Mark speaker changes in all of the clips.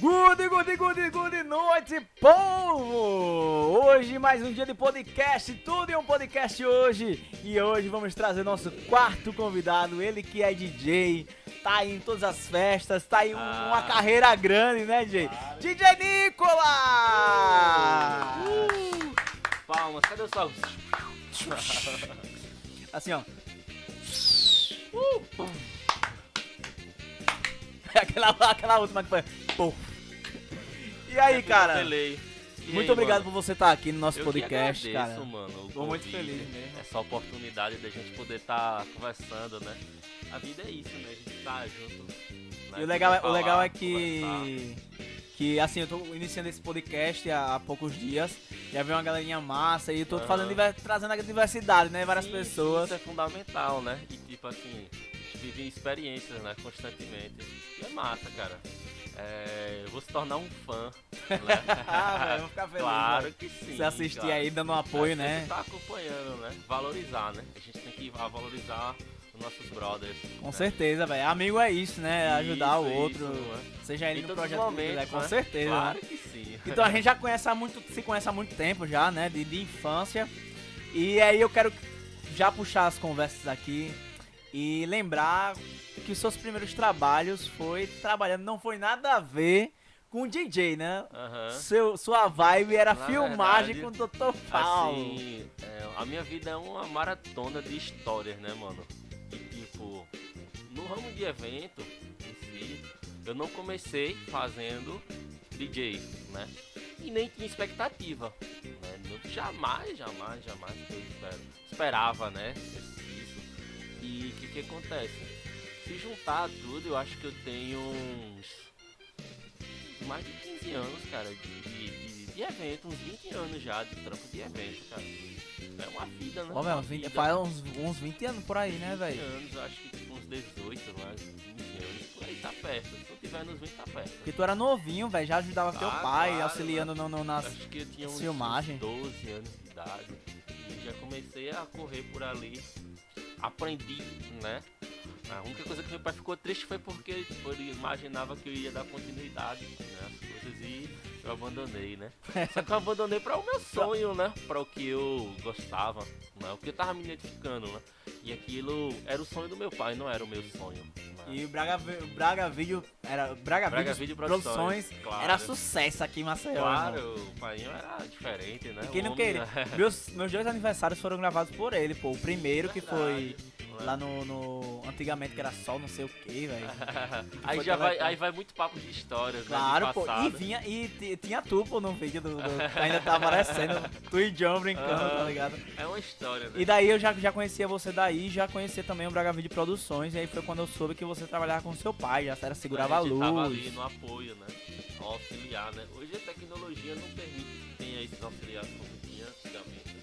Speaker 1: Good, good, good, good noite, povo! Hoje mais um dia de podcast, tudo em um podcast hoje. E hoje vamos trazer nosso quarto convidado, ele que é DJ, tá aí em todas as festas, tá aí
Speaker 2: Ah.
Speaker 1: uma carreira grande, né, DJ? DJ Nicolas!
Speaker 2: Uh! Palmas, cadê o sol?
Speaker 1: Assim, ó. aquela, aquela última que foi. E aí, cara?
Speaker 2: Delay. E
Speaker 1: Muito
Speaker 2: aí,
Speaker 1: obrigado
Speaker 2: mano?
Speaker 1: por você estar aqui no nosso
Speaker 2: Eu
Speaker 1: podcast,
Speaker 2: que
Speaker 1: cara.
Speaker 2: agradeço, mano. o
Speaker 1: Tô muito feliz mesmo.
Speaker 2: Essa oportunidade da gente poder estar conversando, né? A vida é isso, né? A gente tá junto. né?
Speaker 1: E o legal, é, o
Speaker 2: Poder
Speaker 1: legal
Speaker 2: falar,
Speaker 1: é que. Que assim, eu tô iniciando esse podcast há, há poucos dias. Já veio uma galerinha massa e eu tô
Speaker 2: Aham.
Speaker 1: fazendo, trazendo a diversidade, né? Várias
Speaker 2: Sim,
Speaker 1: pessoas.
Speaker 2: Isso é fundamental, né? E tipo assim, a gente vive experiências, né? Constantemente. E é massa, cara. É, eu vou se tornar um fã. Né?
Speaker 1: ah, velho, vou ficar feliz.
Speaker 2: claro
Speaker 1: velho.
Speaker 2: que sim.
Speaker 1: Você assistir
Speaker 2: cara.
Speaker 1: aí dando um apoio,
Speaker 2: A
Speaker 1: né?
Speaker 2: gente tá acompanhando, né? Valorizar, né? A gente tem que valorizar os nossos brothers.
Speaker 1: Com
Speaker 2: né?
Speaker 1: certeza, velho. Amigo é isso, né? Ajudar o outro.
Speaker 2: isso, né?
Speaker 1: Seja ele
Speaker 2: Em
Speaker 1: no projeto que
Speaker 2: momentos,
Speaker 1: quiser, com
Speaker 2: né?
Speaker 1: certeza. né?
Speaker 2: Claro que sim.
Speaker 1: Então a gente já conhece há muito, se conhece há muito tempo já, né? De, de infância. E aí eu quero já puxar as conversas aqui e lembrar que os seus primeiros trabalhos foi trabalhando, não foi nada a ver com DJ, né?
Speaker 2: Aham.
Speaker 1: Seu, sua vibe era
Speaker 2: Na
Speaker 1: filmagem
Speaker 2: verdade,
Speaker 1: com o Dr. Paulo.
Speaker 2: Assim, é, a minha vida é uma maratona de histórias, né, mano? E tipo, no ramo de evento em si, eu não comecei fazendo DJ, né? E nem tinha expectativa. Né? Jamais, jamais, jamais eu espero, esperava, né? Isso. E o que, que acontece? Se juntar tudo, eu acho que eu tenho uns mais de 15 anos, cara, de, de, de- evento, uns 20 anos já de trampo de evento, cara. É uma vida, né?
Speaker 1: Ó, uns 20
Speaker 2: vida.
Speaker 1: faz uns, uns 20 anos por aí, né,
Speaker 2: 20
Speaker 1: velho?
Speaker 2: anos, eu acho que tipo uns 18, mais 20 anos, por aí tá perto. Se não tiver nos 20, tá perto.
Speaker 1: Porque tu era novinho, velho, já ajudava teu
Speaker 2: Ah,
Speaker 1: pai,
Speaker 2: claro,
Speaker 1: auxiliando no, no, nas...
Speaker 2: Acho que eu tinha uns,
Speaker 1: filmagem.
Speaker 2: uns 12 anos de idade já comecei a correr por ali. Aprendi, né? A única coisa que meu pai ficou triste foi porque ele imaginava que eu ia dar continuidade né, às coisas e eu abandonei, né? Só que eu abandonei para o meu sonho, né? Para o que eu gostava, né? O que eu tava me identificando, né? E aquilo era o sonho do meu pai, não era o meu sonho. né?
Speaker 1: E o Braga, Braga Vídeo, era, Braga,
Speaker 2: Braga Vídeo
Speaker 1: Produções,
Speaker 2: Produções, claro.
Speaker 1: era sucesso aqui em Maceió.
Speaker 2: Claro, o pai era diferente, né?
Speaker 1: E quem não queria.
Speaker 2: né?
Speaker 1: Meus, meus dois aniversários foram gravados por ele, pô. O primeiro que foi lá no, no- Antigamente que era sol, não sei o que, velho.
Speaker 2: aí já vai, aí vai muito papo de histórias,
Speaker 1: Claro,
Speaker 2: né?
Speaker 1: pô. E vinha. E ti- tinha tu, pô, no vídeo do. do- ainda tava aparecendo. Tu e John brincando, tá
Speaker 2: Aham.
Speaker 1: ligado?
Speaker 2: É uma história, né?
Speaker 1: E daí eu já, já conhecia você daí, já conhecia também o Braga Vídeo Produções. E aí foi quando eu soube que você trabalhava com seu pai, já era segurava a
Speaker 2: a
Speaker 1: luz.
Speaker 2: tava ali no apoio, né? Auxiliar, né? Hoje a tecnologia não permite que tenha esses auxiliares como né?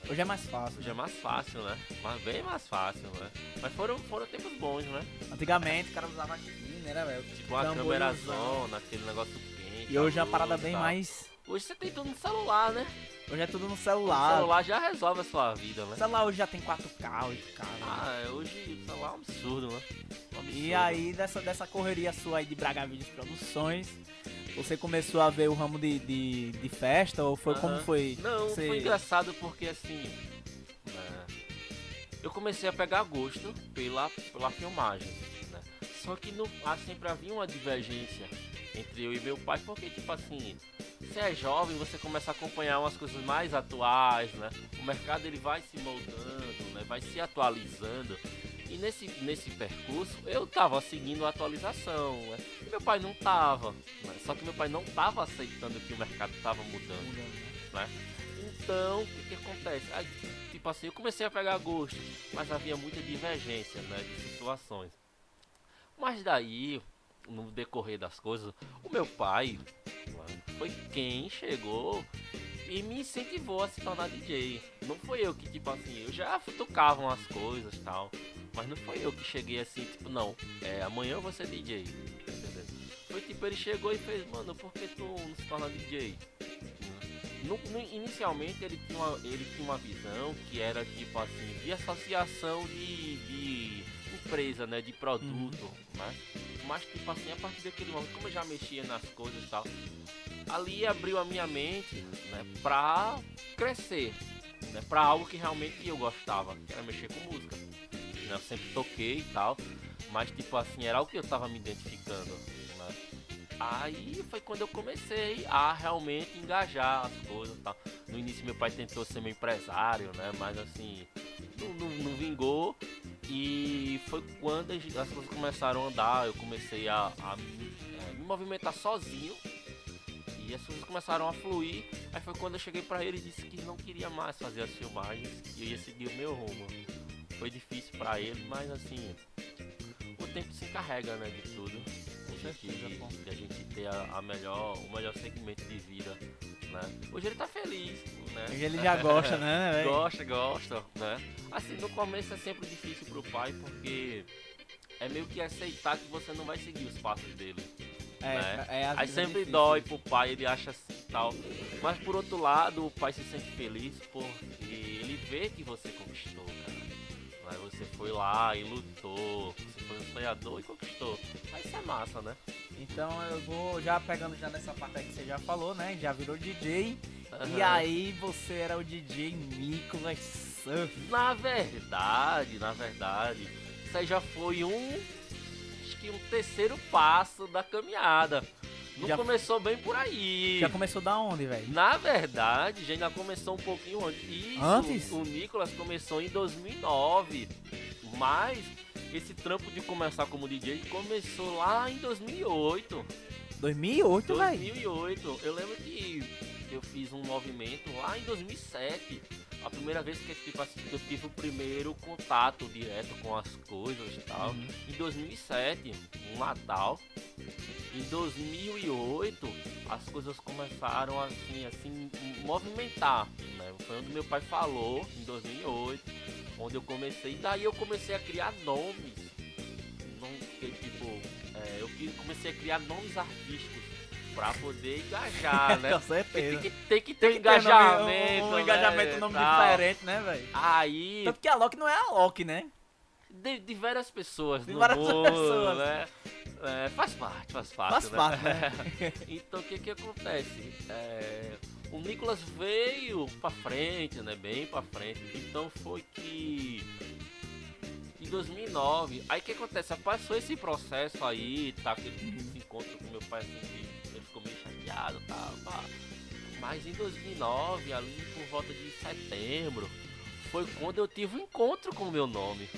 Speaker 1: Hoje é mais fácil.
Speaker 2: Hoje é mais fácil, né? Mas bem mais fácil, né? Mas foram, foram tempos bons, né?
Speaker 1: Antigamente o cara usava aqui, né, velho?
Speaker 2: Tipo uma câmerazona, aquele negócio quente.
Speaker 1: E hoje é uma parada bem mais.
Speaker 2: Hoje você tem tudo no celular, né?
Speaker 1: Hoje é tudo no
Speaker 2: O
Speaker 1: celular.
Speaker 2: celular já resolve a sua vida, né?
Speaker 1: O celular hoje já tem 4K, 8K. né?
Speaker 2: Ah, é, hoje o celular é um absurdo, né? Um absurdo.
Speaker 1: E aí, dessa, dessa correria sua aí de Braga Vídeos Produções, você começou a ver o ramo de, de, de festa? Ou foi como
Speaker 2: Aham.
Speaker 1: foi?
Speaker 2: Não,
Speaker 1: Você-
Speaker 2: foi engraçado porque assim. né, eu comecei a pegar gosto pela, pela filmagem. Né? Só que no, ah, sempre havia uma divergência entre eu e meu pai, porque tipo assim, você é jovem, você começa a acompanhar umas coisas mais atuais, né? O mercado ele vai se moldando, né? Vai se atualizando. E nesse, nesse percurso eu tava seguindo a atualização, né? Meu pai não tava. né? Só que meu pai não tava aceitando que o mercado tava mudando. né? Então, o que, que acontece? Aí, tipo assim, eu comecei a pegar gosto, mas havia muita divergência, né, de situações. Mas daí, no decorrer das coisas, o meu pai foi quem chegou e me incentivou a se tornar DJ. Não foi eu que, tipo assim, eu já tocava umas coisas e tal, mas não foi eu que cheguei assim, tipo, não, é, amanhã eu vou ser DJ. entendeu? Foi tipo, ele chegou e fez, mano, por que tu não se torna DJ? No- no- inicialmente ele tinha, uma, ele tinha uma visão que era tipo assim, de associação de, de empresa, né, de produto, né? Mas, tipo assim, a partir daquele momento, como eu já mexia nas coisas e tal, ali abriu a minha mente, né, pra crescer, né, pra algo que realmente eu gostava, que era mexer com música. Né? Eu sempre toquei e tal, mas, tipo assim, era o que eu tava me identificando, né? Aí foi quando eu comecei a realmente engajar as coisas e tal. No início meu pai tentou ser meu empresário, né? Mas assim, não, não, não vingou. E foi quando as coisas começaram a andar, eu comecei a, a me, é, me movimentar sozinho. E as coisas começaram a fluir. Aí foi quando eu cheguei pra ele e disse que não queria mais fazer as filmagens, que eu ia seguir o meu rumo. Foi difícil pra ele, mas assim, o tempo se encarrega, né, de tudo. De, de, de a gente ter a, a melhor, o melhor segmento de vida né? Hoje ele tá feliz, né?
Speaker 1: Hoje ele já gosta, né? véi?
Speaker 2: gosta, gosta, né? Assim, no começo é sempre difícil pro pai porque é meio que aceitar que você não vai seguir os passos dele.
Speaker 1: É,
Speaker 2: né?
Speaker 1: é, às
Speaker 2: Aí
Speaker 1: é
Speaker 2: sempre
Speaker 1: difícil.
Speaker 2: dói pro pai, ele acha assim tal. Mas por outro lado, o pai se sente feliz porque ele vê que você conquistou, cara. Aí você foi lá e lutou, foi um sonhador e conquistou. Aí isso é massa, né?
Speaker 1: Então eu vou já pegando já nessa parte aí que você já falou, né? Já virou DJ. E
Speaker 2: Aham.
Speaker 1: aí você era o DJ Nicolas Surf.
Speaker 2: Na verdade, na verdade, aí já foi um. Acho que um terceiro passo da caminhada. Não
Speaker 1: Já-
Speaker 2: começou bem por aí.
Speaker 1: Já começou da onde, velho?
Speaker 2: Na verdade, já ainda começou um pouquinho antes. Isso,
Speaker 1: Antes?
Speaker 2: O Nicolas começou em 2009. Mas esse trampo de começar como DJ começou lá em 2008.
Speaker 1: 2008, velho.
Speaker 2: 2008. Eu lembro que eu fiz um movimento lá em 2007. A primeira vez que tipo, assim, eu tive o primeiro contato direto com as coisas e tal.
Speaker 1: Uhum.
Speaker 2: Em 2007, um Natal. Em 2008, as coisas começaram assim, assim, movimentar. Né? Foi onde meu pai falou, em 2008, onde eu comecei. E daí eu comecei a criar nomes. Não, tipo, é, eu comecei a criar nomes artísticos pra poder engajar, né?
Speaker 1: Com certeza.
Speaker 2: tem que, tem que ter
Speaker 1: Tem que ter um nome-
Speaker 2: engajamento.
Speaker 1: um, um engajamento,
Speaker 2: né,
Speaker 1: um nome
Speaker 2: tal.
Speaker 1: diferente, né, velho?
Speaker 2: Aí,
Speaker 1: Tanto que a Loki não é a Loki, né?
Speaker 2: de, de várias pessoas
Speaker 1: De
Speaker 2: no
Speaker 1: várias
Speaker 2: mundo,
Speaker 1: pessoas.
Speaker 2: né? É, faz parte, faz parte.
Speaker 1: Faz
Speaker 2: né?
Speaker 1: parte, né?
Speaker 2: então o que que acontece? É, o Nicolas veio pra frente, né? Bem pra frente. Então foi que em 2009, aí o que acontece? Passou esse processo aí, tá? Que ele se encontra com meu pai assim, ele ficou meio chateado, tá? Mas em 2009, ali por volta de setembro, foi quando eu tive um encontro com o meu nome.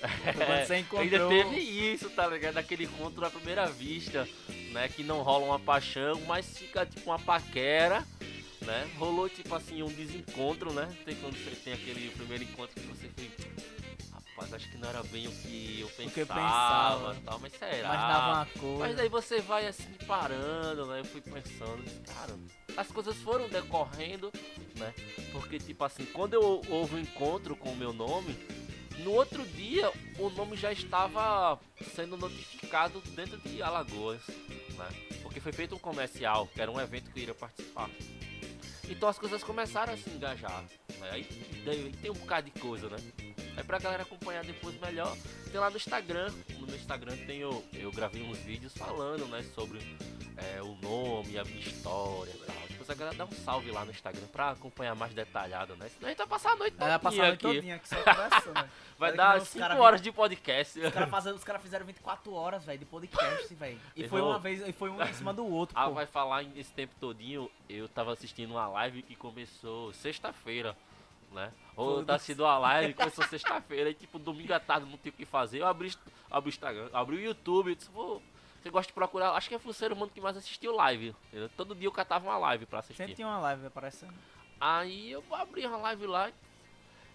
Speaker 1: Quando você
Speaker 2: Ainda
Speaker 1: encontrou...
Speaker 2: teve isso, tá ligado? Aquele encontro à primeira vista, né? Que não rola uma paixão, mas fica tipo uma paquera, né? Rolou tipo assim um desencontro, né? Tem quando você tem aquele primeiro encontro que você fica. Rapaz, acho que não era bem o que eu pensava,
Speaker 1: que eu pensava.
Speaker 2: tal, mas será?
Speaker 1: Imaginava uma coisa.
Speaker 2: Mas daí você vai assim parando, né? Eu fui pensando, cara, as coisas foram decorrendo, né? Porque, tipo assim, quando eu houve um encontro com o meu nome, no outro dia o nome já estava sendo notificado dentro de Alagoas, né? Porque foi feito um comercial, que era um evento que eu iria participar. Então as coisas começaram a se engajar, né? Aí tem um bocado de coisa, né? Aí pra galera acompanhar depois melhor, tem lá no Instagram. No meu Instagram tem eu, eu gravei uns vídeos falando, né, sobre é, o nome, a minha história e tal. Depois a galera dá um salve lá no Instagram pra acompanhar mais detalhado, né? Senão a gente vai passar a noite
Speaker 1: Ela vai passar a noite
Speaker 2: aqui.
Speaker 1: todinha aqui só conversando. né?
Speaker 2: Vai dar
Speaker 1: nem os
Speaker 2: 5
Speaker 1: cara
Speaker 2: horas de podcast.
Speaker 1: Os caras caras fizeram 24 horas, velho, de podcast, velho. E foi uma vez, e foi um em cima do outro,
Speaker 2: Ah,
Speaker 1: pô.
Speaker 2: vai falar esse tempo todinho, eu tava assistindo uma live que começou sexta-feira, né? Ou tá assistindo uma live começou sexta-feira, e tipo, domingo à tarde não tinha o que fazer. Eu abri, abri o Instagram, abri o YouTube, disse, vou. Você gosta de procurar? Acho que é o ser humano que mais assistiu live. entendeu? Todo dia eu catava uma live pra assistir.
Speaker 1: Sempre tinha uma live aparecendo.
Speaker 2: Aí eu abri uma live lá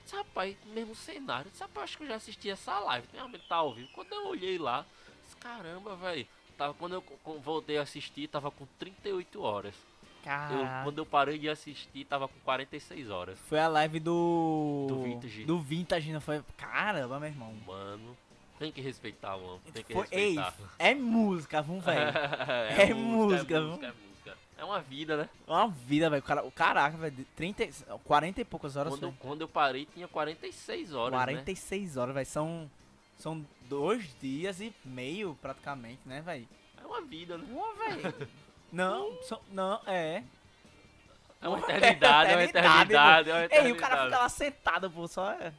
Speaker 2: disse, rapaz, mesmo cenário. Disse, rapaz, acho que eu já assisti essa live. Realmente tá ao vivo. Quando eu olhei lá, disse, caramba, velho. Tava, quando eu voltei a assistir, tava com 38 horas. Eu, quando eu parei de assistir, tava com 46 horas.
Speaker 1: Foi a live do.
Speaker 2: Do Vintage.
Speaker 1: Do Vintage, não foi? Caramba, meu irmão.
Speaker 2: Mano, tem que respeitar o homem. Tem que
Speaker 1: Foi, ei,
Speaker 2: respeitar.
Speaker 1: é música, vamos, velho.
Speaker 2: é,
Speaker 1: É música,
Speaker 2: é
Speaker 1: viu?
Speaker 2: música, é música. É uma vida, né?
Speaker 1: É uma vida, velho. Cara- caraca, velho. de 30, e- 40 e poucas horas.
Speaker 2: Quando,
Speaker 1: foi.
Speaker 2: quando eu parei, tinha 46 horas, né?
Speaker 1: 46 horas, velho. São. São dois dias e meio, praticamente, né, velho?
Speaker 2: É uma vida, né?
Speaker 1: Uma, velho. Não, são, não, é.
Speaker 2: É uma eternidade, é uma eternidade, é uma eternidade.
Speaker 1: Ei, o cara fica lá sentado, pô, só é,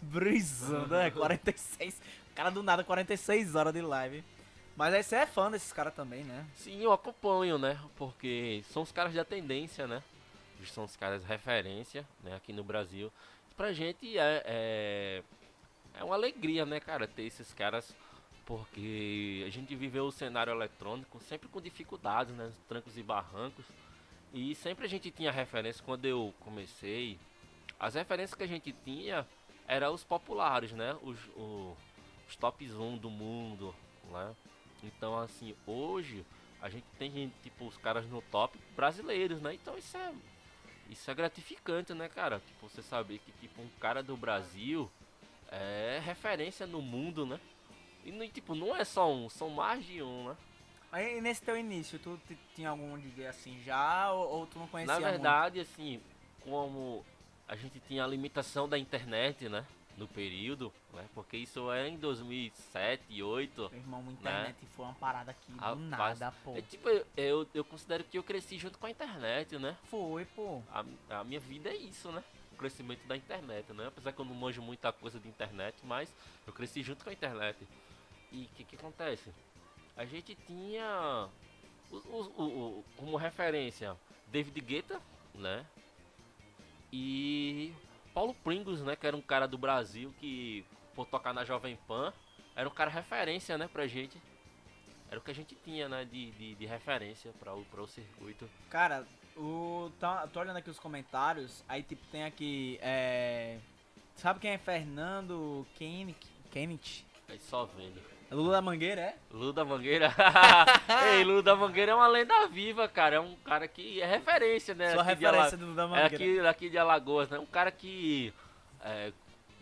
Speaker 1: brisando, né? 46. O cara do nada, 46 horas de live. Mas aí você é fã desses caras também, né?
Speaker 2: Sim, eu acompanho, né? Porque são os caras de tendência, né? São os caras referência, né? Aqui no Brasil. Pra gente é, é, é uma alegria, né, cara, ter esses caras. Porque a gente viveu o cenário eletrônico sempre com dificuldades, né? Trancos e barrancos. E sempre a gente tinha referência quando eu comecei. As referências que a gente tinha eram os populares, né? Os, os, os top 1 do mundo, né? Então, assim, hoje a gente tem, tipo, os caras no top brasileiros, né? Então isso é. Isso é gratificante, né, cara? Tipo, você saber que, tipo, um cara do Brasil é referência no mundo, né? E, tipo, não é só um, são mais de um, né?
Speaker 1: Aí nesse teu início, tu tinha algum DJ assim já ou, ou tu não conhecia
Speaker 2: Na verdade, muito? assim, como a gente tinha a limitação da internet, né? no período, né? Porque isso é em 2007, 2008.
Speaker 1: Meu irmão, a né? internet né? foi uma parada aqui do nada, pô.
Speaker 2: É, tipo, eu, eu considero que eu cresci junto com a internet, né?
Speaker 1: Foi, pô.
Speaker 2: A, a minha vida é isso, né? O crescimento da internet, né? Apesar que eu não manjo muita coisa de internet, mas eu cresci junto com a internet. E o que que acontece? A gente tinha o, o, o, como referência David Guetta, né? E Paulo Pringles, né? Que era um cara do Brasil que, por tocar na Jovem Pan, era um cara referência, né, pra gente. Era o que a gente tinha, né, de, de, de referência para o, pra o circuito.
Speaker 1: Cara, o, tá, tô olhando aqui os comentários, aí tipo tem aqui, é... Sabe quem é Fernando Kenneth?
Speaker 2: Aí só vendo.
Speaker 1: Lula da Mangueira, é?
Speaker 2: Lula da Mangueira? Ei, Lula da Mangueira é uma lenda viva, cara. É um cara que é referência, né?
Speaker 1: Sua referência do Lula da Mangueira.
Speaker 2: É aqui, aqui de Alagoas, né? Um cara que... É,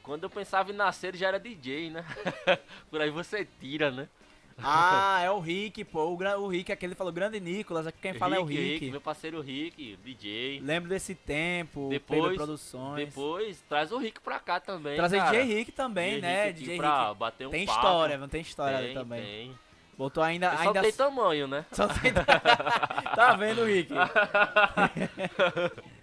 Speaker 2: quando eu pensava em nascer, ele já era DJ, né? Por aí você tira, né?
Speaker 1: Ah, é o Rick, pô. O, o Rick, aquele falou Grande Nicolas. Quem fala Rick, é o Rick. Rick.
Speaker 2: Meu parceiro Rick, DJ.
Speaker 1: Lembro desse tempo,
Speaker 2: depois,
Speaker 1: Produções.
Speaker 2: Depois, traz o Rick pra cá também.
Speaker 1: Trazer
Speaker 2: DJ
Speaker 1: Rick também,
Speaker 2: DJ
Speaker 1: né?
Speaker 2: Rick DJ pra Rick. bater um
Speaker 1: Tem
Speaker 2: papo.
Speaker 1: história, não tem história
Speaker 2: tem,
Speaker 1: ali também.
Speaker 2: Tem.
Speaker 1: Botou ainda.
Speaker 2: Só
Speaker 1: ainda...
Speaker 2: tem tamanho, né?
Speaker 1: Só tem. tá vendo, Rick?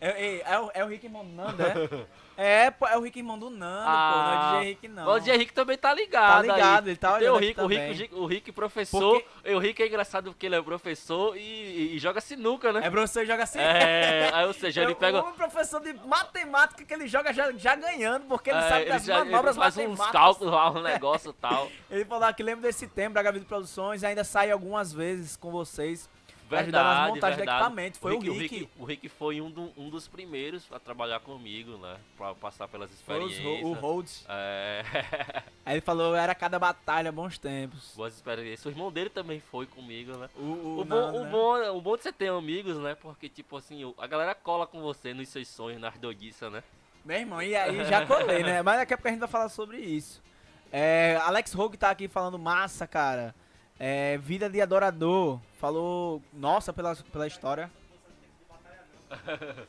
Speaker 1: É, é, é, o, é o Rick irmão do Nando, é? É, pô, é o Rick irmão do Nando, ah, pô, não é o DJ Rick, não.
Speaker 2: O DJ Rick também tá ligado. Tá
Speaker 1: ligado,
Speaker 2: aí.
Speaker 1: ele tá olhando.
Speaker 2: o Rick, o Rick, o Rick, professor. Porque... O Rick é engraçado porque ele é professor e, e, e joga sinuca, né?
Speaker 1: É professor e joga sinuca.
Speaker 2: É, aí, ou seja, ele pega.
Speaker 1: Um professor de matemática que ele joga já, já ganhando, porque ele é, sabe ele das já, manobras
Speaker 2: ele faz
Speaker 1: matemáticas.
Speaker 2: uns cálculos lá, um negócio e tal.
Speaker 1: ele falou que lembra desse tempo, da Gavi Produções, ainda sai algumas vezes com vocês
Speaker 2: Verdade,
Speaker 1: nas montagens
Speaker 2: verdade.
Speaker 1: do equipamento. Foi
Speaker 2: o Rick.
Speaker 1: O Rick,
Speaker 2: o Rick, o Rick foi um, do, um, dos primeiros a trabalhar comigo, né? Pra passar pelas experiências.
Speaker 1: Foi o Rhodes.
Speaker 2: É.
Speaker 1: Aí ele falou, era cada batalha, bons tempos.
Speaker 2: Boas experiências. O irmão dele também foi comigo, né?
Speaker 1: O, o,
Speaker 2: o, bom, o, né? bom, o bom de você ter amigos, né? Porque, tipo assim, a galera cola com você nos seus sonhos, nas doidices, né?
Speaker 1: Meu irmão, e aí já colei, né? Mas daqui a pouco a gente vai falar sobre isso. É, Alex Rogue tá aqui falando massa, cara. É, Vida de Adorador. Falou, nossa, pela, pela história.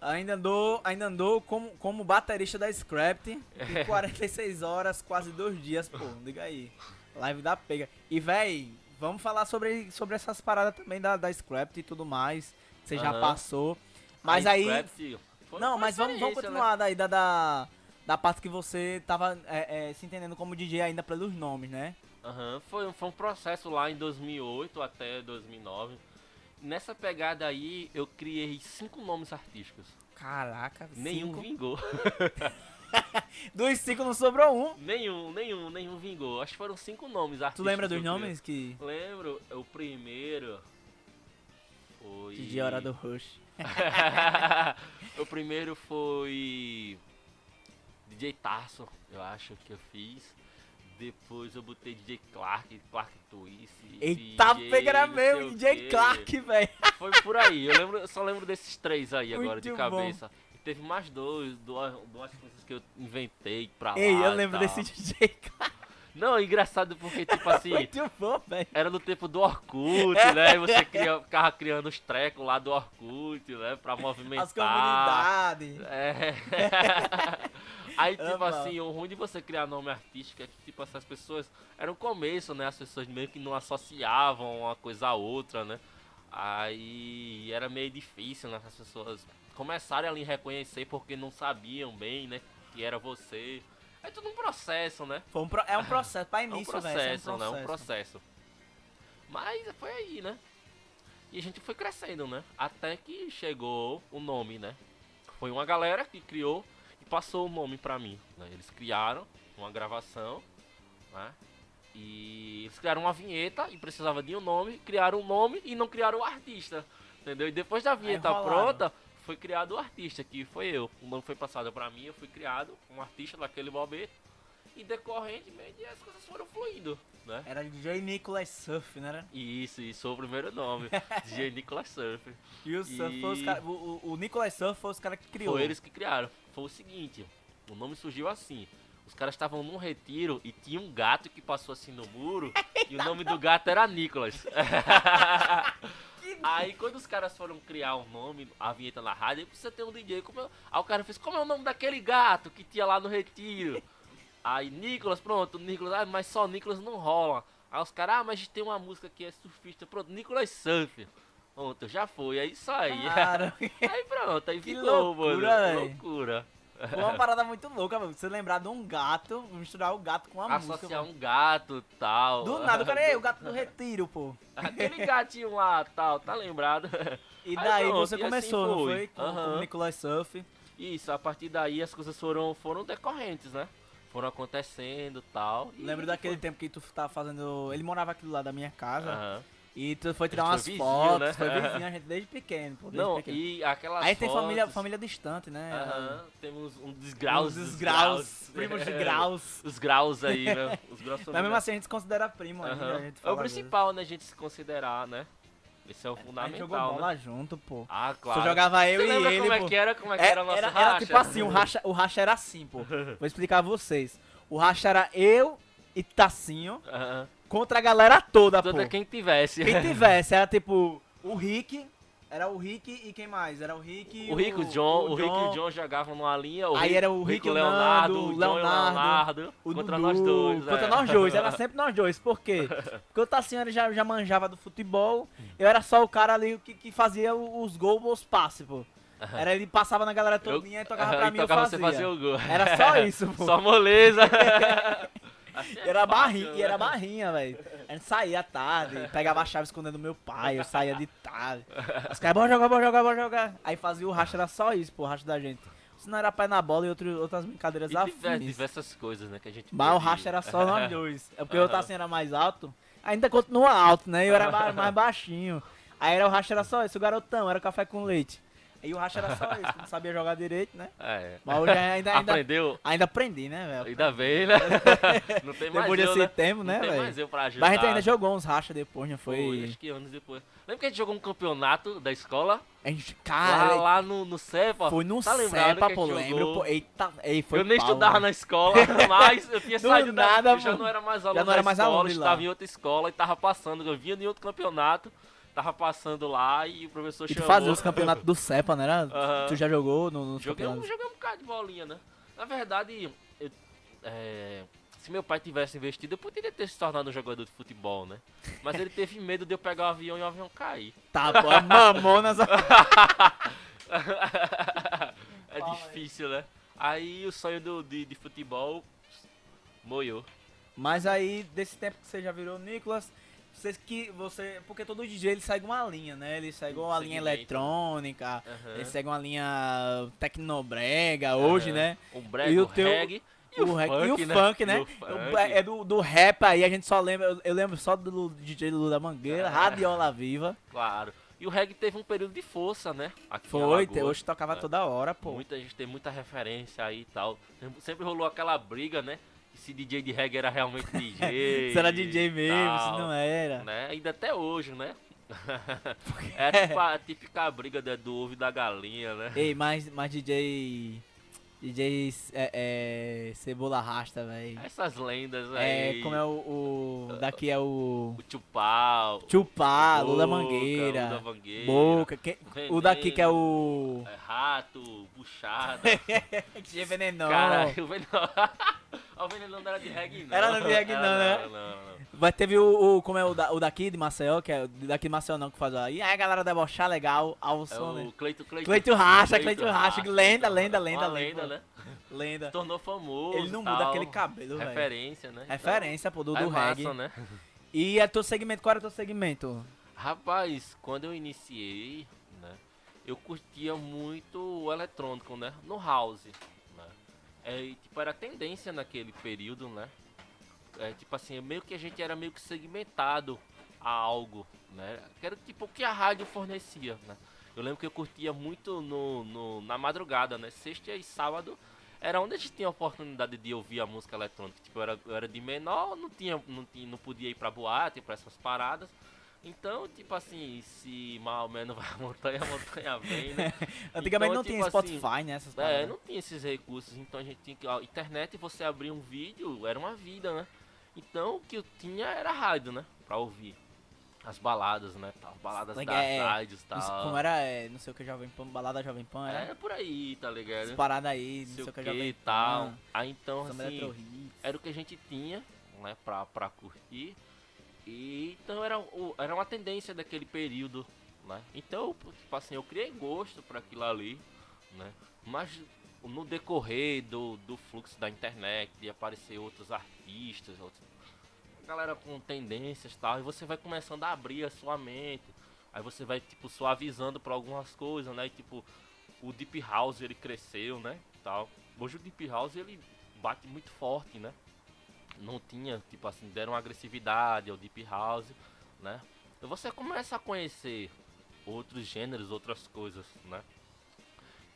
Speaker 1: ainda andou, ainda andou como, como baterista da Scrapt. E 46 horas, quase dois dias, pô. Diga aí. Live da pega. E, véi, vamos falar sobre, sobre essas paradas também da, da Scrapt e tudo mais. Você já passou. Mas aí. não, mas vamos, vamos continuar né? daí da, da, da parte que você tava é, é, se entendendo como DJ ainda pelos nomes, né?
Speaker 2: Uhum. Foi, foi um processo lá em 2008 até 2009. Nessa pegada aí, eu criei cinco nomes artísticos.
Speaker 1: Caraca,
Speaker 2: Nenhum
Speaker 1: cinco?
Speaker 2: vingou.
Speaker 1: dos cinco não sobrou um.
Speaker 2: Nenhum, nenhum, nenhum vingou. Acho que foram cinco nomes artísticos.
Speaker 1: Tu lembra dos nomes que...
Speaker 2: Lembro. O primeiro foi...
Speaker 1: DJ Hora do Rush.
Speaker 2: o primeiro foi... DJ Tarso, eu acho que eu fiz. Depois eu botei DJ Clark, Clark Twist.
Speaker 1: Eita, pegara mesmo, DJ Clark, velho.
Speaker 2: Foi por aí, eu, lembro, eu só lembro desses três aí Muito agora de cabeça. E teve mais dois, duas, duas coisas que eu inventei pra
Speaker 1: Ei,
Speaker 2: lá.
Speaker 1: Ei, eu lembro desse DJ Clark.
Speaker 2: Não, é engraçado porque, tipo assim.
Speaker 1: Muito bom, velho.
Speaker 2: Era no tempo do Orkut, né? E você cria, ficava criando os trecos lá do Orkut, né? Pra movimentar.
Speaker 1: As comunidades.
Speaker 2: É. Aí, tipo assim, o ruim de você criar nome artístico é que, tipo, essas pessoas. Era um começo, né? As pessoas meio que não associavam uma coisa a outra, né? Aí era meio difícil, né? As pessoas começarem a lhe reconhecer porque não sabiam bem, né? Que era você. É tudo um processo, né?
Speaker 1: Foi um pro- é um processo, pra
Speaker 2: É um
Speaker 1: início,
Speaker 2: processo,
Speaker 1: é um
Speaker 2: né?
Speaker 1: processo.
Speaker 2: Um processo. Mas foi aí, né? E a gente foi crescendo, né? Até que chegou o nome, né? Foi uma galera que criou passou o nome pra mim. né? Eles criaram uma gravação, né? E eles criaram uma vinheta e precisava de um nome, criaram um nome e não criaram o artista, entendeu? E depois da vinheta pronta, foi criado o artista, que foi eu. O nome foi passado pra mim, eu fui criado um artista daquele momento. E decorrentemente as coisas foram fluindo, né?
Speaker 1: Era DJ Nicholas Surf, né? era?
Speaker 2: Isso, isso foi o primeiro nome. DJ Nicholas Surf.
Speaker 1: E o Surf foi os
Speaker 2: E-
Speaker 1: cara, o, o, Nicholas Surf foi os caras que criou.
Speaker 2: Foi eles que criaram. Foi o seguinte, o nome surgiu assim. Os caras estavam num retiro e tinha um gato que passou assim no muro e o nome do gato era Nicholas. Aí quando os caras foram criar um nome, a vinheta na rádio, precisa ter um DJ. Como é- Aí o cara fez, como é o nome daquele gato que tinha lá no retiro? Aí Nicholas, pronto, Nicholas, ah, mas só Nicholas não rola. Aí os caras, ah, mas tem uma música que é surfista, pronto, Nicholas Surf. Pronto, já foi, é isso aí.
Speaker 1: Cara,
Speaker 2: Aí pronto, aí
Speaker 1: Que
Speaker 2: ficou,
Speaker 1: loucura,
Speaker 2: mano.
Speaker 1: véi.
Speaker 2: Loucura.
Speaker 1: foi uma parada muito louca, mano. Você lembrar de um gato, misturar o gato com a música.
Speaker 2: Associar
Speaker 1: mano.
Speaker 2: um gato tal.
Speaker 1: Do nada, cara, ei, o gato do retiro, pô.
Speaker 2: Aquele gatinho lá tal, tá lembrado?
Speaker 1: E
Speaker 2: Aí
Speaker 1: daí
Speaker 2: pronto,
Speaker 1: você
Speaker 2: e assim
Speaker 1: começou, não
Speaker 2: foi.
Speaker 1: foi? Com,
Speaker 2: Aham.
Speaker 1: o Nicholas Surf.
Speaker 2: Isso, a partir daí as coisas foram, foram decorrentes, né? Foram acontecendo tal. e
Speaker 1: Lembro daquele tempo que tu tava fazendo. Ele morava aqui do lado da minha casa.
Speaker 2: Aham.
Speaker 1: E tu foi tirar umas
Speaker 2: vizinho,
Speaker 1: fotos.
Speaker 2: né?
Speaker 1: Foi vizinho, a gente desde pequeno, pô. Desde
Speaker 2: Não,
Speaker 1: pequeno.
Speaker 2: e aquelas
Speaker 1: Aí tem família,
Speaker 2: fotos-
Speaker 1: família distante, né?
Speaker 2: Aham, temos um dos graus.
Speaker 1: Os
Speaker 2: dos
Speaker 1: graus, primos de
Speaker 2: É,
Speaker 1: graus.
Speaker 2: Os graus aí, né? Os graus
Speaker 1: Mas mesmo assim a gente se considera primo ainda. A gente
Speaker 2: É o principal, né? A gente se considerar, né? Esse é o
Speaker 1: vezes. A
Speaker 2: fundamental,
Speaker 1: gente jogou bola
Speaker 2: né?
Speaker 1: junto, pô.
Speaker 2: Ah,
Speaker 1: Só
Speaker 2: claro.
Speaker 1: jogava eu
Speaker 2: Você
Speaker 1: e
Speaker 2: lembra
Speaker 1: ele,
Speaker 2: como é
Speaker 1: pô.
Speaker 2: que era? Como é que
Speaker 1: É,
Speaker 2: era a nossa
Speaker 1: era,
Speaker 2: racha?
Speaker 1: era tipo assim, o racha, o racha era assim, pô. Vou explicar a vocês. O racha era eu e Tacinho contra a galera toda,
Speaker 2: Toda
Speaker 1: pô.
Speaker 2: quem tivesse.
Speaker 1: Quem tivesse, era tipo o Rick, era o Rick e quem mais? Era o Rick e
Speaker 2: O Rico, o John, o, Rico e o John jogavam numa linha. O
Speaker 1: Aí
Speaker 2: Rico-
Speaker 1: era o Rick,
Speaker 2: o
Speaker 1: o
Speaker 2: Leonardo, o John
Speaker 1: Leonardo,
Speaker 2: e o Leonardo.
Speaker 1: o
Speaker 2: contra
Speaker 1: Dudu,
Speaker 2: nós dois.
Speaker 1: Contra
Speaker 2: é.
Speaker 1: nós dois, era sempre nós dois. Por quê? Porque o Tassiano já, já manjava do futebol, eu era só o cara ali que, que fazia o- os gols os passes, pô. Era ele passava na galera
Speaker 2: Eu-
Speaker 1: todinha e tocava pra
Speaker 2: e
Speaker 1: mim, eu
Speaker 2: tocava
Speaker 1: fazia.
Speaker 2: você fazer o gol.
Speaker 1: Era só isso, pô.
Speaker 2: Só moleza. Assim é
Speaker 1: Era
Speaker 2: fácil,
Speaker 1: barrinha, e
Speaker 2: né?
Speaker 1: era barrinha, velho. A gente saía à tarde, pegava a chave escondendo do meu pai, eu saía de tarde. Os caras, bora jogar, bora jogar, bora jogar. Aí fazia o racha, era só isso, pô, o racha da gente. Se não era pé na bola e outro, outras brincadeiras
Speaker 2: E diver-
Speaker 1: afins.
Speaker 2: diversas coisas, né, que a gente
Speaker 1: Mas o racha era só nós dois. É porque o
Speaker 2: Aham.
Speaker 1: Tassinho era mais alto. Ainda continua alto, né? Eu era mais baixinho. Aí era o racha era só isso, o garotão, era café com leite. Aí o racha era só isso, não sabia jogar direito, né?
Speaker 2: É.
Speaker 1: Mas hoje ainda, ainda,
Speaker 2: Aprendeu?
Speaker 1: ainda aprendi, né, velho?
Speaker 2: Ainda bem, né? Não tem mais
Speaker 1: Depois
Speaker 2: eu,
Speaker 1: desse
Speaker 2: né?
Speaker 1: tempo, né,
Speaker 2: Não tem
Speaker 1: velho?
Speaker 2: mais eu pra ajudar.
Speaker 1: Mas a gente ainda jogou uns racha depois, não
Speaker 2: Foi,
Speaker 1: foi?
Speaker 2: acho que anos depois. Lembra que a gente jogou um campeonato da escola?
Speaker 1: A gente,
Speaker 2: lá,
Speaker 1: cara,
Speaker 2: lá no, no CEPA?
Speaker 1: foi no
Speaker 2: tá
Speaker 1: CEPA, pô, lembro, pô. Eita, ei, foi
Speaker 2: eu nem
Speaker 1: pau,
Speaker 2: estudava
Speaker 1: mano.
Speaker 2: na escola, mas eu tinha
Speaker 1: Do
Speaker 2: saído da
Speaker 1: nada,
Speaker 2: eu já não era mais aluno
Speaker 1: não era
Speaker 2: da
Speaker 1: mais
Speaker 2: escola,
Speaker 1: aluno de lá.
Speaker 2: estava em outra escola e tava passando, eu vinha em outro campeonato, tava passando lá e o professor
Speaker 1: E tu
Speaker 2: chamou.
Speaker 1: fazia os campeonatos do CEPA, né? Era?
Speaker 2: Aham.
Speaker 1: Tu já jogou no, nos
Speaker 2: Joguei um, joguei um bocado de bolinha, né? Na verdade, eu- é, se meu pai tivesse investido, eu poderia ter se tornado um jogador de futebol, né? Mas ele teve medo de eu pegar o avião e o avião cair.
Speaker 1: Tá, pô, mamonas.
Speaker 2: é difícil, né? Aí o sonho do, de, de futebol moiou.
Speaker 1: Mas aí, desse tempo que você já virou Nicolas, vocês que você. Porque todo DJ ele segue uma linha, né? Ele segue uma linha eletrônica,
Speaker 2: Aham.
Speaker 1: ele segue uma linha tecnobrega hoje,
Speaker 2: Aham.
Speaker 1: né?
Speaker 2: O brega,
Speaker 1: E o
Speaker 2: o
Speaker 1: teu-
Speaker 2: reggae e o,
Speaker 1: reg-
Speaker 2: funk,
Speaker 1: e o
Speaker 2: né?
Speaker 1: funk, né?
Speaker 2: O
Speaker 1: O-
Speaker 2: funk.
Speaker 1: É do, do rap aí, a gente só lembra. Eu, eu lembro só do DJ Lulu da Mangueira,
Speaker 2: Ah.
Speaker 1: Radiola Viva.
Speaker 2: Claro. E o reggae teve um período de força, né? Aqui
Speaker 1: Foi,
Speaker 2: Alagoas.
Speaker 1: hoje tocava
Speaker 2: É.
Speaker 1: toda hora, pô.
Speaker 2: Muita gente tem muita referência aí e tal. Sempre rolou aquela briga, né? Se DJ de reggae era realmente DJ.
Speaker 1: Se era DJ mesmo,
Speaker 2: tal,
Speaker 1: se não era.
Speaker 2: Né? Ainda até hoje, né? é tipo a típica briga do ovo e da galinha, né?
Speaker 1: Ei, mas, mas DJ. DJ é, é, Cebola Rasta, velho.
Speaker 2: Essas lendas
Speaker 1: É,
Speaker 2: aí.
Speaker 1: como é o, o- Daqui é o.
Speaker 2: O Tupau.
Speaker 1: Chupá, Lula Mangueira.
Speaker 2: Lula Mangueira.
Speaker 1: Boca. que- o daqui que é o.
Speaker 2: É, rato, buchada.
Speaker 1: Que venenou.
Speaker 2: Caralho, o o venenão não era de reggae, não.
Speaker 1: Era de reggae, não, né?
Speaker 2: Não, não, não.
Speaker 1: Mas teve o, o- Como é o, da- o daqui de Maceió, que é o daqui de Maceió não, que faz aí. Aí a galera debochar legal, ao
Speaker 2: É
Speaker 1: som, né?
Speaker 2: o Cleito Cleito.
Speaker 1: Cleito Racha,
Speaker 2: Cleito
Speaker 1: Cleito Racha.
Speaker 2: Racha,
Speaker 1: Lenda, lenda, lenda, lenda.
Speaker 2: lenda, né?
Speaker 1: Lenda.
Speaker 2: Tornou famoso.
Speaker 1: Ele não
Speaker 2: tal.
Speaker 1: muda aquele cabelo, velho.
Speaker 2: Referência, né?
Speaker 1: Referência, pô, do, do
Speaker 2: é
Speaker 1: reggae.
Speaker 2: massa, né?
Speaker 1: E é teu segmento, qual era teu segmento?
Speaker 2: Rapaz, quando eu iniciei, né, eu curtia muito o eletrônico, né, no house. É, tipo, era tendência naquele período, né. É, tipo assim, meio que a gente era meio que segmentado a algo, né. Que era tipo o que a rádio fornecia, né. Eu lembro que eu curtia muito no, no- na madrugada, né, sexta e sábado era onde a gente tinha a oportunidade de ouvir a música eletrônica. Tipo, eu era, eu era de menor, não tinha, não tinha, não podia ir pra boate, pra essas paradas. Então, tipo assim, se mal ou menos vai a montanha, a montanha vem, né?
Speaker 1: Antigamente
Speaker 2: Então,
Speaker 1: não
Speaker 2: tipo
Speaker 1: tinha
Speaker 2: assim,
Speaker 1: Spotify, né? Essas
Speaker 2: É, não tinha esses recursos, então a gente tinha que. A internet, você abrir um vídeo, era uma vida, né? Então o que eu tinha era rádio, né? Pra ouvir. As baladas, né? Tal, baladas
Speaker 1: Like,
Speaker 2: das
Speaker 1: é,
Speaker 2: rádios e
Speaker 1: Isso,
Speaker 2: tal.
Speaker 1: como era, é, não sei o que, Jovem Pan, balada Jovem Pan,
Speaker 2: É
Speaker 1: era?
Speaker 2: por aí, tá ligado?
Speaker 1: Essas paradas aí, não
Speaker 2: Sei
Speaker 1: sei o que,
Speaker 2: o
Speaker 1: Jovem
Speaker 2: que e tal.
Speaker 1: Pan.
Speaker 2: Aí então, assim. Era o que a gente tinha, né, pra, pra curtir. E então era, era uma tendência daquele período, né? Então, tipo assim, eu criei gosto para aquilo ali, né? Mas no decorrer do, do fluxo da internet, de aparecer outros artistas, outros, galera com tendências e tal, e você vai começando a abrir a sua mente. Aí você vai, tipo, suavizando para algumas coisas, né? E, tipo, o Deep House, ele cresceu, né? Tal. Hoje o Deep House, ele bate muito forte, né? Não tinha, tipo assim, deram agressividade ao Deep House, né? Você começa a conhecer outros gêneros, outras coisas, né?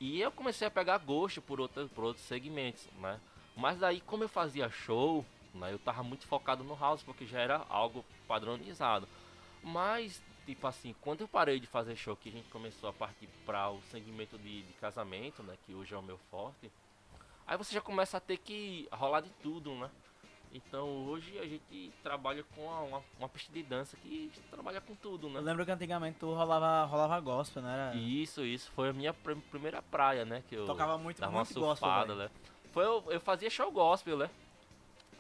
Speaker 2: E eu comecei a pegar gosto por, outra, por outros segmentos, né? Mas daí, como eu fazia show, né? Eu tava muito focado no house, porque já era algo padronizado. Mas, tipo assim, quando eu parei de fazer show, que a gente começou a partir para o segmento de, de casamento, né? Que hoje é o meu forte. Aí você já começa a ter que rolar de tudo, né? Então hoje a gente trabalha com uma, uma, uma pista de dança que trabalha com tudo, né?
Speaker 1: Eu lembro que antigamente tu rolava, rolava gospel, né? Era...
Speaker 2: Isso, isso. Foi a minha prim- primeira praia, né? Que eu
Speaker 1: Tocava muito,
Speaker 2: dava uma
Speaker 1: muito gospel,
Speaker 2: surfada,
Speaker 1: velho.
Speaker 2: né? Foi, eu, eu fazia show gospel, né?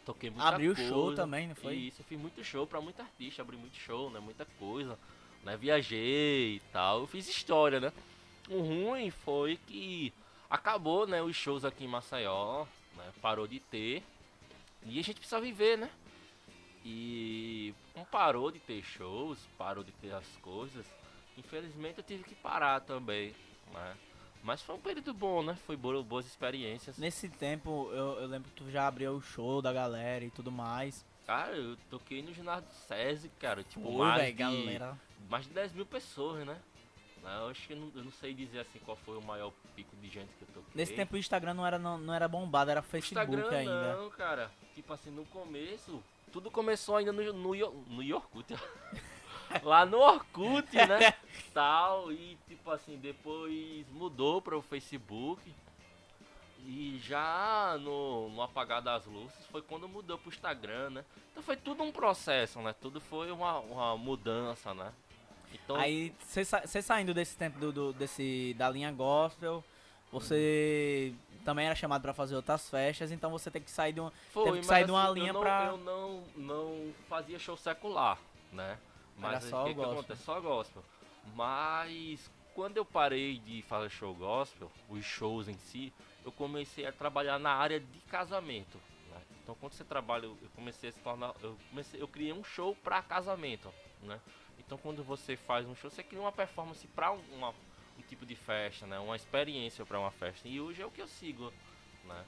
Speaker 2: Toquei muita
Speaker 1: Abriu
Speaker 2: coisa.
Speaker 1: show também, não foi?
Speaker 2: Isso, eu fiz muito show pra muita artista, abri muito show, né? Muita coisa. Né? Viajei e tal. Eu fiz história, né? O ruim foi que acabou, né? Os shows aqui em Maceió, né? Parou de ter. E a gente precisa viver, né? E como parou de ter shows, parou de ter as coisas. Infelizmente eu tive que parar também, né? Mas foi um período bom, né? Foi bo- boas experiências.
Speaker 1: Nesse tempo, eu, eu lembro que tu já abriu o show da galera e tudo mais.
Speaker 2: Cara, eu toquei no ginásio do SESI, cara. Tipo,
Speaker 1: Pô,
Speaker 2: mais,
Speaker 1: velho,
Speaker 2: de,
Speaker 1: galera.
Speaker 2: mais de 10 mil pessoas, né? Eu acho que eu não, eu não sei dizer assim qual foi o maior pico de gente que eu toquei.
Speaker 1: Nesse tempo o Instagram não era, não, não era bombado, era Facebook
Speaker 2: Instagram
Speaker 1: ainda.
Speaker 2: não, cara. Tipo assim, no começo, tudo começou ainda no, no, no Yorkut. Lá no Orkut, né? Tal, e tipo assim, depois mudou para o Facebook. E já no, no apagar das luzes foi quando mudou pro Instagram, né? Então foi tudo um processo, né? Tudo foi uma, uma mudança, né? Então,
Speaker 1: Aí, você sa saindo desse tempo do, do- desse, da linha gospel, você também era chamado pra fazer outras festas, então você tem que sair de uma...
Speaker 2: Foi,
Speaker 1: Teve que sair de uma
Speaker 2: assim,
Speaker 1: linha
Speaker 2: eu não,
Speaker 1: pra-
Speaker 2: Eu não, não fazia show secular, né? Mas
Speaker 1: Era só
Speaker 2: o que? Só gospel. Mas quando eu parei de fazer show gospel, os shows em si, eu comecei a trabalhar na área de casamento. né? Então quando você trabalha, eu comecei a se tornar. Eu, comecei, eu criei um show para casamento. Né? Então quando você faz um show, você cria uma performance para uma, um tipo de festa, né? uma experiência para uma festa. E hoje é o que eu sigo. Né?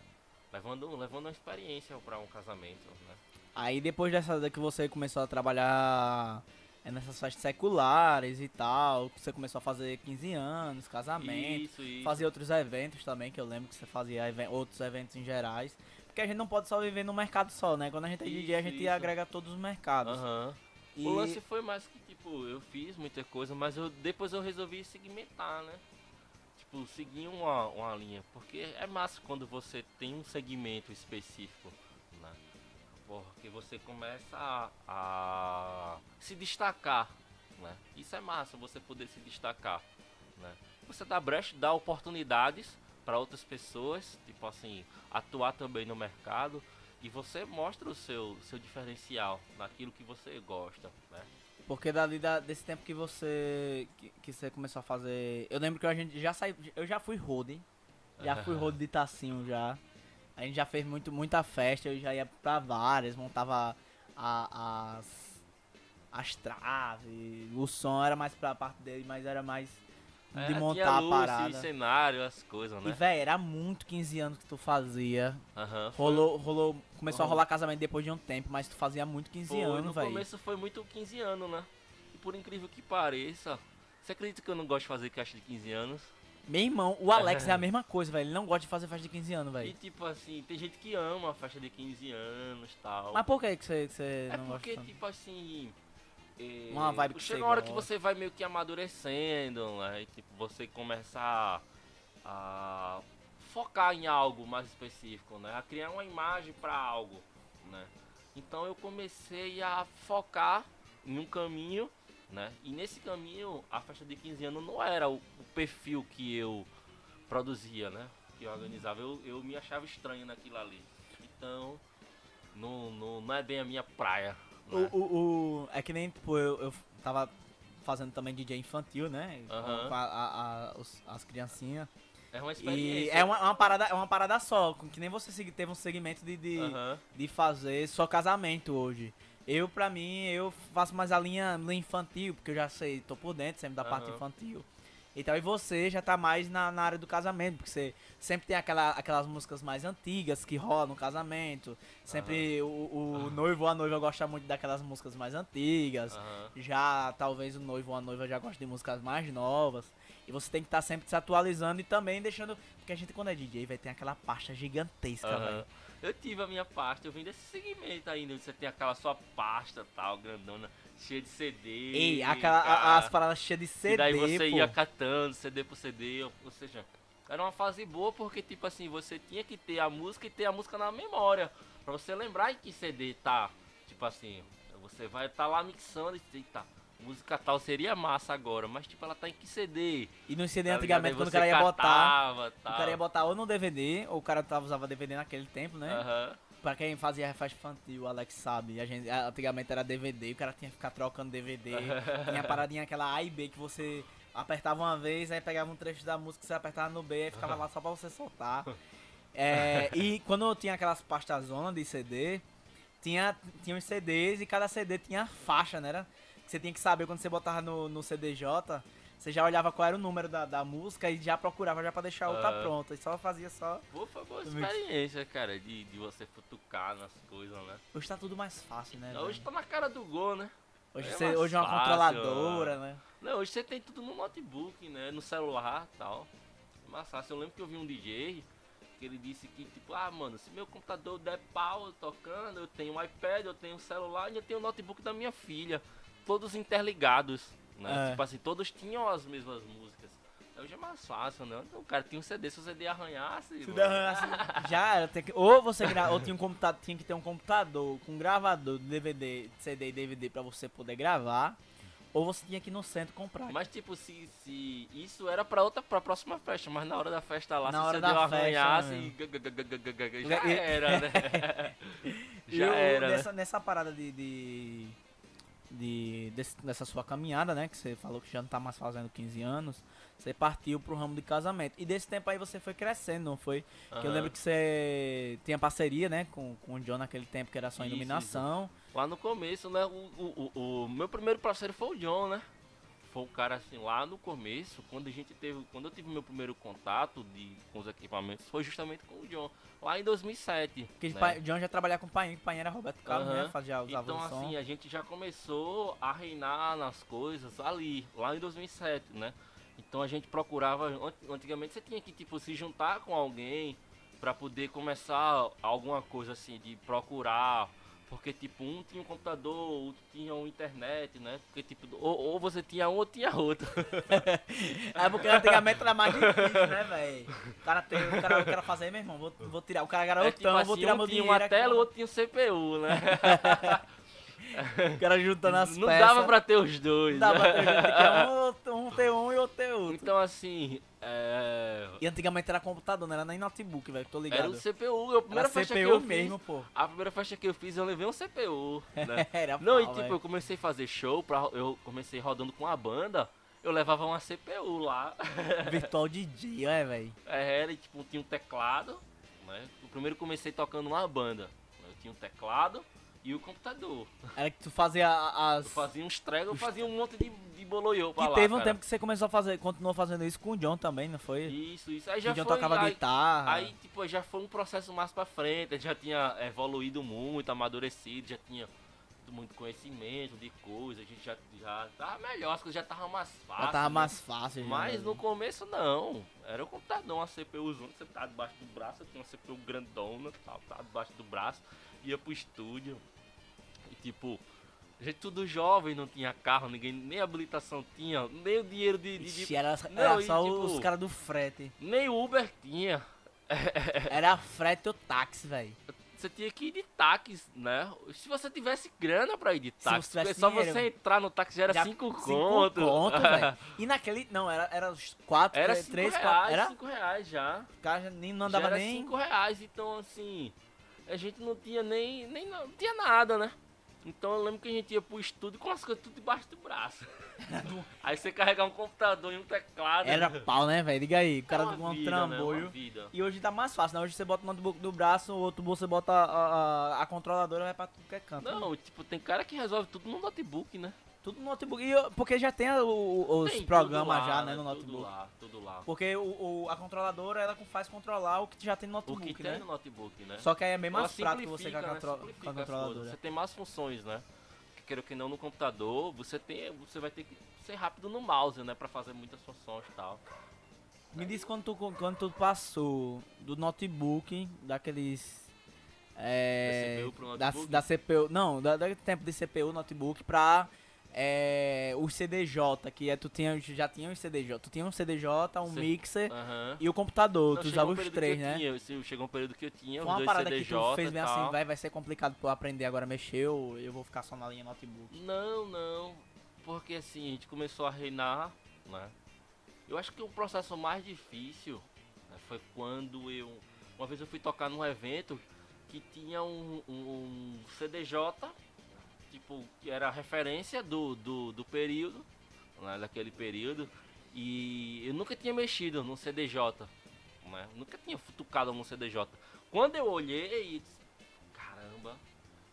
Speaker 2: Levando, levando uma experiência para um casamento. Né?
Speaker 1: Aí depois dessa que você começou a trabalhar é, nessas festas seculares e tal, você começou a fazer 15 anos, casamento,
Speaker 2: Isso, isso.
Speaker 1: fazia outros eventos também, que eu lembro que você fazia outros eventos em gerais. Porque a gente não pode só viver no mercado só, né? Quando a gente é DJ, a
Speaker 2: Isso,
Speaker 1: gente
Speaker 2: isso.
Speaker 1: agrega todos os mercados.
Speaker 2: Aham.
Speaker 1: E
Speaker 2: O lance foi mais que, tipo, eu fiz muita coisa, mas eu depois eu resolvi segmentar, né? Tipo, seguir uma, uma linha. Porque é massa quando você tem um segmento específico, né? Porque você começa a, a se destacar, né? Isso é massa, você poder se destacar, né? Você dá brecha, dá oportunidades para outras pessoas, tipo assim, atuar também no mercado e você mostra o seu, seu diferencial naquilo que você gosta, né?
Speaker 1: Porque dali da, desse tempo que você que, que, você começou a fazer, eu lembro que a gente já saiu, eu já fui road, já fui road de Tacinho já. A gente já fez muito muita festa, eu já ia pra várias, montava a, as as traves, o som era mais pra parte dele, mas era mais de
Speaker 2: É,
Speaker 1: montar
Speaker 2: tinha
Speaker 1: a
Speaker 2: luz,
Speaker 1: parada.
Speaker 2: cenário, as coisas,
Speaker 1: E
Speaker 2: né?
Speaker 1: véi, era muito 15 anos que tu fazia.
Speaker 2: Aham, foi-
Speaker 1: Rolou, rolou, começou a
Speaker 2: Rolou.
Speaker 1: rolar casamento depois de um tempo, mas tu fazia muito 15
Speaker 2: Foi,
Speaker 1: anos,
Speaker 2: no
Speaker 1: velho.
Speaker 2: começo foi muito 15 anos, né? E por incrível que pareça, você acredita que eu não gosto de fazer caixa de 15 anos?
Speaker 1: Meu irmão, o Alex é a mesma coisa, velho. Ele não gosta de fazer festa de 15 anos,
Speaker 2: E
Speaker 1: velho.
Speaker 2: tipo assim, tem gente que ama a festa de 15 anos e tal.
Speaker 1: Mas por que que você, que você
Speaker 2: é
Speaker 1: não gosta
Speaker 2: porque,
Speaker 1: tanto?
Speaker 2: tipo assim. É,
Speaker 1: Uma vibe que
Speaker 2: chega uma hora que você vai meio que amadurecendo, né? E, tipo, você começa a, a focar em algo mais específico, né? A criar uma imagem para algo, né? Então eu comecei a focar em um caminho, né? E nesse caminho, a festa de 15 anos não era o, o perfil que eu produzia, né? Que eu organizava. Eu, eu me achava estranho naquilo ali. Então, não, não, não é bem a minha praia. Né?
Speaker 1: O, o, o- é que nem, tipo, eu, eu tava fazendo também DJ infantil, né? Com- a- a- a- os- as criancinhas.
Speaker 2: É uma
Speaker 1: E
Speaker 2: experiência.
Speaker 1: é uma, uma parada, é uma parada só, que nem você teve um segmento de, de, de fazer só casamento hoje. Eu, pra mim, eu faço mais a linha, linha infantil, porque eu já sei, tô por dentro sempre da parte
Speaker 2: Aham.
Speaker 1: Então, e você já tá mais na, na área do casamento, porque você sempre tem aquela, aquelas músicas mais antigas que rolam no casamento. Sempre o, o noivo ou a noiva gosta muito daquelas músicas mais antigas. Já, talvez o noivo ou a noiva já goste de músicas mais novas. E você tem que estar sempre se atualizando e também deixando. Porque a gente, quando é DJ, vai ter aquela pasta gigantesca,
Speaker 2: Aham.
Speaker 1: velho.
Speaker 2: Eu tive a minha pasta, eu vim desse segmento ainda, onde você tem aquela sua pasta tal, grandona, cheia de CD.
Speaker 1: Ei, aquela, a-
Speaker 2: cara.
Speaker 1: as paradas cheias de CD,
Speaker 2: E daí você
Speaker 1: pô.
Speaker 2: ia catando CD por CD, ou, seja, era uma fase boa porque, tipo assim, você tinha que ter a música e ter a música na memória, pra você lembrar em que CD tá. Tipo assim, você vai estar lá mixando e eita, música tal seria massa agora, mas tipo, ela tá em que CD?
Speaker 1: E no CD
Speaker 2: Tá
Speaker 1: antigamente, quando o cara ia
Speaker 2: você
Speaker 1: botar.
Speaker 2: catava,
Speaker 1: O
Speaker 2: tal.
Speaker 1: cara ia botar ou no DVD, ou o cara tava, usava DVD naquele tempo, né?
Speaker 2: Aham.
Speaker 1: Pra quem fazia festa infantil, o Alex sabe. A gente, antigamente era DVD, o cara tinha que ficar trocando DVD. tinha a paradinha aquela A e B que você apertava uma vez, aí pegava um trecho da música, você apertava no B, aí ficava lá só pra você soltar. É, e quando eu tinha aquelas pastas zona de CD, tinha, tinha os CDs e cada CD tinha faixa, né? Era, você tinha que saber quando você botava no, no CDJ, você já olhava qual era o número da, da música e já procurava já pra deixar a outra
Speaker 2: Aham.
Speaker 1: pronta. E só fazia só.
Speaker 2: Pô, foi boa
Speaker 1: Mix.
Speaker 2: experiência, cara, de, de você futucar nas coisas, né?
Speaker 1: Hoje tá tudo mais fácil, né?
Speaker 2: Hoje
Speaker 1: velho?
Speaker 2: tá na cara do gol, né?
Speaker 1: Hoje,
Speaker 2: é
Speaker 1: você, hoje é uma
Speaker 2: fácil,
Speaker 1: controladora, né?
Speaker 2: Não, hoje você tem tudo no notebook, né? No celular e tal. É mais fácil. Eu lembro que eu vi um DJ que ele disse que, tipo, ah, mano, se meu computador der pau tocando, eu tenho um iPad, eu tenho um celular e eu tenho o notebook da minha filha. Todos interligados, né?
Speaker 1: É.
Speaker 2: Tipo assim, todos tinham as mesmas músicas. Hoje é mais fácil, né? O cara tinha um CD, se o CD arranhasse.
Speaker 1: Se
Speaker 2: mano,
Speaker 1: assim, já era. que- ou você gra, ou tinha um computador, tinha que ter um computador com gravador de DVD, CD e DVD pra você poder gravar, ou você tinha que ir no centro comprar.
Speaker 2: Mas tipo, se, se isso era pra outra, pra próxima festa, mas na hora da festa lá,
Speaker 1: Na
Speaker 2: se
Speaker 1: hora
Speaker 2: você
Speaker 1: da festa,
Speaker 2: arranhasse, e já era, né? Já
Speaker 1: eu,
Speaker 2: era, né?
Speaker 1: nessa, nessa parada de. de, de desse- dessa sua caminhada, né? Que você falou que já não tá mais fazendo 15 anos. Você partiu pro ramo de casamento. E desse tempo aí você foi crescendo, não foi? Que eu lembro que você tinha parceria, né? Com, com o John naquele tempo que era só
Speaker 2: Isso,
Speaker 1: iluminação.
Speaker 2: Lá no começo, né? O, o, o, o meu primeiro parceiro foi o John, né? Foi um cara assim, lá no começo, quando a gente teve. Quando eu tive meu primeiro contato de, com os equipamentos, foi justamente com o John. Lá em 2007.
Speaker 1: Porque
Speaker 2: né?
Speaker 1: John já trabalhava com o pai, o pai era Roberto Carlos, né?
Speaker 2: Aham.
Speaker 1: Fazia, usava
Speaker 2: Então assim, a gente já começou a reinar nas coisas ali, lá em 2007, né? Então a gente procurava, ant- antigamente você tinha que tipo se juntar com alguém pra poder começar alguma coisa assim de procurar Porque, tipo, um tinha um computador, outro tinha uma internet, né? Porque, tipo, ou, ou você tinha um ou tinha outro.
Speaker 1: É porque antigamente era mais difícil, né, velho? O cara tem, o cara, o cara fazer, meu irmão, vou, vou tirar, o cara
Speaker 2: É,
Speaker 1: garotão,
Speaker 2: tipo
Speaker 1: vou
Speaker 2: assim,
Speaker 1: tirar
Speaker 2: um
Speaker 1: meu
Speaker 2: tinha
Speaker 1: dinheiro
Speaker 2: uma
Speaker 1: aqui,
Speaker 2: tela, o outro tinha um CPU, né?
Speaker 1: O cara juntando as
Speaker 2: Não
Speaker 1: peças.
Speaker 2: dava pra ter os dois.
Speaker 1: Não dava pra ter que um, outro- um ter um e outro ter outro.
Speaker 2: Então, assim, é...
Speaker 1: E antigamente era computador, não era nem notebook, velho, tô
Speaker 2: Era
Speaker 1: ligado.
Speaker 2: o CPU. Eu, a primeira
Speaker 1: Era
Speaker 2: festa que
Speaker 1: CPU
Speaker 2: eu
Speaker 1: mesmo,
Speaker 2: fiz,
Speaker 1: pô.
Speaker 2: a primeira festa que eu fiz, eu levei um CPU, né?
Speaker 1: Era
Speaker 2: Não, e
Speaker 1: pau,
Speaker 2: tipo,
Speaker 1: velho.
Speaker 2: eu comecei a fazer show, pra, eu comecei rodando com a banda, eu levava uma CPU lá.
Speaker 1: Virtual DJ, é, velho.
Speaker 2: É, Era, e, tipo, tinha um teclado, né? O primeiro comecei tocando uma banda. Eu tinha um teclado e o computador.
Speaker 1: Era que tu fazia as...
Speaker 2: Eu fazia uns tregos, eu fazia um monte de, de boloiô pra
Speaker 1: Que
Speaker 2: lá,
Speaker 1: teve um
Speaker 2: cara.
Speaker 1: tempo que você começou a fazer, continuou fazendo isso com o John também, não foi?
Speaker 2: Isso, isso. Aí
Speaker 1: o
Speaker 2: já
Speaker 1: John
Speaker 2: foi,
Speaker 1: tocava
Speaker 2: aí,
Speaker 1: guitarra.
Speaker 2: Aí, tipo, já foi um processo mais pra frente, já tinha evoluído muito, amadurecido, já tinha muito conhecimento de coisas, a gente já, já tava melhor, as coisas já estavam mais fáceis.
Speaker 1: já tava
Speaker 2: né?
Speaker 1: mais fácil. já,
Speaker 2: Mas
Speaker 1: né?
Speaker 2: no começo não. Era o computador, uma CPUzona, você tava debaixo do braço, eu tinha uma CPU grandona, tal, tava debaixo do braço, ia pro estúdio. Tipo, a gente tudo jovem, não tinha carro, ninguém, nem habilitação tinha, nem o dinheiro de. de-
Speaker 1: Ixi, era,
Speaker 2: Não,
Speaker 1: era
Speaker 2: e,
Speaker 1: só
Speaker 2: tipo,
Speaker 1: os caras do frete.
Speaker 2: nem Uber tinha.
Speaker 1: Era frete ou táxi, velho.
Speaker 2: Você tinha que ir de táxi, né? Se você tivesse grana pra ir de
Speaker 1: você
Speaker 2: táxi,
Speaker 1: tivesse
Speaker 2: porque só
Speaker 1: dinheiro.
Speaker 2: você entrar no táxi já era
Speaker 1: Já
Speaker 2: 5
Speaker 1: cinco
Speaker 2: conto.
Speaker 1: conto, velho. E naquele. Não, era, era os quatro,
Speaker 2: Era
Speaker 1: três,
Speaker 2: 5
Speaker 1: três,
Speaker 2: reais,
Speaker 1: quatro. Era?
Speaker 2: 5 reais já.
Speaker 1: O cara já nem, não
Speaker 2: já
Speaker 1: andava
Speaker 2: era
Speaker 1: nem.
Speaker 2: 5 reais, então assim, a gente não tinha nem, nem não tinha nada, né? Então eu lembro que a gente ia pro estúdio com as coisas tudo debaixo do braço. aí você carregar um computador e um teclado.
Speaker 1: Era pau, né, velho? Liga aí. O
Speaker 2: É
Speaker 1: cara
Speaker 2: uma
Speaker 1: com um
Speaker 2: né?
Speaker 1: Trambolho.
Speaker 2: vida.
Speaker 1: E hoje tá mais fácil, né? Hoje você bota o notebook do braço, o outro bolso você bota a, a, a controladora vai pra tudo que é canto.
Speaker 2: Não, tipo, tem cara que resolve tudo no notebook, né?
Speaker 1: Tudo no notebook. E eu- porque já tem o- os
Speaker 2: Tem tudo
Speaker 1: programas
Speaker 2: lá,
Speaker 1: já, né, no
Speaker 2: Tudo
Speaker 1: notebook.
Speaker 2: lá, tudo lá.
Speaker 1: Porque o, o- a controladora, ela faz controlar o que já tem no
Speaker 2: O que
Speaker 1: notebook,
Speaker 2: tem
Speaker 1: né?
Speaker 2: no notebook, né?
Speaker 1: Só que aí é bem mais
Speaker 2: Ela
Speaker 1: prático você com a,
Speaker 2: né?
Speaker 1: contro- com a controladora.
Speaker 2: Você tem mais funções, né? Que queira que não no computador, você tem, você vai ter que ser rápido no mouse, né, para fazer muitas funções e tal.
Speaker 1: Me diz quando tu, quando tu passou do notebook, daqueles. É,
Speaker 2: Da CPU pro
Speaker 1: da,
Speaker 2: notebook?
Speaker 1: da CPU. Não, da, da tempo de CPU notebook pra é, o CDJ, que é, tu tinha, já tinha um CDJ. Tu tinha um CDJ, um mixer
Speaker 2: Aham.
Speaker 1: e o computador.
Speaker 2: Não,
Speaker 1: tu usava
Speaker 2: um
Speaker 1: os três, né?
Speaker 2: Tinha, chegou um período que eu tinha,
Speaker 1: Foi
Speaker 2: os
Speaker 1: uma
Speaker 2: dois
Speaker 1: parada
Speaker 2: CDJ
Speaker 1: que tu fez bem assim, vai, vai ser complicado pra eu aprender agora a mexer ou eu vou ficar só na linha notebook.
Speaker 2: Não, não. Porque assim, a gente começou a reinar, né? Eu acho que o processo mais difícil né, foi quando eu. Uma vez eu fui tocar num evento que tinha um, um- um CDJ, tipo, que era a referência do, do, do período, né, daquele período. E eu nunca tinha mexido num CDJ, né? Nunca tinha futucado num CDJ. Quando eu olhei, disse, caramba,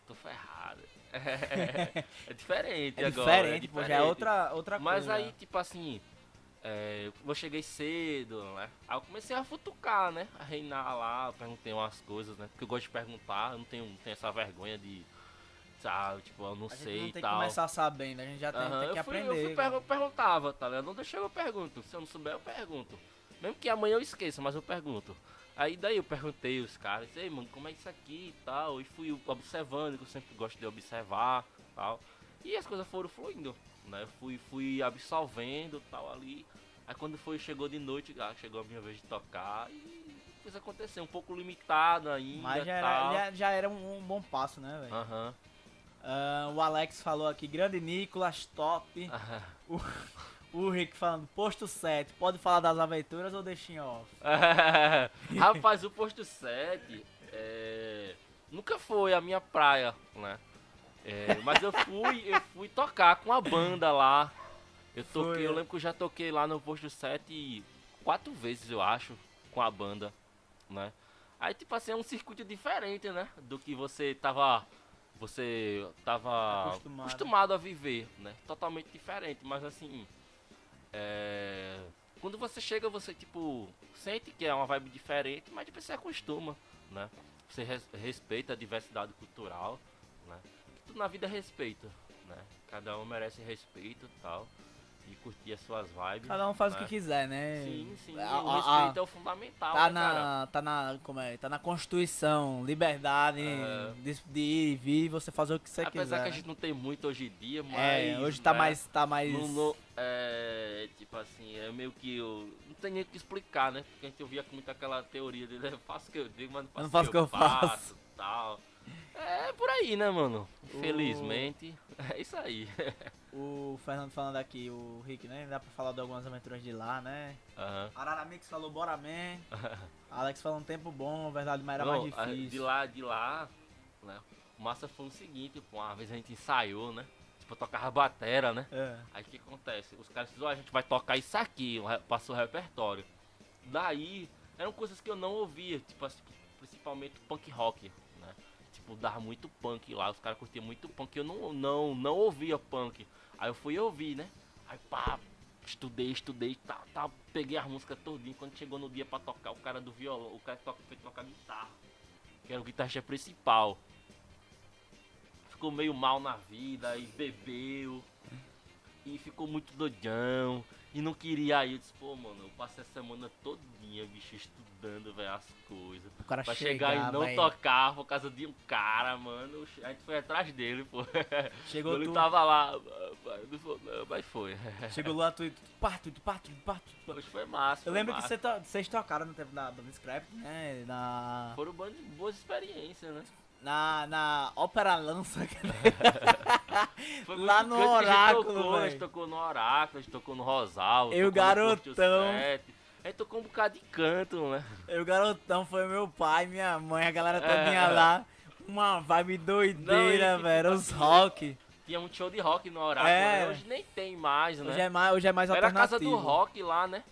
Speaker 2: tô ferrado. É, diferente
Speaker 1: É
Speaker 2: agora.
Speaker 1: diferente, pô, já é outra, outra
Speaker 2: Mas
Speaker 1: coisa.
Speaker 2: aí, tipo assim, é, eu cheguei cedo, né? Aí eu comecei a futucar, né? A reinar lá, perguntei umas coisas, né? Porque eu gosto de perguntar, eu não tenho, não tenho essa vergonha de, sabe, tipo, eu não
Speaker 1: a gente
Speaker 2: sei e
Speaker 1: tem que
Speaker 2: tal.
Speaker 1: começar sabendo, a gente já tem,
Speaker 2: Aham,
Speaker 1: tem que
Speaker 2: eu fui,
Speaker 1: aprender.
Speaker 2: Eu, fui per- eu perguntava, tá ligado? Onde eu chego eu pergunto. Se eu não souber, eu pergunto. Mesmo que amanhã eu esqueça, mas eu pergunto. Aí daí eu perguntei os caras, ei mano, como é isso aqui e tal. E fui observando, que eu sempre gosto de observar e tal. E as coisas foram fluindo, né? Eu fui, fui absolvendo tal ali. Aí quando foi, chegou de noite, ah, chegou a minha vez de tocar e coisa acontecer. Um pouco limitado ainda.
Speaker 1: Mas já
Speaker 2: tal.
Speaker 1: era, já, já era um, um bom passo, né, velho?
Speaker 2: Aham.
Speaker 1: Ah, o Alex falou aqui, grande Nicolas, top. O Rick falando, posto 7, pode falar das aventuras ou deixa em off?
Speaker 2: Rapaz, o posto 7 é, nunca foi a minha praia, né? É, mas eu fui, eu fui tocar com a banda lá. Eu toquei,
Speaker 1: Foi,
Speaker 2: eu
Speaker 1: é.
Speaker 2: lembro que eu já toquei lá no posto 7 quatro vezes, eu acho, com a banda, né? Aí tipo assim, é um circuito diferente, né? Do que você tava você tava
Speaker 1: Acostumado.
Speaker 2: acostumado a viver, né? Totalmente diferente, mas assim, é, quando você chega, você tipo sente que é uma vibe diferente, mas depois você acostuma, né? Você res- respeita a diversidade cultural, né? Tudo na vida é respeito, né? Cada um merece respeito e tal. E curtir as suas vibes.
Speaker 1: Cada um faz
Speaker 2: né?
Speaker 1: o que quiser, né?
Speaker 2: Sim, sim.
Speaker 1: A-
Speaker 2: o respeito
Speaker 1: a-
Speaker 2: é o fundamental,
Speaker 1: Tá
Speaker 2: né, cara?
Speaker 1: na, tá na, como é, tá na Constituição, liberdade
Speaker 2: É.
Speaker 1: de, de ir e vir, você fazer o que você
Speaker 2: Apesar
Speaker 1: quiser.
Speaker 2: que a gente não tem muito hoje em dia, mas...
Speaker 1: é, hoje tá
Speaker 2: né,
Speaker 1: mais, tá mais,
Speaker 2: Não, não- é, tipo assim, é meio que eu. Não tem nem o que explicar, né? Porque a gente ouvia muito aquela teoria de eu faço o que eu digo, mas não faço,
Speaker 1: faço o que eu faço.
Speaker 2: tal. É por aí, né, mano? Infelizmente, é isso aí.
Speaker 1: o Fernando falando aqui, o Rick, né? Dá pra falar de algumas aventuras de lá, né?
Speaker 2: Aham.
Speaker 1: Araramix falou, bora man. Alex falou um tempo bom, verdade, mas era
Speaker 2: Não,
Speaker 1: mais
Speaker 2: a-
Speaker 1: difícil.
Speaker 2: De lá, de lá, né? O massa foi o seguinte, pô, uma vez a gente ensaiou, né? Tipo, eu tocava batera, né?
Speaker 1: É.
Speaker 2: Aí o que acontece? Os caras disseram, ó, a gente vai tocar isso aqui, passou o repertório. Daí, eram coisas que eu não ouvia, tipo principalmente punk rock? Tipo, dava muito punk lá, os caras curtiam muito punk, eu não, não, não ouvia punk. Aí eu fui ouvir, né? Aí pá, estudei, estudei, tá, tá, peguei as músicas todinho. Quando chegou no dia pra tocar, o cara do violão, o cara que toca, foi tocar guitarra, que era o guitarrista principal. Ficou meio mal na vida e bebeu. E ficou muito doidão. E não queria ir. Eu disse, pô, mano, eu passei a semana todinha, bicho, estudando, velho, as coisas.
Speaker 1: O cara
Speaker 2: Pra
Speaker 1: chegar,
Speaker 2: chegar e não
Speaker 1: vai-
Speaker 2: tocar por causa de um cara, mano. A gente foi atrás dele, pô.
Speaker 1: Chegou
Speaker 2: ele
Speaker 1: tu,
Speaker 2: tava lá. Mas foi- mas
Speaker 1: chegou lá, tu, pá, tu, pá, tu, pá.
Speaker 2: Hoje foi massa.
Speaker 1: Eu
Speaker 2: foi
Speaker 1: lembro que
Speaker 2: massa.
Speaker 1: cê to- vocês tocaram no tempo da Banda Scrap, né? Na,
Speaker 2: Foram boas experiências, né?
Speaker 1: Na, na Ópera Lança. Lá no Oráculo,
Speaker 2: tocou, A gente tocou no Oráculo, a gente tocou no Rosal.
Speaker 1: Eu, garotão.
Speaker 2: A gente tocou um bocado de canto, né?
Speaker 1: o garotão foi meu pai, minha mãe, a galera todinha
Speaker 2: É.
Speaker 1: lá. Uma vibe doideira,
Speaker 2: Não, que,
Speaker 1: velho.
Speaker 2: tipo
Speaker 1: Os
Speaker 2: assim,
Speaker 1: rock.
Speaker 2: Tinha muito show de rock no Oráculo.
Speaker 1: É.
Speaker 2: né? Hoje nem tem mais, né?
Speaker 1: Hoje é mais, hoje é mais
Speaker 2: Era a casa do rock lá, né?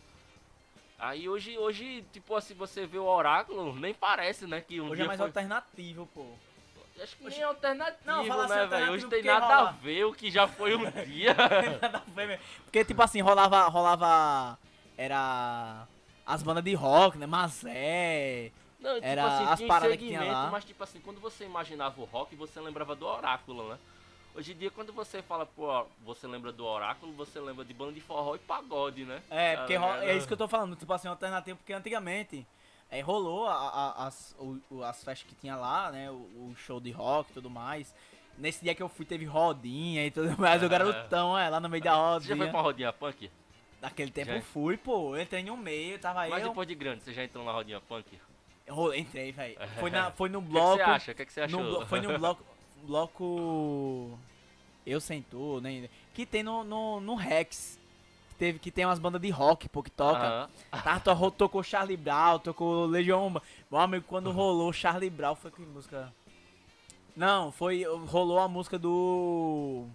Speaker 2: Aí hoje, hoje, tipo assim, você vê o Oráculo, nem parece, né? Que um
Speaker 1: Hoje é mais
Speaker 2: foi...
Speaker 1: alternativo, pô.
Speaker 2: Acho que nem é alternativo,
Speaker 1: Não, fala assim,
Speaker 2: né, velho?
Speaker 1: alternativo
Speaker 2: Hoje tem nada a
Speaker 1: rola.
Speaker 2: ver o que já foi um dia.
Speaker 1: Nada a ver mesmo. Porque, tipo assim, rolava. rolava era. As bandas de rock, né? Mazé.
Speaker 2: Não, tipo
Speaker 1: Era
Speaker 2: assim,
Speaker 1: as paradas que tinha lá.
Speaker 2: mas tipo assim, quando você imaginava o rock, você lembrava do Oráculo, né? Hoje em dia, quando você fala, pô, você lembra do Oráculo, você lembra de banda de forró e pagode, né?
Speaker 1: É, porque
Speaker 2: Tá
Speaker 1: ro-
Speaker 2: ligado?
Speaker 1: é isso que eu tô falando, tipo assim, alternativo, porque antigamente é, rolou a- a- as, o- o- as festas que tinha lá, né? O, o show de rock e tudo mais. Nesse dia que eu fui, teve rodinha e tudo mais, o
Speaker 2: É.
Speaker 1: garotão, é, lá no meio da
Speaker 2: Você já foi
Speaker 1: rodinha.
Speaker 2: pra rodinha punk?
Speaker 1: Naquele tempo
Speaker 2: Já?
Speaker 1: eu fui, pô. Eu entrei no meio, tava
Speaker 2: Mas
Speaker 1: eu.
Speaker 2: depois de grande, você já entrou na rodinha punk?
Speaker 1: eu entrei, velho. Foi, na- foi no
Speaker 2: O que,
Speaker 1: bloco.
Speaker 2: você acha? O que, você
Speaker 1: no
Speaker 2: achou?
Speaker 1: blo- foi no bloco. Bloco. Eu sentou, né? Que tem no, no, no Rex. Que, teve, que tem umas bandas de rock, pô, que toca.
Speaker 2: Aham.
Speaker 1: Tá, to- tocou Charlie Brown, tocou Legião. Meu amigo, quando rolou Charlie Brown, foi que música? Não, foi. Rolou a música do.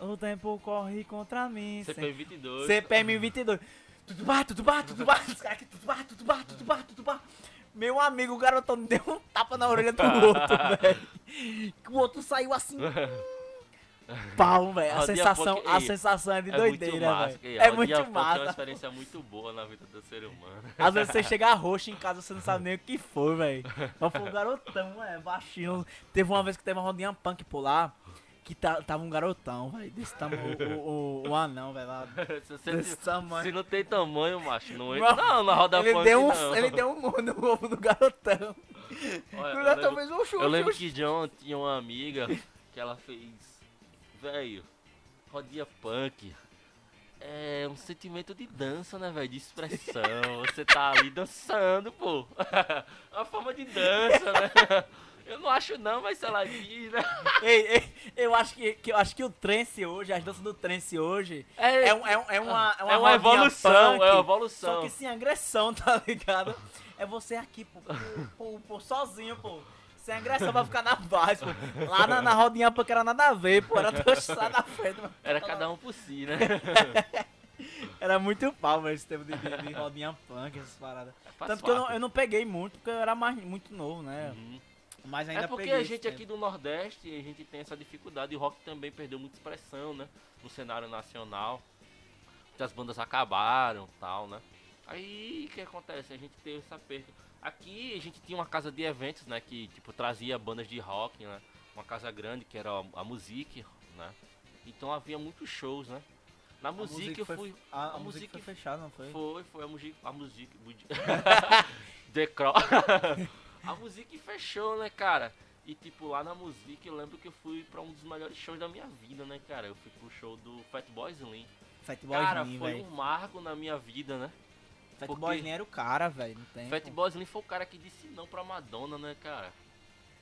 Speaker 1: O tempo corre contra mim. sem-
Speaker 2: CPM 22.
Speaker 1: CPM 22. Tudo bá, tudo bá, tudo bá. Os caras Meu amigo, o garotão deu um tapa na orelha do outro, velho. O outro saiu assim. Pau, velho. A sensação, a
Speaker 2: ei,
Speaker 1: sensação é de
Speaker 2: É
Speaker 1: doideira,
Speaker 2: massa.
Speaker 1: velho. É muito
Speaker 2: punk É uma
Speaker 1: massa.
Speaker 2: experiência muito boa na vida do ser humano.
Speaker 1: Às vezes você chega roxo em casa, você não sabe nem o que foi, velho. Mas foi um garotão, é, baixinho. Teve uma vez que teve uma rodinha punk por lá, que tá- tava um garotão, velho. Desse tamanho, o, o, o anão, velho,
Speaker 2: se,
Speaker 1: Desse tamanho.
Speaker 2: se não tem tamanho, macho, não entra não, na roda
Speaker 1: Ele
Speaker 2: punk
Speaker 1: deu, um,
Speaker 2: não.
Speaker 1: ele deu um murro no ovo do garotão.
Speaker 2: Olha,
Speaker 1: o
Speaker 2: eu
Speaker 1: garotão
Speaker 2: lembro-
Speaker 1: fez um chute.
Speaker 2: Eu lembro que John tinha uma amiga que ela fez. Velho, rodinha punk. É um sentimento de dança, né, velho? De expressão. Você tá ali dançando, pô. É uma forma de dança, né? Eu não acho não, mas né?
Speaker 1: Ei, ei, eu acho que, que, eu acho que o trance hoje, as danças do trance hoje,
Speaker 2: É,
Speaker 1: é, um- é, um- é uma, é uma,
Speaker 2: é uma evolução,
Speaker 1: punk,
Speaker 2: é uma
Speaker 1: Só
Speaker 2: evolução.
Speaker 1: que sem agressão, tá ligado? É você aqui, pô, pô, pô, sozinho, pô. Sem agressão pra ficar na base, pô. Lá na, na rodinha punk era nada a ver, pô. Era dançar na frente. mas-
Speaker 2: Era cada um por si, né?
Speaker 1: Era muito pau, velho, esse tempo de, de, de rodinha punk, essas paradas.
Speaker 2: Faz
Speaker 1: Tanto que eu não, eu não peguei muito, porque eu era mais, muito novo, né?
Speaker 2: Uhum.
Speaker 1: Mas ainda
Speaker 2: É porque a gente aqui do Nordeste, a gente tem essa dificuldade. E o rock também perdeu muita expressão, né? No cenário nacional. Muitas bandas acabaram tal, né? Aí o que acontece? A gente teve essa perda. Aqui a gente tinha uma casa de eventos, né? Que tipo trazia bandas de rock, né? Uma casa grande que era a, Music, né? Então havia muitos shows, né? Na
Speaker 1: A
Speaker 2: música eu
Speaker 1: foi,
Speaker 2: fui.
Speaker 1: A, a
Speaker 2: a
Speaker 1: música foi fechada, não foi?
Speaker 2: Foi, foi a música. A música. The Cro... a música fechou, né, cara? E tipo, lá na música eu lembro que eu fui pra um dos melhores shows da minha vida, né, cara? Eu fui pro show do Fatboy Slim.
Speaker 1: Fatboy
Speaker 2: Cara,
Speaker 1: Slim,
Speaker 2: foi
Speaker 1: velho.
Speaker 2: um marco na minha vida, né?
Speaker 1: Fatboy Slim era o cara, velho, não tem.
Speaker 2: Fatboy Slim foi o cara que disse não pra Madonna, né, cara?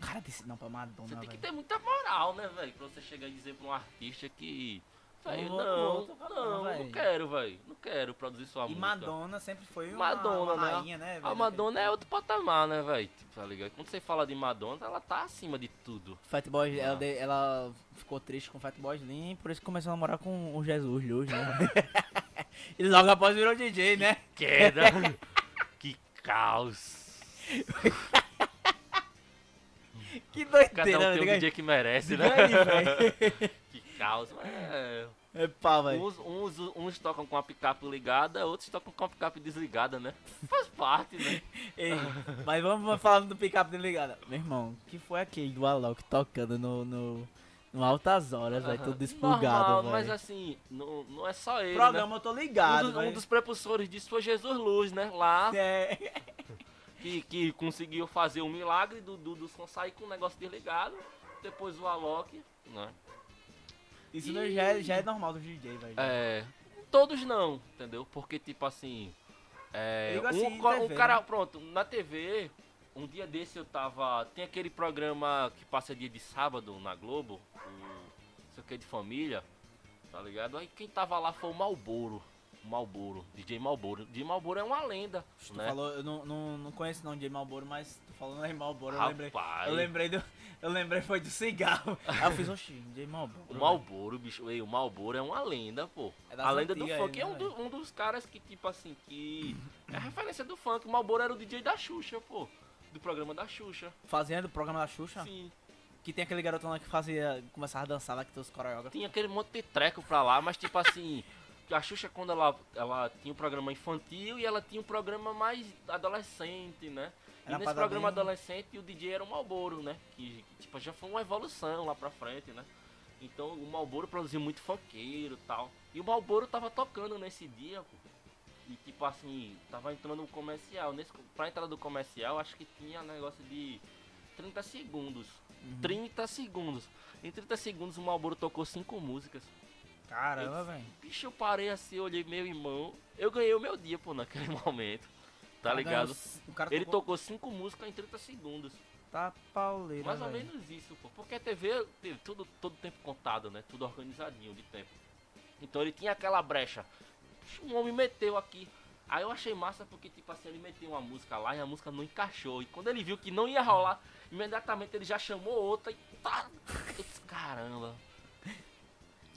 Speaker 1: Cara, disse não pra Madonna,
Speaker 2: Você tem que
Speaker 1: velho.
Speaker 2: ter muita moral, né, velho? Pra você chegar e dizer pra um artista que. Velho,
Speaker 1: Não
Speaker 2: não,
Speaker 1: não não,
Speaker 2: não, quero, velho. Não quero produzir sua
Speaker 1: E
Speaker 2: música.
Speaker 1: Madonna sempre foi uma,
Speaker 2: Madonna,
Speaker 1: uma
Speaker 2: né?
Speaker 1: rainha, né?
Speaker 2: A Madonna é outro patamar, né, velho? Tipo, tá ligado? Quando você fala de Madonna, ela tá acima de tudo.
Speaker 1: Fatboy, ela,
Speaker 2: Ah.
Speaker 1: de- ela ficou triste com o Fatboy Slim, por isso que começou a namorar com o Jesus Luz, né? e logo após virou DJ, né?
Speaker 2: Queda! que caos!
Speaker 1: Que
Speaker 2: Cada
Speaker 1: doideira,
Speaker 2: um tem um
Speaker 1: velho.
Speaker 2: DJ que merece, né?
Speaker 1: aí,
Speaker 2: que caos, mas é.
Speaker 1: É pá, velho.
Speaker 2: Uns, uns, uns tocam com a picape ligada, outros tocam com a picape desligada, né? Faz parte, né?
Speaker 1: Ei, mas vamos, falando do picape desligado. Meu irmão, que foi aquele do Alok tocando no, no, no Altas Horas, velho, tudo desplugado,
Speaker 2: Normal,
Speaker 1: velho.
Speaker 2: mas assim, não, não é só ele,
Speaker 1: Programa eu tô
Speaker 2: né?
Speaker 1: ligado,
Speaker 2: Um, dos- um
Speaker 1: velho.
Speaker 2: dos prepulsores disso foi Jesus Luz, né? Lá,
Speaker 1: É,
Speaker 2: que, que conseguiu fazer o milagre do, do, do som sair com o negócio desligado. Depois o Alok, né?
Speaker 1: Isso não- já, é, já é normal do DJ, velho.
Speaker 2: É, todos não, entendeu? Porque, tipo assim, é,
Speaker 1: assim,
Speaker 2: um,
Speaker 1: em
Speaker 2: co- um
Speaker 1: TV,
Speaker 2: cara,
Speaker 1: né?
Speaker 2: pronto, na TV, um dia desse eu tava, tem aquele programa que passa dia de sábado na Globo, o não sei o que de família, tá ligado? Aí quem tava lá foi o Malboro, Malboro, DJ Malboro. DJ Malboro é uma lenda,
Speaker 1: Tu
Speaker 2: né?
Speaker 1: falou, eu não, não, não conheço não DJ Malboro, mas tu falando em Malboro, eu lembrei. Eu lembrei do. Eu lembrei foi do cigarro. Aí eu fiz, oxi, DJ Malboro.
Speaker 2: o Malboro, bicho, ei, o Malboro é uma lenda, pô.
Speaker 1: É
Speaker 2: A lenda do funk
Speaker 1: aí,
Speaker 2: é um,
Speaker 1: né,
Speaker 2: do- um dos caras que, tipo assim, que é referência do funk. O Malboro era o DJ da Xuxa, pô. Do programa da Xuxa.
Speaker 1: Fazendo o programa da Xuxa,
Speaker 2: Sim.
Speaker 1: que tem aquele garotão lá que fazia. começava a dançar lá que tem os coreógrafos.
Speaker 2: Tinha aquele monte de treco pra lá, mas tipo assim, a Xuxa quando ela, ela tinha um programa infantil e ela tinha um programa mais adolescente, né?
Speaker 1: Era
Speaker 2: e nesse programa
Speaker 1: bem-
Speaker 2: adolescente o DJ era o Malboro, né? Que, tipo, já foi uma evolução lá pra frente, né? Então o Malboro produziu muito funkeiro e tal. E o Malboro tava tocando nesse dia, pô. E tipo assim, tava entrando um comercial. Nesse, pra entrada do comercial, acho que tinha negócio de 30 segundos.
Speaker 1: Uhum.
Speaker 2: 30 segundos. Em 30 segundos o Malboro tocou cinco músicas.
Speaker 1: Caramba, velho.
Speaker 2: Bicho, eu parei assim, olhei meu irmão. Eu ganhei o meu dia, pô, naquele momento. Tá ligado? Ele
Speaker 1: tocou.
Speaker 2: tocou cinco músicas em 30 segundos.
Speaker 1: Tá pauleira.
Speaker 2: Mais ou
Speaker 1: velho.
Speaker 2: menos isso, pô. Porque a TV teve tudo, todo tempo contado, né? Tudo organizadinho de tempo. Então ele tinha aquela brecha. Um homem meteu aqui. Aí eu achei massa porque, tipo assim, ele meteu uma música lá e a música não encaixou. E quando ele viu que não ia rolar, imediatamente ele já chamou outra e tá. Caramba.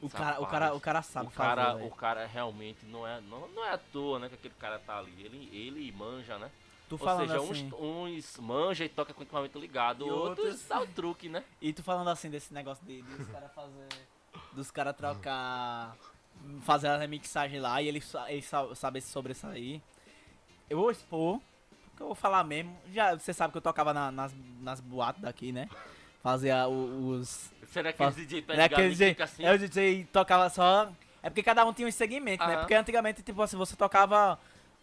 Speaker 1: O cara, o cara, o cara sabe
Speaker 2: o cara,
Speaker 1: fazer,
Speaker 2: o cara realmente não é, não, não é à toa, né, que aquele cara tá ali. Ele, ele manja, né?
Speaker 1: Tu
Speaker 2: Ou
Speaker 1: falando
Speaker 2: seja,
Speaker 1: assim,
Speaker 2: uns, uns manja e toca com o equipamento ligado, outros
Speaker 1: outros-
Speaker 2: dá o truque, né?
Speaker 1: e tu falando assim desse negócio de, dos caras fazer, dos caras trocar, fazer a remixagem lá e ele, ele sa- saber se sobressair. Eu vou expor, porque eu vou falar mesmo. Já, você sabe que eu tocava na- nas, nas boates daqui, né? Fazia o- os,
Speaker 2: Será que
Speaker 1: Faz-
Speaker 2: DJ pé
Speaker 1: É
Speaker 2: de
Speaker 1: DJ,
Speaker 2: assim?
Speaker 1: é o DJ tocava só. É porque cada um tinha um segmento, né? Porque antigamente, tipo assim, você tocava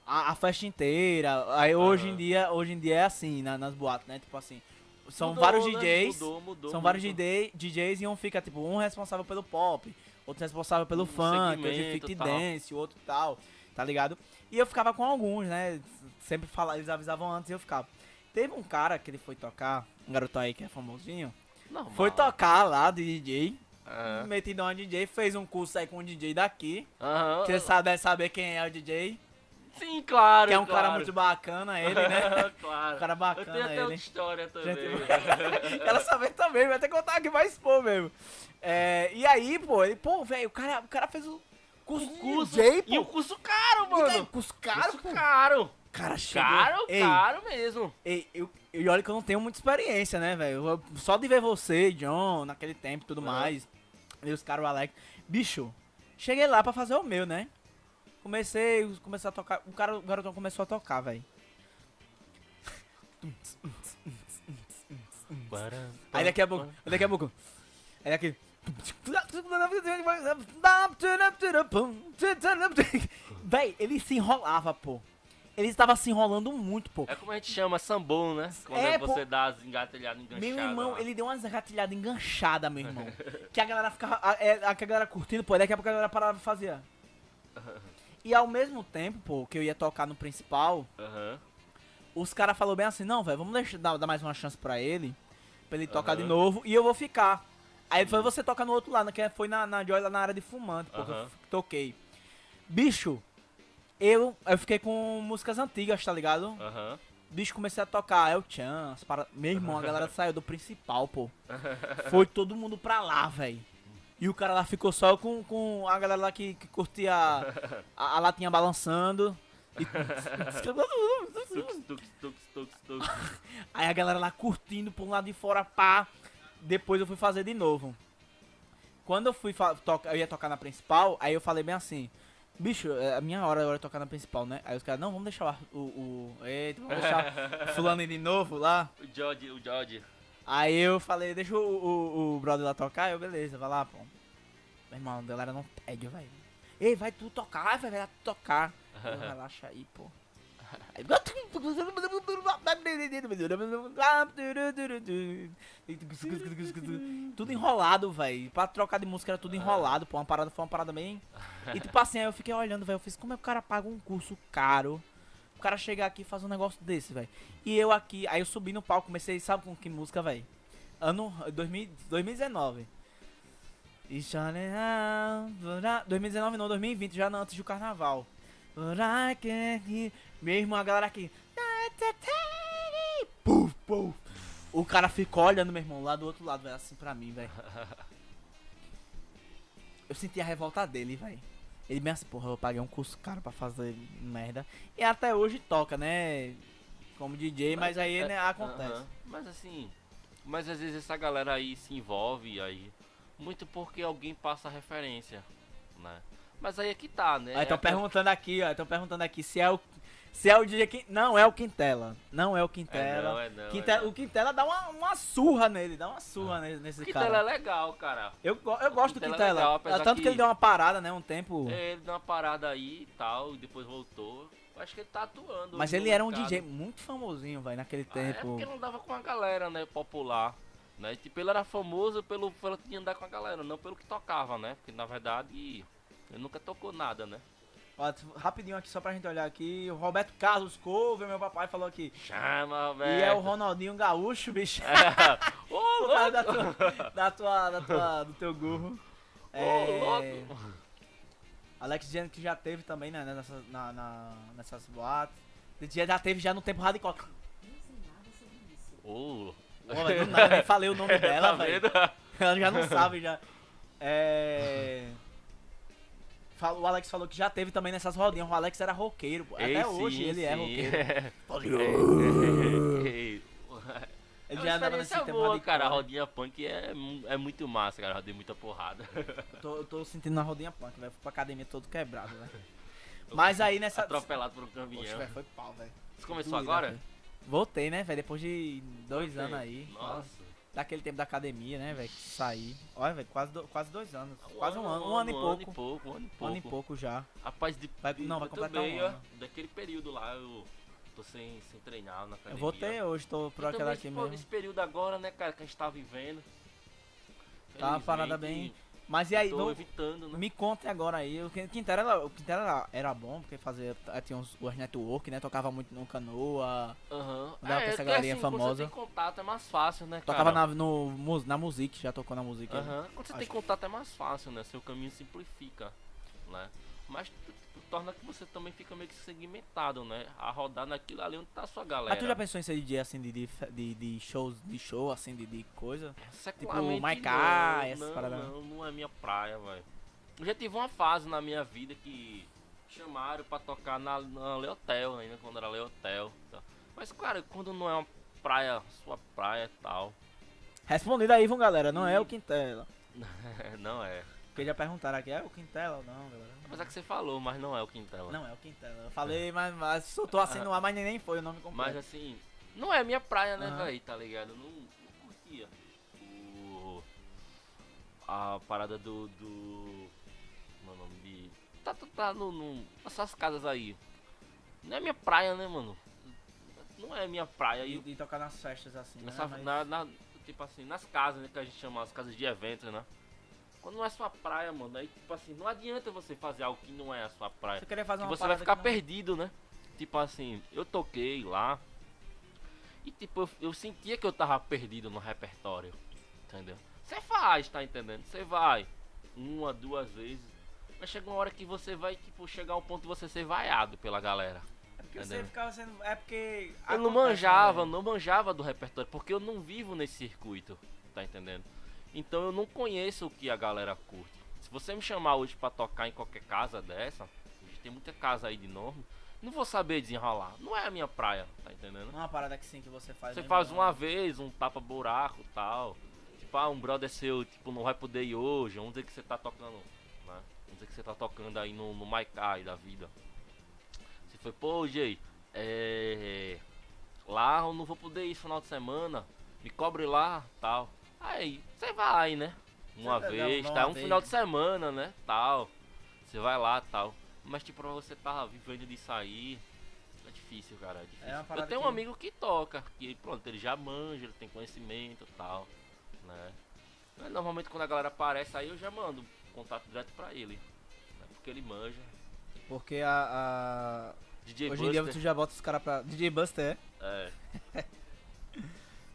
Speaker 1: a, a festa inteira. Aí hoje em dia, hoje em dia é assim, na- nas boates, né? Tipo assim. São
Speaker 2: Mudou,
Speaker 1: vários
Speaker 2: né?
Speaker 1: DJs.
Speaker 2: Mudou, mudou,
Speaker 1: são vários
Speaker 2: mudou.
Speaker 1: DJ, DJs e um fica, tipo, um responsável pelo pop, outro responsável pelo
Speaker 2: Um
Speaker 1: funk, outro fit dance, outro tal, tá ligado? E eu ficava com alguns, né? Sempre fala, eles avisavam antes e eu ficava. Teve um cara que ele foi tocar, um garoto aí que é famosinho,
Speaker 2: Normal.
Speaker 1: foi tocar lá de DJ,
Speaker 2: Aham.
Speaker 1: metido um DJ, fez um curso aí com um DJ daqui.
Speaker 2: Aham.
Speaker 1: Você sabe, deve saber quem é o DJ.
Speaker 2: Sim, claro.
Speaker 1: Que é um
Speaker 2: claro.
Speaker 1: cara muito bacana, ele, né?
Speaker 2: claro.
Speaker 1: Um cara
Speaker 2: Eu tenho
Speaker 1: bacana,
Speaker 2: até
Speaker 1: ele.
Speaker 2: história também.
Speaker 1: Quero saber também, vai ter que contar aqui, vai expor mesmo. É, e aí, pô, ele, pô, velho, o cara, o cara fez o curso,
Speaker 2: O
Speaker 1: de
Speaker 2: curso-
Speaker 1: DJ,
Speaker 2: E o
Speaker 1: pô.
Speaker 2: curso caro,
Speaker 1: E daí,
Speaker 2: mano.
Speaker 1: curso caro,
Speaker 2: Curso
Speaker 1: pô.
Speaker 2: caro.
Speaker 1: Cara, chegou.
Speaker 2: Caro,
Speaker 1: Ei,
Speaker 2: caro mesmo.
Speaker 1: Ei, eu, e olha que eu não tenho muita experiência, né, velho? Só de ver você, John, naquele tempo e tudo
Speaker 2: É.
Speaker 1: mais. E os caras, o Alex. Bicho, cheguei lá pra fazer o meu, né? Comecei, comecei a tocar. O cara, o garotão começou a tocar, velho. Aí daqui a pouco, aí daqui a pouco. Aí daqui. Véi, ele se enrolava, pô. Ele estava se enrolando muito, pô.
Speaker 2: É como a gente chama sambon, né? Quando
Speaker 1: É,
Speaker 2: você
Speaker 1: pô.
Speaker 2: dá as engatilhadas enganchadas.
Speaker 1: Meu irmão,
Speaker 2: lá.
Speaker 1: ele deu umas gatilhadas enganchadas, meu irmão. que a galera ficava. A, é, a, a galera curtindo, pô, daqui a pouco a galera parava e fazia. E ao mesmo tempo, pô, que eu ia tocar no principal,
Speaker 2: Aham.
Speaker 1: os caras falaram bem assim, não, velho, vamos deixar, dar, dar mais uma chance pra ele, pra ele tocar de
Speaker 2: Aham.
Speaker 1: novo, e eu vou ficar. Aí foi você tocar no outro lado, que foi na, na Joy, lá na área de fumante, pô, que eu toquei. Bicho, eu, eu fiquei com músicas antigas, tá ligado?
Speaker 2: Aham.
Speaker 1: Bicho, comecei a tocar El Chan, as para... meu irmão, a galera saiu do principal, pô. Foi todo mundo pra lá, velho. E o cara lá ficou só com, com a galera lá que, que curtia a, a latinha balançando. E-. Aí a galera lá curtindo por um lado de fora, pá. Depois eu fui fazer de novo. Quando eu fui tocar, eu ia tocar na principal, aí eu falei bem assim, bicho, é a minha hora agora de tocar na principal, né? Aí os caras, não, vamos deixar o, o, o eita, vamos deixar o fulano de novo lá.
Speaker 2: O George, o George.
Speaker 1: Aí eu falei, deixa o, o, o brother lá tocar, eu, beleza, vai lá, pô. Meu irmão, a galera não pede, velho. Ei, vai tu tocar, vai, vai tu tocar. Eu, relaxa aí, pô. Tudo enrolado, velho. Pra trocar de música era tudo enrolado, pô. Uma parada foi uma parada bem. E tipo assim, aí eu fiquei olhando, velho. Eu fiz, como é que o cara paga um curso caro? O cara chegar aqui e fazer um negócio desse, velho. E eu aqui, aí eu subi no palco, comecei, sabe com que música, velho? Ano 2000, 2019. E shining out, but I- 2019 não, 2020, já não, antes do carnaval. Irmão, a galera aqui. Puf, puf. O cara ficou olhando, meu irmão, lá do outro lado, velho, assim pra mim, velho. Eu senti a revolta dele, velho. Ele bem assim, porra, eu paguei um curso caro pra fazer merda. E até hoje toca, né? Como DJ, mas, aí
Speaker 2: é-
Speaker 1: né, acontece.
Speaker 2: aham. Mas assim, mas às vezes essa galera aí se envolve aí muito porque alguém passa referência, né? Mas aí é que tá, né?
Speaker 1: Estão
Speaker 2: É que-
Speaker 1: perguntando aqui, ó. Estão perguntando aqui se é o. Se é o DJ Quin- Não é o Quintela. Não é o
Speaker 2: É
Speaker 1: Quintela.
Speaker 2: não, é não, é
Speaker 1: Quintela-
Speaker 2: não.
Speaker 1: O Quintela dá uma, uma surra nele, dá uma surra nele, nesse
Speaker 2: O Quintela é
Speaker 1: cara.
Speaker 2: legal, cara.
Speaker 1: Eu, eu gosto do
Speaker 2: Quintela é
Speaker 1: Quintela.
Speaker 2: legal,
Speaker 1: tanto que...
Speaker 2: que-
Speaker 1: ele deu uma parada, né? Um tempo.
Speaker 2: É, Ele deu uma parada aí e tal, e depois voltou. Eu Acho que ele tá atuando.
Speaker 1: Mas ele era um
Speaker 2: mercado.
Speaker 1: DJ muito famosinho, velho, naquele
Speaker 2: Ah, É
Speaker 1: tempo.
Speaker 2: porque não dava com a galera, né? Popular. Né? Tipo, ele era famoso pelo, pelo que andar com a galera, não pelo que tocava, né? Porque na verdade ele nunca tocou nada, né?
Speaker 1: Ó, rapidinho aqui, só pra gente olhar aqui. O Roberto Carlos Couve, meu papai, falou aqui.
Speaker 2: Chama, velho.
Speaker 1: E é o Ronaldinho Gaúcho, bicho.
Speaker 2: Ô,
Speaker 1: Por causa da
Speaker 2: louco!
Speaker 1: tua, da tua, da tua- do teu gurro. É,
Speaker 2: Ô, louco!
Speaker 1: Alex dizendo que já teve também, né, nessas, na, na- nessas boates. DJ já teve já no tempo radical.
Speaker 2: Ô,
Speaker 1: Pô, do nada, nem falei o nome dela,
Speaker 2: tá
Speaker 1: velho. Ela já não sabe, já. É... O Alex falou que já teve também nessas rodinhas. O Alex era roqueiro, pô. Até
Speaker 2: Ei,
Speaker 1: hoje
Speaker 2: sim,
Speaker 1: ele é roqueiro.
Speaker 2: Ei,
Speaker 1: Ele
Speaker 2: é
Speaker 1: já andava nesse
Speaker 2: experiência
Speaker 1: tempo
Speaker 2: boa, cara. A rodinha punk é, é muito massa, cara. Eu dei muita porrada.
Speaker 1: Eu tô, eu tô sentindo na rodinha punk, velho. Fui pra academia todo quebrado, velho. Mas aí nessa.
Speaker 2: Atropelado por um
Speaker 1: Poxa,
Speaker 2: caminhão.
Speaker 1: velho, foi pau, velho.
Speaker 2: Você começou
Speaker 1: Doído,
Speaker 2: agora?
Speaker 1: velho. Voltei, né, velho? Depois de dois
Speaker 2: Voltei.
Speaker 1: anos aí.
Speaker 2: Nossa.
Speaker 1: Daquele tempo da academia, né, velho? Que saí. Olha, velho, quase, do- quase dois anos. quase um ano. Um ano e
Speaker 2: Um ano
Speaker 1: pouco.
Speaker 2: e pouco, um ano e
Speaker 1: Um
Speaker 2: pouco.
Speaker 1: ano e pouco já.
Speaker 2: Rapaz, de,
Speaker 1: Vai- não, vai completar um
Speaker 2: também,
Speaker 1: ano.
Speaker 2: ó, Daquele período lá, eu tô sem, sem treinar na academia.
Speaker 1: Eu voltei hoje, tô por aquela aqui mesmo.
Speaker 2: Nesse período agora, né, cara, que a gente tá vivendo.
Speaker 1: Tá uma parada
Speaker 2: Felizmente,
Speaker 1: Mas e aí, vamos-
Speaker 2: evitando, né?
Speaker 1: me conte agora aí. O Quin- Quintela, era- o Quintela era, era bom, porque fazia. Tinha uns, os network, né? Tocava muito no canoa.
Speaker 2: Aham.
Speaker 1: Dava pra essa
Speaker 2: porque
Speaker 1: galerinha
Speaker 2: assim, Quando
Speaker 1: famosa.
Speaker 2: você tem contato é mais fácil, né, cara?
Speaker 1: Tocava na, no, na music, já tocou na music. né?
Speaker 2: Aham. Quando você tem
Speaker 1: Acho-
Speaker 2: contato é mais fácil, né? Seu caminho simplifica, né? Mas torna que você também fica meio que segmentado, né? A rodar naquilo ali onde tá a sua galera.
Speaker 1: Mas tu já pensou em ser DJ assim de, de, de, shows, de show, assim, de, de coisa?
Speaker 2: Secularmente
Speaker 1: Maiká, essas
Speaker 2: não,
Speaker 1: paradas.
Speaker 2: Não, não é minha praia, velho. Eu já tive uma fase na minha vida que chamaram pra tocar na, na Leotel ainda, quando era Leotel. Tá? Mas, cara, quando não é uma praia, sua praia e tal.
Speaker 1: Respondido aí, vão galera, não é o Quintela.
Speaker 2: não é.
Speaker 1: Porque já perguntaram aqui, é o Quintela ou não, galera?
Speaker 2: Apesar que você falou, mas não é o Quintela.
Speaker 1: Não, é o Quintela. Eu falei, mas, mas soltou assim no ar, mas nem, foi o nome completo.
Speaker 2: Mas assim, não é minha praia, né, velho? Tá ligado? Não, não curtia o, a parada do. do. Meu nome de. Tá, tá, tá no, no, nessas casas aí. Não é minha praia, né, mano? Não é minha praia.
Speaker 1: E,
Speaker 2: E,
Speaker 1: e tocar nas festas assim,
Speaker 2: nessa,
Speaker 1: né? Mas-
Speaker 2: na, na- tipo assim, nas casas, né, que a gente chama as casas de eventos, né? Quando não é sua praia, mano, aí tipo assim, não adianta você fazer algo que não é a sua praia.
Speaker 1: Você queria fazer
Speaker 2: que
Speaker 1: uma
Speaker 2: você vai ficar
Speaker 1: não-
Speaker 2: perdido, né? Tipo assim, eu toquei lá e tipo, eu, eu sentia que eu tava perdido no repertório, entendeu? Você faz, tá entendendo? Você vai uma, duas vezes, mas chega uma hora que você vai, tipo, chegar ao ponto de você ser vaiado pela galera.
Speaker 1: É porque você ficava sendo. É porque.
Speaker 2: Eu não
Speaker 1: acontece,
Speaker 2: manjava,
Speaker 1: né,
Speaker 2: não manjava do repertório, porque eu não vivo nesse circuito, tá entendendo? Então eu não conheço o que a galera curte. Se você me chamar hoje pra tocar em qualquer casa dessa, tem muita casa aí de nome, não vou saber desenrolar. Não é a minha praia, tá entendendo?
Speaker 1: Não é uma parada que sim que você faz.
Speaker 2: Você faz
Speaker 1: não.
Speaker 2: uma vez, um tapa-buraco tal. Tipo, ah, um brother seu, tipo, não vai poder ir hoje. Vamos dizer que você tá tocando, né? Vamos dizer que você tá tocando aí no, no Maikai da vida. Você foi, pô, Jay, é. Lá eu não vou poder ir final de semana. Me cobre lá, tal. Aí, você vai, né? Uma
Speaker 1: Você
Speaker 2: vez, tá? Um
Speaker 1: vez,
Speaker 2: final de semana, né? Tal. Você vai lá, tal. Mas, tipo, pra você tá vivendo de sair. É difícil, cara. É difícil.
Speaker 1: uma
Speaker 2: eu tenho um
Speaker 1: que-
Speaker 2: amigo que toca, que pronto, ele já manja, ele tem conhecimento e tal, né? Mas, normalmente quando a galera aparece aí eu já mando contato direto pra ele. né? Porque ele manja.
Speaker 1: Porque a.
Speaker 2: DJ
Speaker 1: a... Hoje em dia
Speaker 2: Buster,
Speaker 1: você já bota os caras pra. DJ Buster, é.
Speaker 2: é,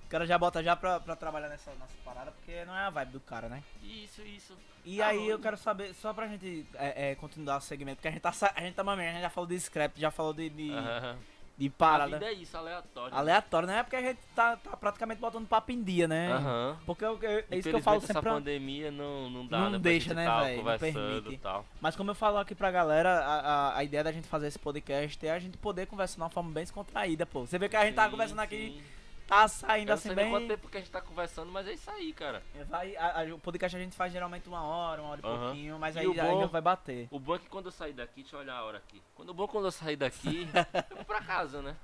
Speaker 1: O cara já bota já pra, pra trabalhar nessa, nessa parada, porque não é a vibe do cara, né?
Speaker 2: isso, isso.
Speaker 1: E
Speaker 2: Ah,
Speaker 1: aí
Speaker 2: mano.
Speaker 1: eu quero saber, só pra gente é, é, continuar o segmento, porque a gente tá, a gente tá mamando, a gente já falou de scrap, já falou de, de, de
Speaker 2: A
Speaker 1: parada
Speaker 2: vida é isso, aleatório.
Speaker 1: aleatória, né? Porque a gente tá, tá praticamente botando papo em dia, né?
Speaker 2: Aham.
Speaker 1: Porque eu- eu- é isso que eu falo
Speaker 2: Infelizmente, essa
Speaker 1: sempre.
Speaker 2: pandemia não, não dá,
Speaker 1: Não
Speaker 2: né?
Speaker 1: deixa, né,
Speaker 2: tá
Speaker 1: véi? Não
Speaker 2: conversando
Speaker 1: permite.
Speaker 2: tal.
Speaker 1: Mas como eu falo aqui pra galera, a, a, a ideia da gente fazer esse podcast é a gente poder conversar de uma forma bem descontraída, pô. Você vê que a gente tá
Speaker 2: Sim,
Speaker 1: conversando aqui,
Speaker 2: sim.
Speaker 1: Tá saindo
Speaker 2: Eu não
Speaker 1: assim
Speaker 2: sei
Speaker 1: bem.
Speaker 2: quanto tempo que a gente tá conversando, mas é isso aí, cara.
Speaker 1: Vai, a- a- o podcast a gente faz geralmente uma hora, uma hora e pouquinho, mas
Speaker 2: E
Speaker 1: aí
Speaker 2: bom-
Speaker 1: já vai bater.
Speaker 2: O bom é que quando eu sair daqui, deixa eu olhar a hora aqui. Quando o bom é quando eu sair daqui, eu vou pra casa, né?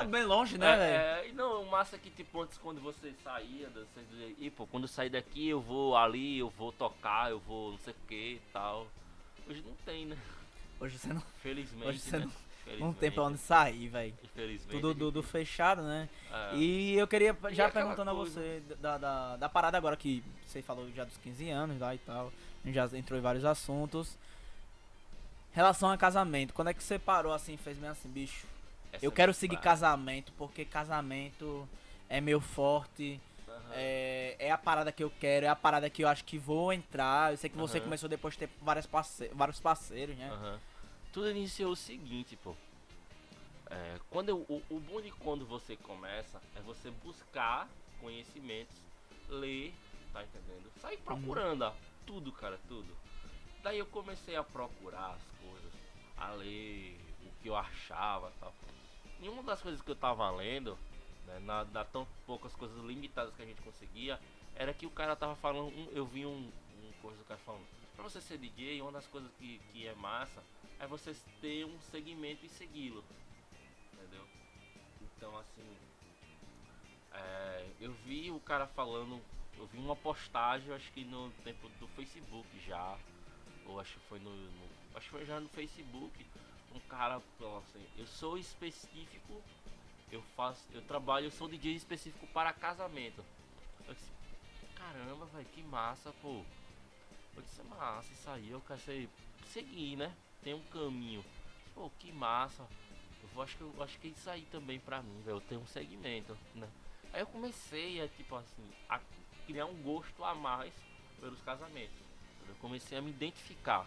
Speaker 1: É bem longe, né, velho?
Speaker 2: É, é, e não, o massa é que tipo antes quando você saía, você dizia, e pô, quando eu sair daqui eu vou ali, eu vou tocar, eu vou não sei o que e tal. Hoje não tem, né?
Speaker 1: Hoje você não,
Speaker 2: Felizmente.
Speaker 1: hoje você
Speaker 2: né?
Speaker 1: não, não tem pra onde sair, velho.
Speaker 2: Infelizmente.
Speaker 1: Tudo do, do fechado, né?
Speaker 2: é.
Speaker 1: E eu queria já perguntando a você da, da, da parada agora que você falou já dos 15 anos lá e tal. A gente já entrou em vários assuntos. Relação a casamento, quando é que você parou assim fez meio assim, bicho?
Speaker 2: Essa
Speaker 1: Eu
Speaker 2: é
Speaker 1: quero seguir casamento porque casamento é meu forte.
Speaker 2: Aham.
Speaker 1: É, é a parada que eu quero, é a parada que eu acho que vou entrar. Eu sei que você
Speaker 2: Aham.
Speaker 1: começou depois de ter várias parce vários parceiros, né?
Speaker 2: Aham. Tudo iniciou o seguinte, pô. É, quando eu- o, o bom de quando você começa é você buscar conhecimentos, ler, tá entendendo? Sair procurando, ó, tudo, cara, tudo. Daí eu comecei a procurar as coisas, a ler o que eu achava tal. E uma das coisas que eu tava lendo, né, na, da tão poucas coisas limitadas que a gente conseguia, era que o cara tava falando, um- eu vi um, um coisa do cara falando, pra você ser DJ, uma das coisas que, que é massa é você ter um segmento e segui-lo. Entendeu? Então assim. é, eu vi o cara falando. Eu vi uma postagem, acho que no tempo do Facebook já. Ou acho que foi no. no- acho que foi já no Facebook. Um cara falou assim, eu sou específico, eu faço. Eu trabalho, eu sou DJ específico para casamento. Eu disse, caramba, velho, que massa, pô. Eu disse, massa, isso aí, eu quero seguir, né? Tem um caminho. Pô, que massa. Eu vou, acho, que, eu acho que isso aí também pra mim, velho. Eu tenho um segmento, né? Aí eu comecei a, tipo assim, a criar um gosto a mais pelos casamentos. Eu comecei a me identificar.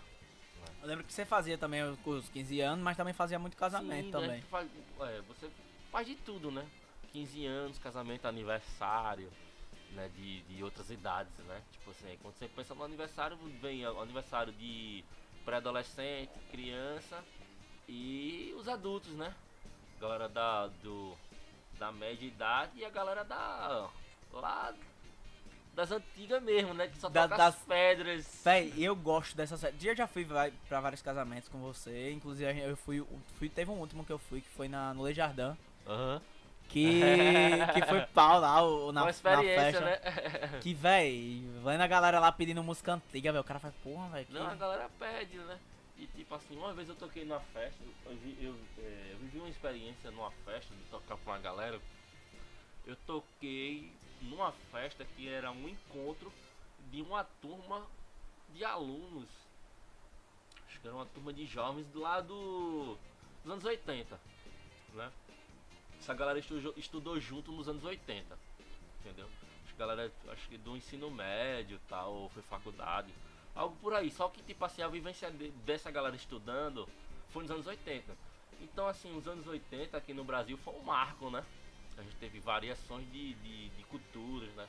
Speaker 1: Eu lembro que você fazia também os- os 15 anos, mas também fazia muito casamento
Speaker 2: Sim, né?
Speaker 1: também.
Speaker 2: Tu faz- é, você faz de tudo, né? 15 anos, casamento, aniversário, né? De, de outras idades, né? Tipo assim, quando você pensa no aniversário, vem o aniversário de pré-adolescente, criança e os adultos, né? Galera da, do, da média idade e a galera da. lá das antigas mesmo, né? Que só
Speaker 1: Da-
Speaker 2: toca
Speaker 1: das-
Speaker 2: as pedras.
Speaker 1: Véi, eu gosto dessa série. Eu já fui vai, pra vários casamentos com você. Inclusive, eu fui, fui. Teve um último que eu fui, que foi na, no Le Jardin.
Speaker 2: Aham.
Speaker 1: Que, que foi pau lá o, na,
Speaker 2: Uma
Speaker 1: na festa.
Speaker 2: né?
Speaker 1: Que, véi, vendo a galera lá pedindo música antiga, velho. O cara faz, porra, velho. que-
Speaker 2: Não, a galera pede, né? E tipo assim, uma vez eu toquei numa festa, eu, vi- eu, é, eu vivi uma experiência numa festa de tocar com uma galera. Eu toquei numa festa que era um encontro de uma turma de alunos. Acho que era uma turma de jovens do lado dos anos 80, né? Essa galera estudou, estudou junto nos anos 80, entendeu? Acho que galera, acho que do ensino médio tal, foi faculdade. Algo por aí. Só que, tipo assim, a vivência de- dessa galera estudando foi nos anos 80. Então, assim, os anos 80 aqui no Brasil foi um marco, né? A gente teve variações de, de, de culturas, né?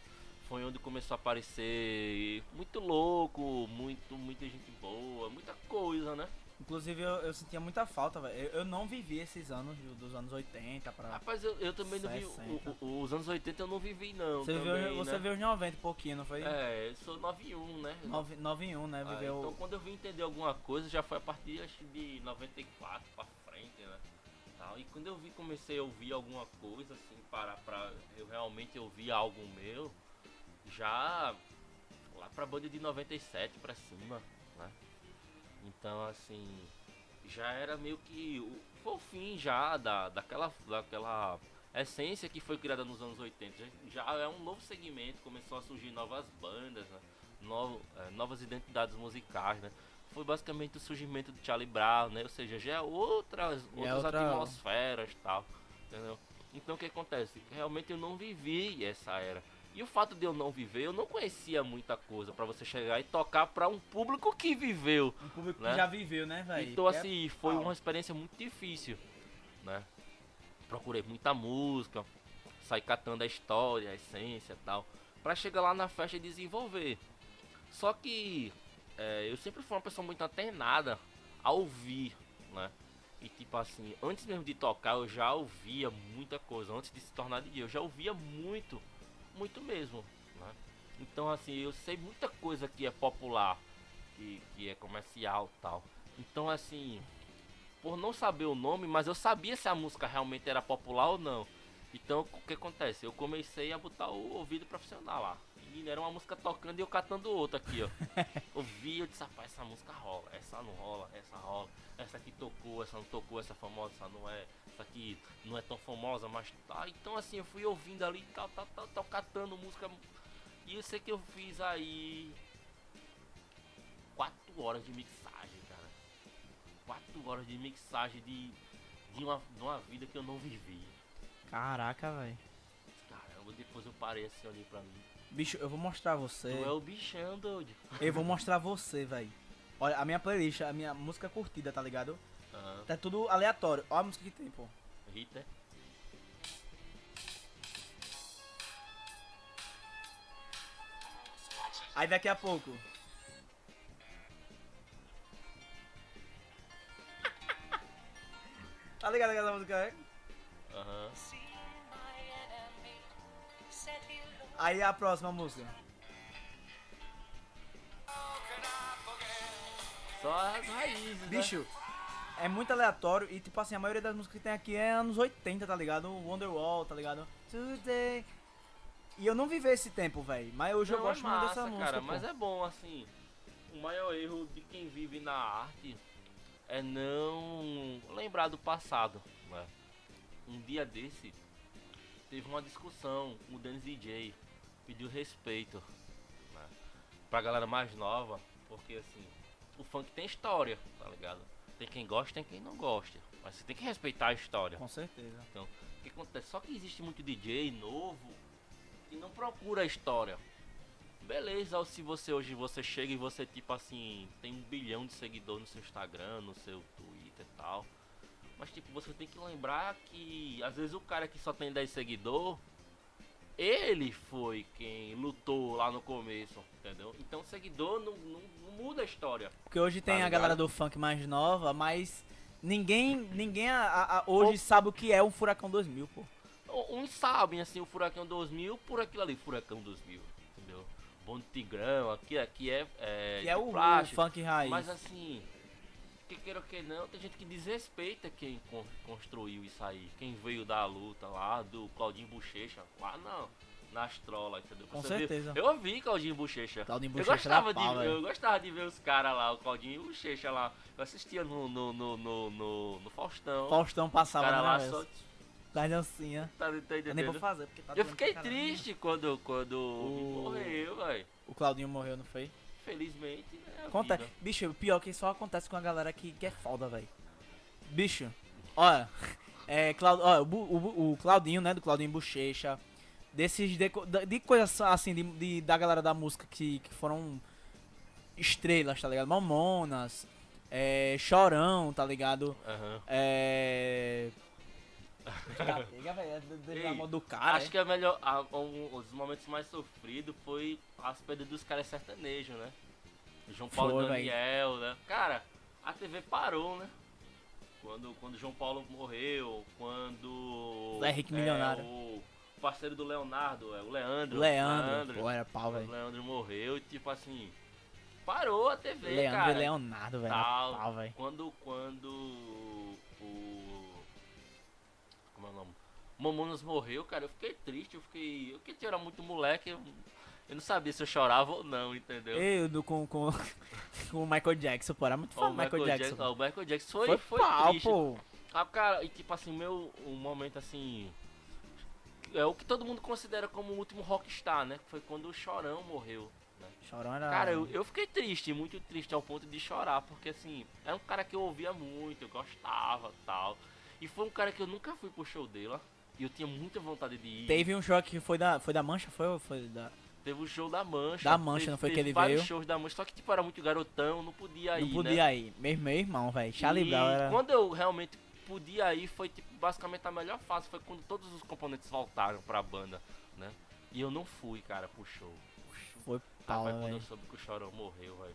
Speaker 2: Foi onde começou a aparecer muito louco, muito, muita gente boa, muita coisa, né?
Speaker 1: Inclusive, eu, eu sentia muita falta, velho. Eu, eu não vivi esses anos dos anos 80 pra.
Speaker 2: Rapaz, eu, eu também não vi.
Speaker 1: 60.
Speaker 2: o- o- os anos 80 eu não vivi, não.
Speaker 1: Você,
Speaker 2: também,
Speaker 1: viu, você
Speaker 2: né?
Speaker 1: viu os 90 e pouquinho, não foi?
Speaker 2: É, eu sou 91, né?
Speaker 1: 9, 9 em 1, né?
Speaker 2: Ah, então quando eu vim entender alguma coisa já foi a partir acho, de 94 pra frente, né? Tal. E quando eu vi, comecei a ouvir alguma coisa, assim, para pra eu realmente ouvir algo meu, já lá pra banda de 97 pra cima, né? Então assim, já era meio que o, foi o fim já da, daquela, daquela essência que foi criada nos anos 80. Já, já é um novo segmento, começou a surgir novas bandas, né? Novo, eh, novas identidades musicais, né? Foi basicamente o surgimento do Charlie Brown, né? Ou seja, já é outras,
Speaker 1: É
Speaker 2: outras
Speaker 1: outra-
Speaker 2: atmosferas tal, entendeu? Então o que acontece? Realmente eu não vivi essa era. E o fato de eu não viver, eu não conhecia muita coisa pra você chegar e tocar pra um público que viveu.
Speaker 1: Um público
Speaker 2: né?
Speaker 1: que já viveu, né, velho?
Speaker 2: Então
Speaker 1: é
Speaker 2: assim, foi uma experiência muito difícil, né? Procurei muita música, saí catando a história, a essência e tal, pra chegar lá na festa e desenvolver. Só que é, eu sempre fui uma pessoa muito antenada a ouvir, né? E tipo assim, antes mesmo de tocar eu já ouvia muita coisa, antes de se tornar DJ, eu já ouvia muito, muito mesmo, né? Então assim, eu sei muita coisa que é popular, que, que é comercial tal. Então assim, por não saber o nome, mas eu sabia se a música realmente era popular ou não. Então o que acontece? Eu comecei a botar o ouvido profissional lá. E era uma música tocando e eu catando outra aqui, ó. Ouvi, eu disse, rapaz, essa música rola, essa não rola, essa rola, essa aqui tocou, essa não tocou, essa famosa, essa não é, essa aqui não é tão famosa, mas tá. Então assim, eu fui ouvindo ali, tal, tal, tal, tal, catando música. E eu sei que eu fiz aí quatro horas de mixagem, cara. Quatro horas de mixagem de, de, uma, de uma vida que eu não vivi.
Speaker 1: Caraca, velho.
Speaker 2: Caramba, depois eu parei assim, olhei pra mim.
Speaker 1: Bicho, eu vou mostrar você.
Speaker 2: Tu é o bichão, doido.
Speaker 1: Eu vou mostrar você, velho. Olha, a minha playlist, a minha música curtida, tá ligado?
Speaker 2: Ah,
Speaker 1: Tá tudo aleatório. Olha a música que tem, pô.
Speaker 2: Rita.
Speaker 1: Aí daqui a pouco. tá ligado aquela música? é?
Speaker 2: Aham.
Speaker 1: Aí a próxima música.
Speaker 2: Só as raízes, né?
Speaker 1: Bicho, é muito aleatório e tipo assim, a maioria das músicas que tem aqui é anos 80, tá ligado? Wonderwall, tá ligado? Today. E eu não vivi esse tempo, velho. Mas hoje eu
Speaker 2: Não,
Speaker 1: gosto
Speaker 2: é
Speaker 1: muito dessa
Speaker 2: massa,
Speaker 1: música.
Speaker 2: cara,
Speaker 1: pô.
Speaker 2: mas é bom, assim. O maior erro de quem vive na arte é não lembrar do passado. né? Um dia desse, teve uma discussão com o Dennis DJ, pediu respeito né? pra galera mais nova, porque assim, o funk tem história, tá ligado? Tem quem gosta, tem quem não gosta. Mas você tem que respeitar a história.
Speaker 1: Com certeza.
Speaker 2: Então, o que acontece? Só que existe muito DJ novo que não procura a história. Beleza, ou se você hoje você chega e você tipo assim, tem um bilhão de seguidores no seu Instagram, no seu Twitter e tal. Mas tipo, você tem que lembrar que às vezes o cara que só tem 10 seguidores, ele foi quem lutou lá no começo, entendeu? Então seguidor não, não, não muda a história.
Speaker 1: Porque hoje tem
Speaker 2: Tá
Speaker 1: a galera do funk mais nova, mas ninguém, ninguém a- a- hoje sabe o que é um Furacão 2000, pô.
Speaker 2: Uns sabem assim o Furacão 2000 por aquilo ali, Furacão 2000, entendeu? Bonde Tigrão, aqui, aqui é, é,
Speaker 1: Que é o, o
Speaker 2: plástico.
Speaker 1: funk raiz.
Speaker 2: Mas assim, porque queira ou que não, tem gente que desrespeita quem con- construiu isso aí. Quem veio da luta lá, do Claudinho Bochecha. Lá não, nas trolas, entendeu?
Speaker 1: Com
Speaker 2: Você viu?
Speaker 1: certeza.
Speaker 2: Eu vi Claudinho Bochecha.
Speaker 1: Claudinho
Speaker 2: Eu
Speaker 1: Bochecha era
Speaker 2: gostava,
Speaker 1: pau,
Speaker 2: de,
Speaker 1: velho.
Speaker 2: eu gostava de ver os caras lá, o Claudinho Bochecha lá. Eu assistia no, no, no, no, no, no Faustão.
Speaker 1: Faustão passava
Speaker 2: cara lá
Speaker 1: na
Speaker 2: só.
Speaker 1: da dancinha.
Speaker 2: Tá, tá
Speaker 1: Eu nem vou fazer, porque tá
Speaker 2: Eu fiquei
Speaker 1: caralho.
Speaker 2: triste quando, quando
Speaker 1: O-
Speaker 2: morreu, velho.
Speaker 1: O Claudinho morreu, não foi?
Speaker 2: Felizmente, a
Speaker 1: Conta... Bicho, o pior é que só acontece com a galera que, que é foda, velho. Bicho, olha, é, Clau... olha, o, o, o Claudinho, né, do Claudinho Bochecha, desses, de, de coisas assim, de, de- da galera da música que, que foram estrelas, tá ligado? Mamonas, é, Chorão, tá ligado?
Speaker 2: Aham.
Speaker 1: É... Pega, velho, é do- cara,
Speaker 2: Acho que é melhor. a- um, os momentos mais sofridos foi as perdas dos caras sertanejos, né? João Paulo
Speaker 1: Foi.
Speaker 2: Daniel, né? Cara, a TV parou, né? Quando, quando João Paulo morreu, quando.
Speaker 1: Zé Henrique Milionário.
Speaker 2: O parceiro do Leonardo, é o Leandro.
Speaker 1: O Leandro, pô, era pau,
Speaker 2: o
Speaker 1: velho.
Speaker 2: Leandro morreu e tipo assim. Parou a TV,
Speaker 1: Leandro
Speaker 2: cara.
Speaker 1: e Leonardo, velho, pau, velho.
Speaker 2: Quando, quando o. Como é o nome? Mamonas morreu, cara, eu fiquei triste, eu fiquei. Eu que era muito moleque, eu, eu não sabia se eu chorava ou não, entendeu?
Speaker 1: Eu do, com, com, com o Michael Jackson, pô, era muito fã do Michael, Jackson.
Speaker 2: ó, o Michael Jackson foi,
Speaker 1: foi
Speaker 2: foi,
Speaker 1: pau,
Speaker 2: triste.
Speaker 1: pô.
Speaker 2: Ah, cara, e tipo assim, meu um momento assim. É o que todo mundo considera como o último rockstar, né? Foi quando o Chorão morreu. Né?
Speaker 1: Chorão era...
Speaker 2: Cara, eu, eu fiquei triste, muito triste ao ponto de chorar, porque assim, era um cara que eu ouvia muito, eu gostava tal. E foi um cara que eu nunca fui pro show dele, ó, e eu tinha muita vontade de ir.
Speaker 1: Teve um show que foi da, foi da Mancha, foi ou foi da...
Speaker 2: Teve o show da Mancha.
Speaker 1: Da Mancha,
Speaker 2: teve,
Speaker 1: não foi que ele
Speaker 2: vários
Speaker 1: veio?
Speaker 2: shows da Mancha, só que tipo, era muito garotão, não podia ir,
Speaker 1: não
Speaker 2: né?
Speaker 1: podia ir. Meu, meu irmão, velho. Charlie Brown era...
Speaker 2: quando eu realmente podia ir, foi tipo, basicamente a melhor fase, foi quando todos os componentes voltaram pra banda, né? E eu não fui, cara, pro show.
Speaker 1: Foi pau,
Speaker 2: Rapaz, quando eu soube que o Chorão morreu, velho.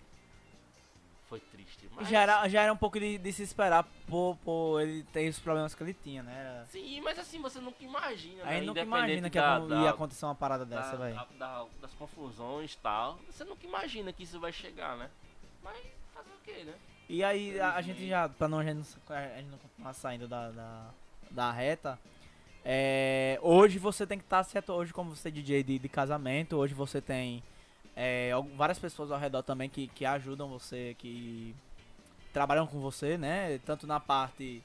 Speaker 2: Foi triste, mas...
Speaker 1: Já era, já era um pouco de, de se esperar por, por ele ter os problemas que ele tinha, né?
Speaker 2: Sim, mas assim, você nunca imagina, né?
Speaker 1: Aí nunca
Speaker 2: Independente
Speaker 1: imagina que
Speaker 2: da-
Speaker 1: ia,
Speaker 2: da-
Speaker 1: ia acontecer uma parada
Speaker 2: da-
Speaker 1: dessa, velho.
Speaker 2: da- da- das confusões e tal. Você nunca imagina que isso vai chegar, né? Mas fazer o quê, né?
Speaker 1: E aí a, a gente já, pra não, a gente não, continuar saindo da, da, da reta, é, hoje você tem que estar certo, hoje como você é DJ de, de casamento, hoje você tem é, várias pessoas ao redor também que, que ajudam você, que trabalham com você, né? Tanto na parte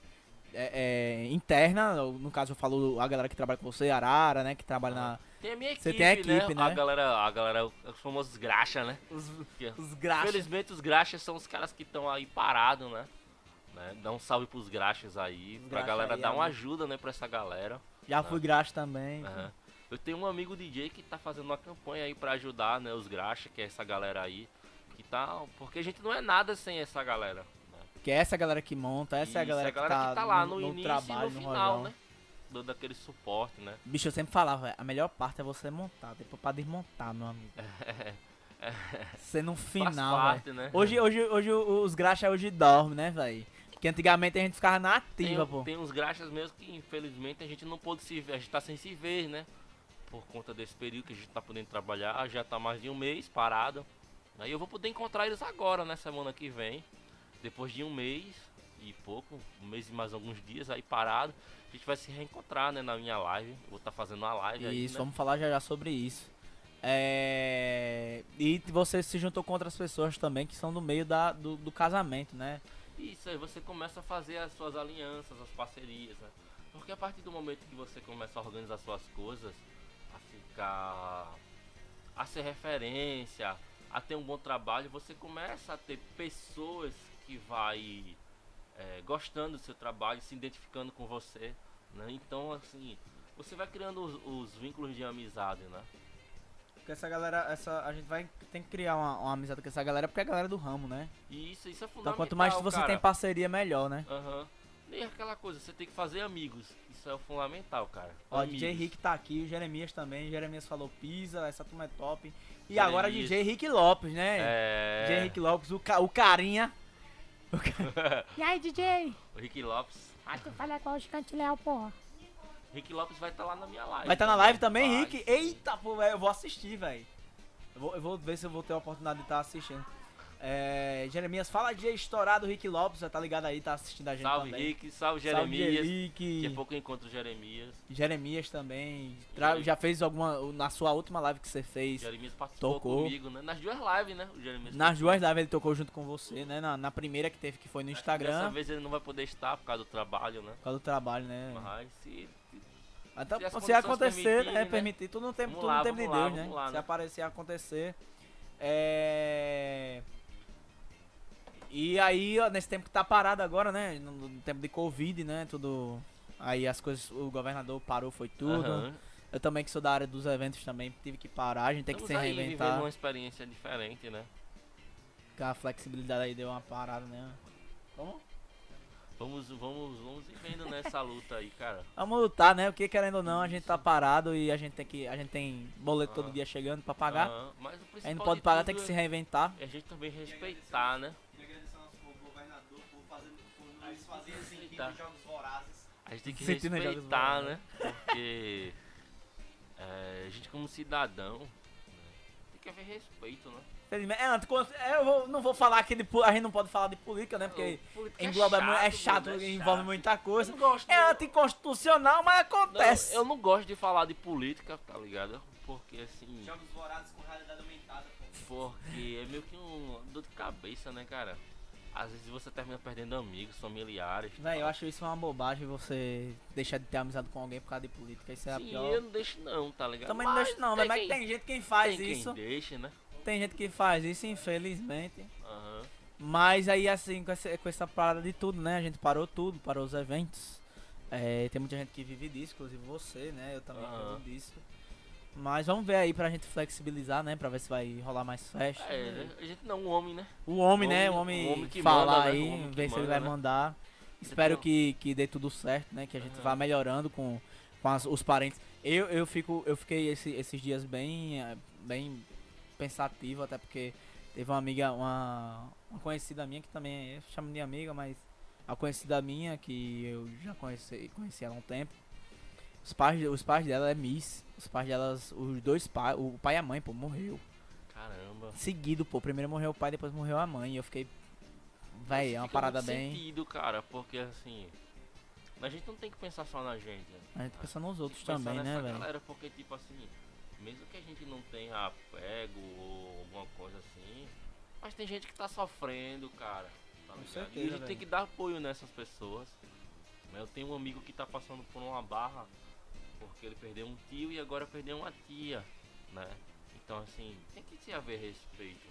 Speaker 1: é, é, interna, no caso eu falo a galera que trabalha com você, Arara, né? Que trabalha na...
Speaker 2: Tem a minha equipe,
Speaker 1: Você tem a equipe, né?
Speaker 2: A galera, a galera, os famosos graxa, né?
Speaker 1: Os,
Speaker 2: Que-
Speaker 1: os graxas.
Speaker 2: Felizmente os graxas são os caras que estão aí parados, né? né? Dá um salve pros graxas aí,
Speaker 1: Os
Speaker 2: pra
Speaker 1: graxa
Speaker 2: galera
Speaker 1: aí,
Speaker 2: dar uma ajuda, né, pra essa galera.
Speaker 1: Já fui graxa também.
Speaker 2: Aham. Eu tenho um amigo DJ que tá fazendo uma campanha aí pra ajudar, né, os graxas, que é essa galera aí. Que tá. Porque a gente não é nada sem essa galera. Né?
Speaker 1: Que é essa galera que monta, essa é a
Speaker 2: Isso,
Speaker 1: galera, que, tá
Speaker 2: lá
Speaker 1: no,
Speaker 2: no, início
Speaker 1: trabalho,
Speaker 2: e no
Speaker 1: no
Speaker 2: final, né? Dando aquele suporte, né?
Speaker 1: Bicho, eu sempre falava, a melhor parte é você montar, depois pra desmontar, meu amigo. Você no
Speaker 2: Faz
Speaker 1: final,
Speaker 2: parte, né?
Speaker 1: Hoje, hoje, hoje os graxas hoje dormem, né, velho? Porque antigamente a gente ficava na ativa,
Speaker 2: tem,
Speaker 1: pô.
Speaker 2: tem uns graxas mesmo que infelizmente a gente não pôde se ver, a gente tá sem se ver, né? Por conta desse período que a gente tá podendo trabalhar, já tá mais de um mês parado. Aí eu vou poder encontrar eles agora, né? Semana que vem. Depois de um mês e pouco, um mês e mais alguns dias aí parado. A gente vai se reencontrar, né? Na minha live. Vou estar fazendo uma live aí,
Speaker 1: Isso,
Speaker 2: né?
Speaker 1: vamos falar já já sobre isso. É... E você se juntou com outras pessoas também que são do meio da, do, do casamento, né?
Speaker 2: Isso aí você começa a fazer as suas alianças, as parcerias, né? Porque a partir do momento que você começa a organizar suas coisas, a ser referência, a ter um bom trabalho, você começa a ter pessoas que vai é, gostando do seu trabalho, se identificando com você, né? Então assim, você vai criando os, os vínculos de amizade, né?
Speaker 1: Porque essa galera, essa, a gente vai tem que criar uma, uma amizade com essa galera porque é a galera do ramo, né?
Speaker 2: Isso, isso é fundamental.
Speaker 1: Então quanto mais você
Speaker 2: cara.
Speaker 1: tem parceria, melhor, né?
Speaker 2: Aham. Nem aquela coisa, você tem que fazer amigos. Isso é o fundamental, cara.
Speaker 1: Ó,
Speaker 2: amigos.
Speaker 1: DJ Rick tá aqui, o Jeremias também. Jeremias falou pisa, essa turma é top. E
Speaker 2: Jeremias.
Speaker 1: agora DJ Rick Lopes, né?
Speaker 2: É.
Speaker 1: DJ Rick Lopes, o, ca- o carinha. O ca-
Speaker 3: E aí, DJ?
Speaker 2: O Rick Lopes.
Speaker 3: Ah, tu fala com o Gigante Léo, porra.
Speaker 2: Rick Lopes vai estar lá na minha live.
Speaker 1: Vai estar na live também,
Speaker 2: Vai.
Speaker 1: Rick? Eita, pô, velho, eu vou assistir, velho. Eu eu vou ver se eu vou ter a oportunidade de estar assistindo. É, Jeremias, fala de estourado Rick Lopes, já tá ligado aí, tá assistindo a gente
Speaker 2: Salve
Speaker 1: também.
Speaker 2: Rick, salve
Speaker 1: Salve
Speaker 2: Jeremias.
Speaker 1: Jerick.
Speaker 2: Daqui a pouco eu encontro o Jeremias.
Speaker 1: Jeremias também. Tra- Já fez alguma. Na sua última live que você fez.
Speaker 2: Jeremias participou
Speaker 1: Tocou.
Speaker 2: comigo, né? Nas duas lives, né? Jeremias
Speaker 1: Nas duas lives ele tocou junto com você, né? Na, na primeira que teve, que foi no
Speaker 2: Dessa
Speaker 1: Instagram.
Speaker 2: vez ele não vai poder estar por causa do trabalho, né?
Speaker 1: Por causa do trabalho, né?
Speaker 2: Mas se.
Speaker 1: Até
Speaker 2: se as
Speaker 1: se
Speaker 2: condições
Speaker 1: acontecer, né?
Speaker 2: né?
Speaker 1: Permitir, tudo no tempo, tudo
Speaker 2: lá,
Speaker 1: no tempo de
Speaker 2: lá,
Speaker 1: Deus, né?
Speaker 2: lá,
Speaker 1: se
Speaker 2: né?
Speaker 1: aparecer, acontecer. É. E aí, ó, nesse tempo que tá parado agora, né? No, no tempo de Covid, né? Tudo. Aí as coisas, o governador parou, foi tudo.
Speaker 2: Aham.
Speaker 1: Eu também que sou da área dos eventos também tive que parar, a gente tem que
Speaker 2: Estamos
Speaker 1: se
Speaker 2: aí vivendo
Speaker 1: reinventar.
Speaker 2: uma experiência diferente, né?
Speaker 1: A flexibilidade aí deu uma parada, né? Como?
Speaker 2: Vamos, vamos, vamos ir vendo nessa luta aí, cara.
Speaker 1: Vamos lutar, né? Porque querendo ou não, a gente tá parado e a gente tem que. A gente tem boleto todo dia chegando pra pagar.
Speaker 2: Aham, Mas o
Speaker 1: A gente
Speaker 2: principal
Speaker 1: não pode
Speaker 2: de
Speaker 1: pagar, tem que
Speaker 2: é-
Speaker 1: se reinventar.
Speaker 2: é a gente também respeitar, né? Tá.
Speaker 4: vorazes.
Speaker 2: A gente tem que
Speaker 1: jogos
Speaker 2: respeitar, né? Porque é, a gente como cidadão né, tem que haver respeito, né?
Speaker 1: É, é, eu vou- não vou falar aqui de. po- A gente não pode falar de política, né? Porque
Speaker 2: Política
Speaker 1: engloba é chato,
Speaker 2: é
Speaker 1: envolve
Speaker 2: chato.
Speaker 1: muita coisa.
Speaker 2: Não
Speaker 1: É anticonstitucional, mas
Speaker 2: Não,
Speaker 1: acontece.
Speaker 2: eu não gosto de falar de política, tá ligado? Porque assim.
Speaker 4: Jogos vorazes com realidade aumentada, pô.
Speaker 2: Porque é meio que um dor de cabeça, né, cara? Às vezes você termina perdendo amigos, familiares.
Speaker 1: Véi, eu acho isso uma bobagem você deixar de ter amizade com alguém por causa de política. Isso é a
Speaker 2: Sim,
Speaker 1: pior.
Speaker 2: eu não deixo não, tá ligado?
Speaker 1: Também não
Speaker 2: Mas
Speaker 1: deixo não, mas
Speaker 2: quem-
Speaker 1: tem gente que faz
Speaker 2: tem
Speaker 1: isso.
Speaker 2: Quem deixa, né?
Speaker 1: Tem gente que faz isso, infelizmente.
Speaker 2: Aham.
Speaker 1: Mas aí assim, com essa, com essa parada de tudo, né? A gente parou tudo, parou os eventos. É, tem muita gente que vive disso, inclusive você, né? Eu também
Speaker 2: Aham.
Speaker 1: vivo disso. Mas vamos ver aí pra gente flexibilizar, né? Pra ver se vai rolar mais festa.
Speaker 2: É, a gente não, o homem, né?
Speaker 1: O homem, né? O
Speaker 2: O
Speaker 1: homem,
Speaker 2: homem que
Speaker 1: falar
Speaker 2: manda, né?
Speaker 1: aí,
Speaker 2: homem que
Speaker 1: ver se ele
Speaker 2: manda,
Speaker 1: vai
Speaker 2: né?
Speaker 1: mandar. Espero que, que dê tudo certo, né? Que a gente
Speaker 2: Aham.
Speaker 1: vá melhorando com, com as- os parentes. Eu, eu, fico, eu fiquei esse- esses dias bem, eh, bem pensativo, até porque teve uma amiga, uma, uma conhecida minha que também, eu chamo de amiga, mas a conhecida minha que eu já conheci, conheci ela há um tempo. Os pais, os pais dela é Miss. Os pais delas, os dois pais, o pai e a mãe, pô, morreu.
Speaker 2: Caramba.
Speaker 1: Seguido, pô. Primeiro morreu o pai, depois morreu a mãe. E eu fiquei. Véi, é uma parada bem.
Speaker 2: sentido, cara, porque assim. A gente não tem que pensar só na gente. né?
Speaker 1: A gente pensa nos outros também, né, velho?
Speaker 2: galera, porque tipo assim, mesmo que a gente não tenha apego ou alguma coisa assim, mas tem gente que tá sofrendo, cara. Tá
Speaker 1: Com certeza,
Speaker 2: e a gente
Speaker 1: velho.
Speaker 2: tem que dar apoio nessas pessoas. Eu tenho um amigo que tá passando por uma barra porque ele perdeu um tio e agora perdeu uma tia, né? Então assim, tem que se haver respeito.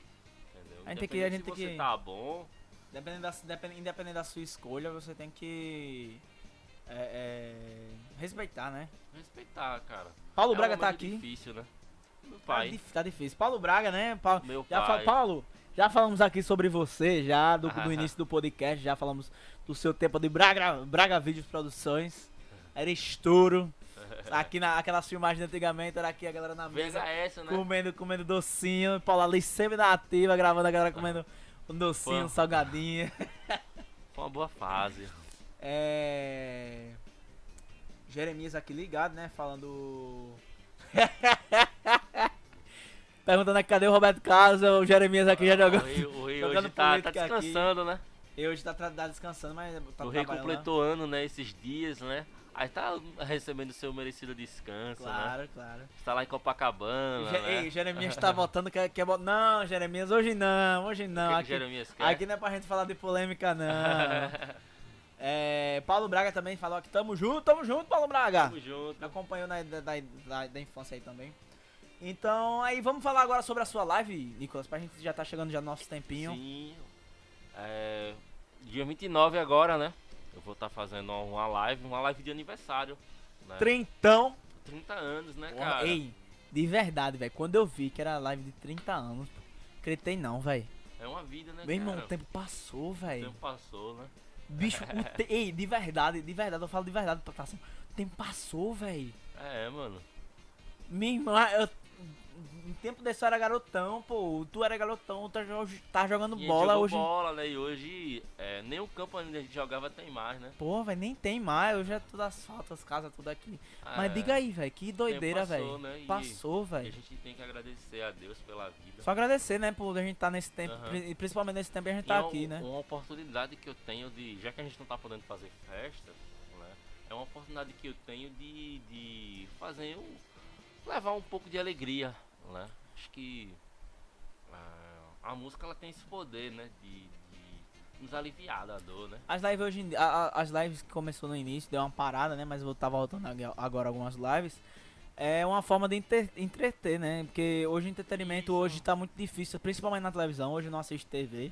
Speaker 2: Entendeu?
Speaker 1: A gente tem que- a gente
Speaker 2: se
Speaker 1: tem
Speaker 2: você
Speaker 1: que-
Speaker 2: tá bom,
Speaker 1: Dependendo da, depend- independente da sua escolha, você tem que. é, é, respeitar, né?
Speaker 2: respeitar, cara.
Speaker 1: Paulo
Speaker 2: É
Speaker 1: Braga
Speaker 2: um
Speaker 1: tá aqui.
Speaker 2: difícil, né? Meu
Speaker 1: Tá,
Speaker 2: pai,
Speaker 1: dif- tá difícil. Paulo Braga, né? Paulo,
Speaker 2: meu
Speaker 1: já fa-
Speaker 2: pai.
Speaker 1: Paulo, já falamos aqui sobre você, já do, do início do podcast, já falamos do seu tempo de Braga, Braga Vídeos Produções. Era estouro. Aqui na aquelas filmagens antigamente, era aqui a galera na mesa.
Speaker 2: VHS, né?
Speaker 1: comendo, comendo docinho, Paulo ali sempre na ativa, gravando a galera comendo um docinho, um salgadinho.
Speaker 2: Foi uma boa fase.
Speaker 1: É. Jeremias aqui ligado, né? Falando. Perguntando aqui cadê o Roberto Carlos, o Jeremias aqui já jogando.
Speaker 2: O rei, o rei
Speaker 1: jogando
Speaker 2: hoje tá, tá
Speaker 1: política aqui.
Speaker 2: descansando, né?
Speaker 1: Eu hoje tá, tá descansando, mas tá
Speaker 2: o rei
Speaker 1: lá.
Speaker 2: completou ano, né? Esses dias, né? Aí tá recebendo seu merecido descanso, né?
Speaker 1: Claro, claro.
Speaker 2: Está lá em Copacabana, né?
Speaker 1: Ei, Jeremias tá voltando, quer, quer botar. Não, Jeremias, hoje não, hoje não.
Speaker 2: que que
Speaker 1: Aqui,
Speaker 2: Jeremias quer?
Speaker 1: aqui não é pra gente falar de polêmica, não. É, Paulo Braga também falou aqui, tamo junto, tamo junto, Paulo Braga.
Speaker 2: Tamo junto.
Speaker 1: Me acompanhou na, da, da, da, da infância aí também. Então, aí vamos falar agora sobre a sua live, Nicolas, pra gente já tá chegando já no nosso tempinho.
Speaker 2: Sim. É, dia 29 agora, né? Eu vou estar fazendo uma live, uma live de aniversário. Né?
Speaker 1: Trintão.
Speaker 2: 30 anos, né,
Speaker 1: Porra,
Speaker 2: cara?
Speaker 1: Ei, de verdade, velho. Quando eu vi que era live de 30 anos, acreditei não, velho.
Speaker 2: É uma vida, né,
Speaker 1: Meu irmão,
Speaker 2: cara?
Speaker 1: o tempo passou,
Speaker 2: O
Speaker 1: velho.
Speaker 2: tempo passou, né?
Speaker 1: Bicho, o te... ei, de verdade, de verdade, eu falo de verdade, tá assim. O tempo passou, velho.
Speaker 2: É, mano.
Speaker 1: Minha irmã, eu... em tempo desse eu era garotão, pô. Tu era garotão, tá, jo- tá jogando
Speaker 2: E
Speaker 1: bola hoje.
Speaker 2: bola, né? E hoje é, nem o campo onde a gente jogava tem mais, né?
Speaker 1: Pô, velho, nem tem mais. Hoje é tudo asfalto, as casas, tudo aqui. Mas
Speaker 2: É,
Speaker 1: diga aí, velho, que doideira,
Speaker 2: passou,
Speaker 1: velho.
Speaker 2: né? E-
Speaker 1: Passou,
Speaker 2: E a
Speaker 1: velho.
Speaker 2: gente tem que agradecer a Deus pela vida.
Speaker 1: Só agradecer, né, por a gente tá nesse tempo. E principalmente nesse tempo a gente
Speaker 2: E
Speaker 1: tá
Speaker 2: é um-
Speaker 1: aqui, né?
Speaker 2: Uma oportunidade que eu tenho de. Já que a gente não tá podendo fazer festa, né? É uma oportunidade que eu tenho de, de fazer um. levar um pouco de alegria, né? Acho que ah, a música ela tem esse poder, né? De, de nos aliviar da dor, né?
Speaker 1: As lives hoje em a- a- as lives que começou no início, deu uma parada, né? Mas eu tá voltando ag- agora algumas lives. É uma forma de entre- entreter, né? Porque hoje o entretenimento
Speaker 2: Isso.
Speaker 1: hoje tá muito difícil, principalmente na televisão. Hoje eu não assisto TV.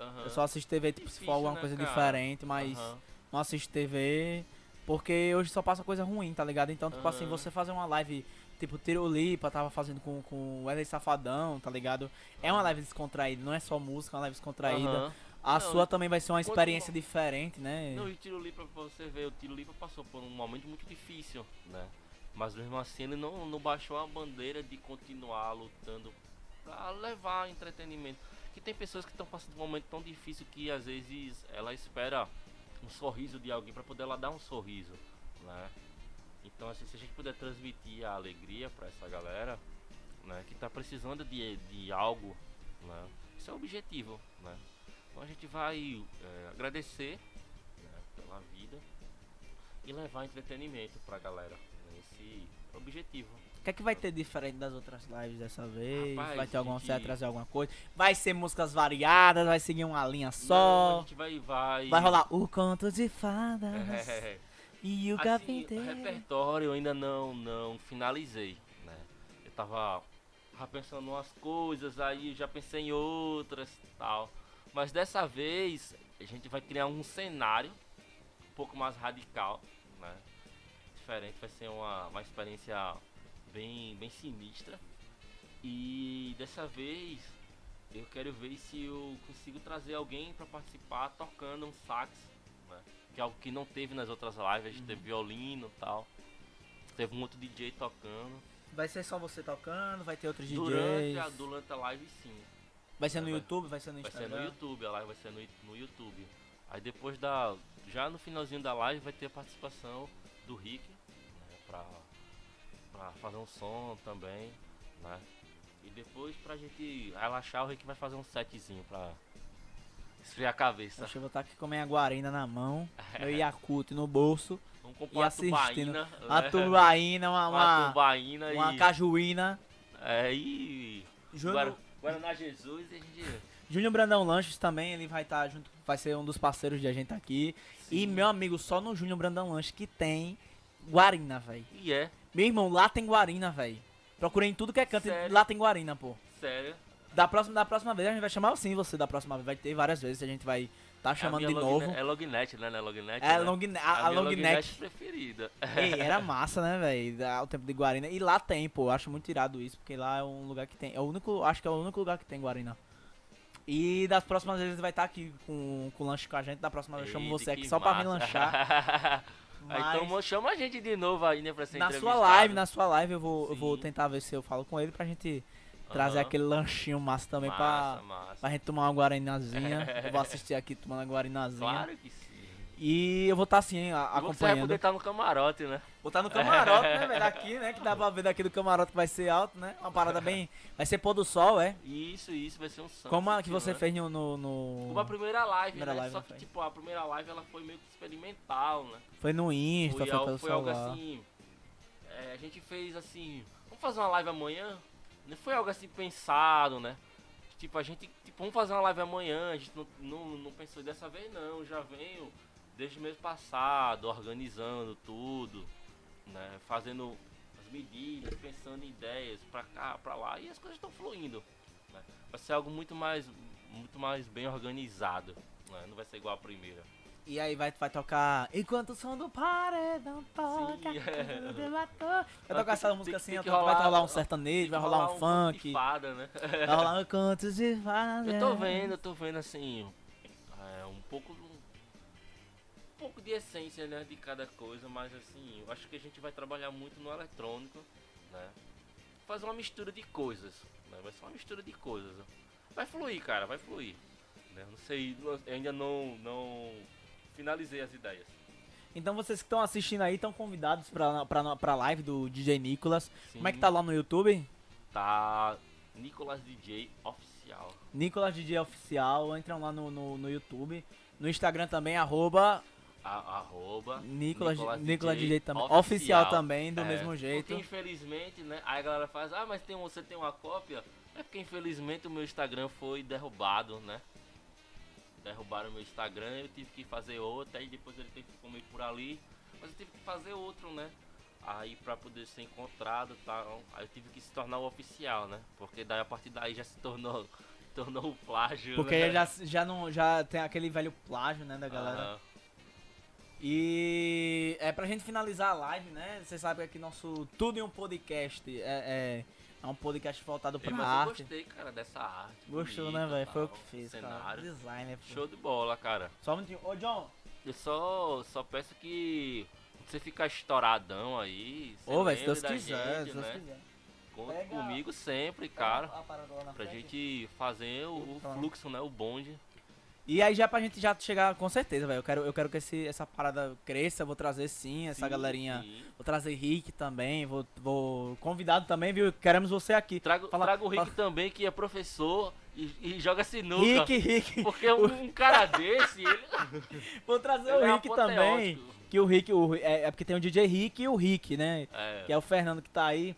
Speaker 2: Aham.
Speaker 1: Eu só assisto TV tipo, se
Speaker 2: Difícil,
Speaker 1: for alguma
Speaker 2: né,
Speaker 1: coisa
Speaker 2: cara?
Speaker 1: diferente, mas
Speaker 2: Aham.
Speaker 1: não assisto TV. Porque hoje só passa coisa ruim, tá ligado? Então, tipo assim,
Speaker 2: Aham.
Speaker 1: você fazer uma live, tipo, Tirolipa tava fazendo com, com o Wesley Safadão, tá ligado? É uma live descontraída, não é só música, é uma live descontraída.
Speaker 2: Aham.
Speaker 1: A
Speaker 2: Não,
Speaker 1: sua também vai ser uma experiência diferente, né?
Speaker 2: Não, e o Tiro Lipa, pra você ver, o Tiro Lipa passou por um momento muito difícil, né? Mas mesmo assim ele não, não baixou a bandeira de continuar lutando pra levar entretenimento. Que tem pessoas que estão passando um momento tão difícil que às vezes ela espera um sorriso de alguém pra poder ela dar um sorriso, né? Então assim, se a gente puder transmitir a alegria pra essa galera, né, que tá precisando de, de algo, né? Isso é o objetivo, né? Então a gente vai é, agradecer né, pela vida e levar entretenimento pra galera. né, Esse objetivo.
Speaker 1: O que é que vai ter diferente das outras lives dessa vez?
Speaker 2: Rapaz,
Speaker 1: vai ter alguma,
Speaker 2: a gente-
Speaker 1: trazer alguma coisa? Vai ser músicas variadas, vai seguir uma linha
Speaker 2: Não, a
Speaker 1: só?
Speaker 2: gente vai. Vai,
Speaker 1: Vai rolar o conto de fadas
Speaker 2: É,
Speaker 1: e o
Speaker 2: assim, repertório eu ainda não, não finalizei, né? Eu tava, tava pensando umas coisas, aí já pensei em outras tal. Mas dessa vez a gente vai criar um cenário um pouco mais radical, né? Diferente, vai ser uma, uma experiência bem, bem sinistra. E dessa vez eu quero ver se eu consigo trazer alguém para participar tocando um sax, né? que é algo que não teve nas outras lives, a gente teve violino e tal. Teve um outro DJ tocando.
Speaker 1: Vai ser só você tocando, vai ter outros
Speaker 2: Durante
Speaker 1: DJs.
Speaker 2: a, durante a live sim.
Speaker 1: Vai ser no
Speaker 2: Vai-
Speaker 1: YouTube, vai ser no
Speaker 2: Vai ser
Speaker 1: Instagram.
Speaker 2: no YouTube, a live vai ser no, no YouTube. Aí depois da. Já no finalzinho da live vai ter a participação do Rick, né? Pra, pra fazer um som também, né? E depois pra gente relaxar o Rick vai fazer um setzinho pra esfriar a cabeça.
Speaker 1: Deixa eu botar aqui com a minha guarina na mão, meu Yakult no bolso,
Speaker 2: Vamos
Speaker 1: e
Speaker 2: comprar uma
Speaker 1: assistindo.
Speaker 2: tubaína.
Speaker 1: a
Speaker 2: né?
Speaker 1: tubaína, uma,
Speaker 2: Uma
Speaker 1: uma,
Speaker 2: tubaína
Speaker 1: uma
Speaker 2: e.
Speaker 1: cajuína.
Speaker 2: É, e.
Speaker 1: Júnior,
Speaker 2: Guara- Guaraná Jesus e a gente.
Speaker 1: Júnior Brandão Lanches também, ele vai estar junto, vai ser um dos parceiros de a gente aqui. E
Speaker 2: Sim.
Speaker 1: meu amigo, só no Júnior Brandão Lanches que tem guarina, velho.
Speaker 2: E é,
Speaker 1: Meu irmão, lá tem guarina, velho. Procurei em tudo que é canto, e
Speaker 2: Sério?
Speaker 1: lá tem guarina, pô.
Speaker 2: sério.
Speaker 1: Da próxima, da próxima vez a gente vai chamar sim você da próxima vez. Vai ter várias vezes, a gente vai tá chamando
Speaker 2: É a
Speaker 1: de novo.
Speaker 2: lognet- É lognet, né? Não é lognet?
Speaker 1: É
Speaker 2: né?
Speaker 1: long,
Speaker 2: a,
Speaker 1: a, a
Speaker 2: lognet
Speaker 1: neck.
Speaker 2: preferida.
Speaker 1: Ei, era massa, né, velho? O tempo de Guarina. E lá tem, pô. Eu acho muito irado isso, porque lá é um lugar que tem. É o único. Acho que é o único lugar que tem Guarina. E das próximas vezes ele vai estar aqui com, com lanche com a gente. Da próxima vez eu chamo você aqui
Speaker 2: que
Speaker 1: só pra me
Speaker 2: massa.
Speaker 1: lanchar.
Speaker 2: Aí,
Speaker 1: Mas
Speaker 2: então chama a gente de novo aí, né? Pra ser
Speaker 1: na sua live, na sua live, eu vou, eu vou tentar ver se eu falo com ele pra gente trazer aquele lanchinho massa também
Speaker 2: massa,
Speaker 1: pra,
Speaker 2: massa.
Speaker 1: pra gente tomar uma guarinazinha. eu vou assistir aqui tomando uma guarinazinha.
Speaker 2: Claro que sim.
Speaker 1: E eu vou estar assim, a-
Speaker 2: E Você vai
Speaker 1: acompanhando.
Speaker 2: poder estar no camarote, né?
Speaker 1: Vou estar no camarote, né, velho? Aqui, né? Que dá pra ver daqui do camarote que vai ser alto, né? Uma parada bem. Vai ser pôr do sol, é?
Speaker 2: Isso, isso vai ser um santo.
Speaker 1: Como a que você
Speaker 2: né?
Speaker 1: fez no. no, no-
Speaker 2: Como a primeira live,
Speaker 1: Primeira
Speaker 2: né?
Speaker 1: live,
Speaker 2: Só que,
Speaker 1: foi?
Speaker 2: tipo, a primeira live ela foi meio que experimental, né?
Speaker 1: Foi no Insta,
Speaker 2: Foi,
Speaker 1: foi,
Speaker 2: foi algo assim. é, a gente fez assim. Vamos fazer uma live amanhã? Não foi algo assim pensado, né? Tipo, a gente. Tipo, vamos fazer uma live amanhã. A gente não, não, não pensou dessa vez, não. Já venho desde o mês passado, organizando tudo, né? Fazendo as medidas, pensando em ideias pra cá, pra lá. E as coisas estão fluindo. Né? Vai ser algo muito mais, muito mais bem organizado. Né? Não vai ser igual a primeira.
Speaker 1: E aí vai, vai tocar. Enquanto o som do paredão toca.
Speaker 2: Sim, é.
Speaker 1: Vai tocar essa música assim,
Speaker 2: tem que
Speaker 1: vai
Speaker 2: rolar-
Speaker 1: rolar um sertanejo, vai rolar um
Speaker 2: de
Speaker 1: funk,
Speaker 2: fada, né?
Speaker 1: vai rolar um contos de fadas.
Speaker 2: Eu tô vendo, eu tô vendo assim, é, um pouco um pouco de essência, né, de cada coisa, mas assim, eu acho que a gente vai trabalhar muito no eletrônico, né? fazer uma mistura de coisas. Né? Vai ser uma mistura de coisas. Vai fluir, cara, vai fluir. Né? Não sei, não- ainda não, não finalizei as ideias.
Speaker 1: Então vocês que estão assistindo aí estão convidados pra, pra, pra live do DJ Nicolas. Como é que
Speaker 2: Sim.
Speaker 1: tá lá no YouTube?
Speaker 2: Tá Nicolas DJ Oficial.
Speaker 1: Nicolas DJ Oficial, entram lá no, no, no YouTube. No Instagram também, arroba
Speaker 2: A, arroba
Speaker 1: Nicolas,
Speaker 2: Nicolas
Speaker 1: Nicolas
Speaker 2: DJ
Speaker 1: DJ também.
Speaker 2: Oficial.
Speaker 1: Oficial também, do
Speaker 2: É,
Speaker 1: mesmo jeito.
Speaker 2: Porque infelizmente, né? Aí a galera faz, ah, mas tem, você tem uma cópia? É porque infelizmente o meu Instagram foi derrubado, né? Derrubaram meu Instagram, eu tive que fazer outra, aí depois ele teve que comer por ali, mas eu tive que fazer outro, né? Aí pra poder ser encontrado e tal, aí eu tive que se tornar o oficial, né? Porque daí a partir daí já se tornou, tornou o plágio.
Speaker 1: Porque
Speaker 2: né?
Speaker 1: já, já, não, já tem aquele velho plágio, né, da galera.
Speaker 2: Aham.
Speaker 1: E é pra gente finalizar a live, né? Você sabe que aqui nosso Tudo em um Podcast é, é, é um podcast voltado pra
Speaker 2: Ei, mas eu
Speaker 1: arte.
Speaker 2: gostei, cara, dessa arte.
Speaker 1: Gostou,
Speaker 2: bonita,
Speaker 1: né, velho? Foi o que cara.
Speaker 2: cenário.
Speaker 1: Designer, pô.
Speaker 2: Show de bola, cara.
Speaker 1: Só um minutinho. Ô, John.
Speaker 2: Eu só, só peço que você ficar estouradão aí.
Speaker 1: Ô, velho, se Deus quiser,
Speaker 2: gente,
Speaker 1: se Deus
Speaker 2: né?
Speaker 1: quiser.
Speaker 2: Conte
Speaker 1: Pega-
Speaker 2: comigo sempre, cara.
Speaker 1: A na
Speaker 2: Pra
Speaker 1: frente.
Speaker 2: gente fazer o, o fluxo, né? O bonde.
Speaker 1: E aí já pra gente já chegar, com certeza, velho. Eu quero, eu quero que esse, essa parada cresça, vou trazer sim, essa
Speaker 2: Sim,
Speaker 1: galerinha.
Speaker 2: sim.
Speaker 1: Vou trazer Rick também, vou, vou. Convidado também, viu? Queremos você aqui.
Speaker 2: Trago,
Speaker 1: Fala-
Speaker 2: trago o Rick
Speaker 1: fala-
Speaker 2: também, que é professor e, e joga sinuca.
Speaker 1: Rick, Rick.
Speaker 2: Porque um, um cara desse, ele,
Speaker 1: Vou trazer
Speaker 2: ele
Speaker 1: o
Speaker 2: é
Speaker 1: Rick também.
Speaker 2: apoteótico.
Speaker 1: Que o Rick, o, é, é porque tem o DJ Rick e o Rick, né?
Speaker 2: É.
Speaker 1: Que é o Fernando que tá aí.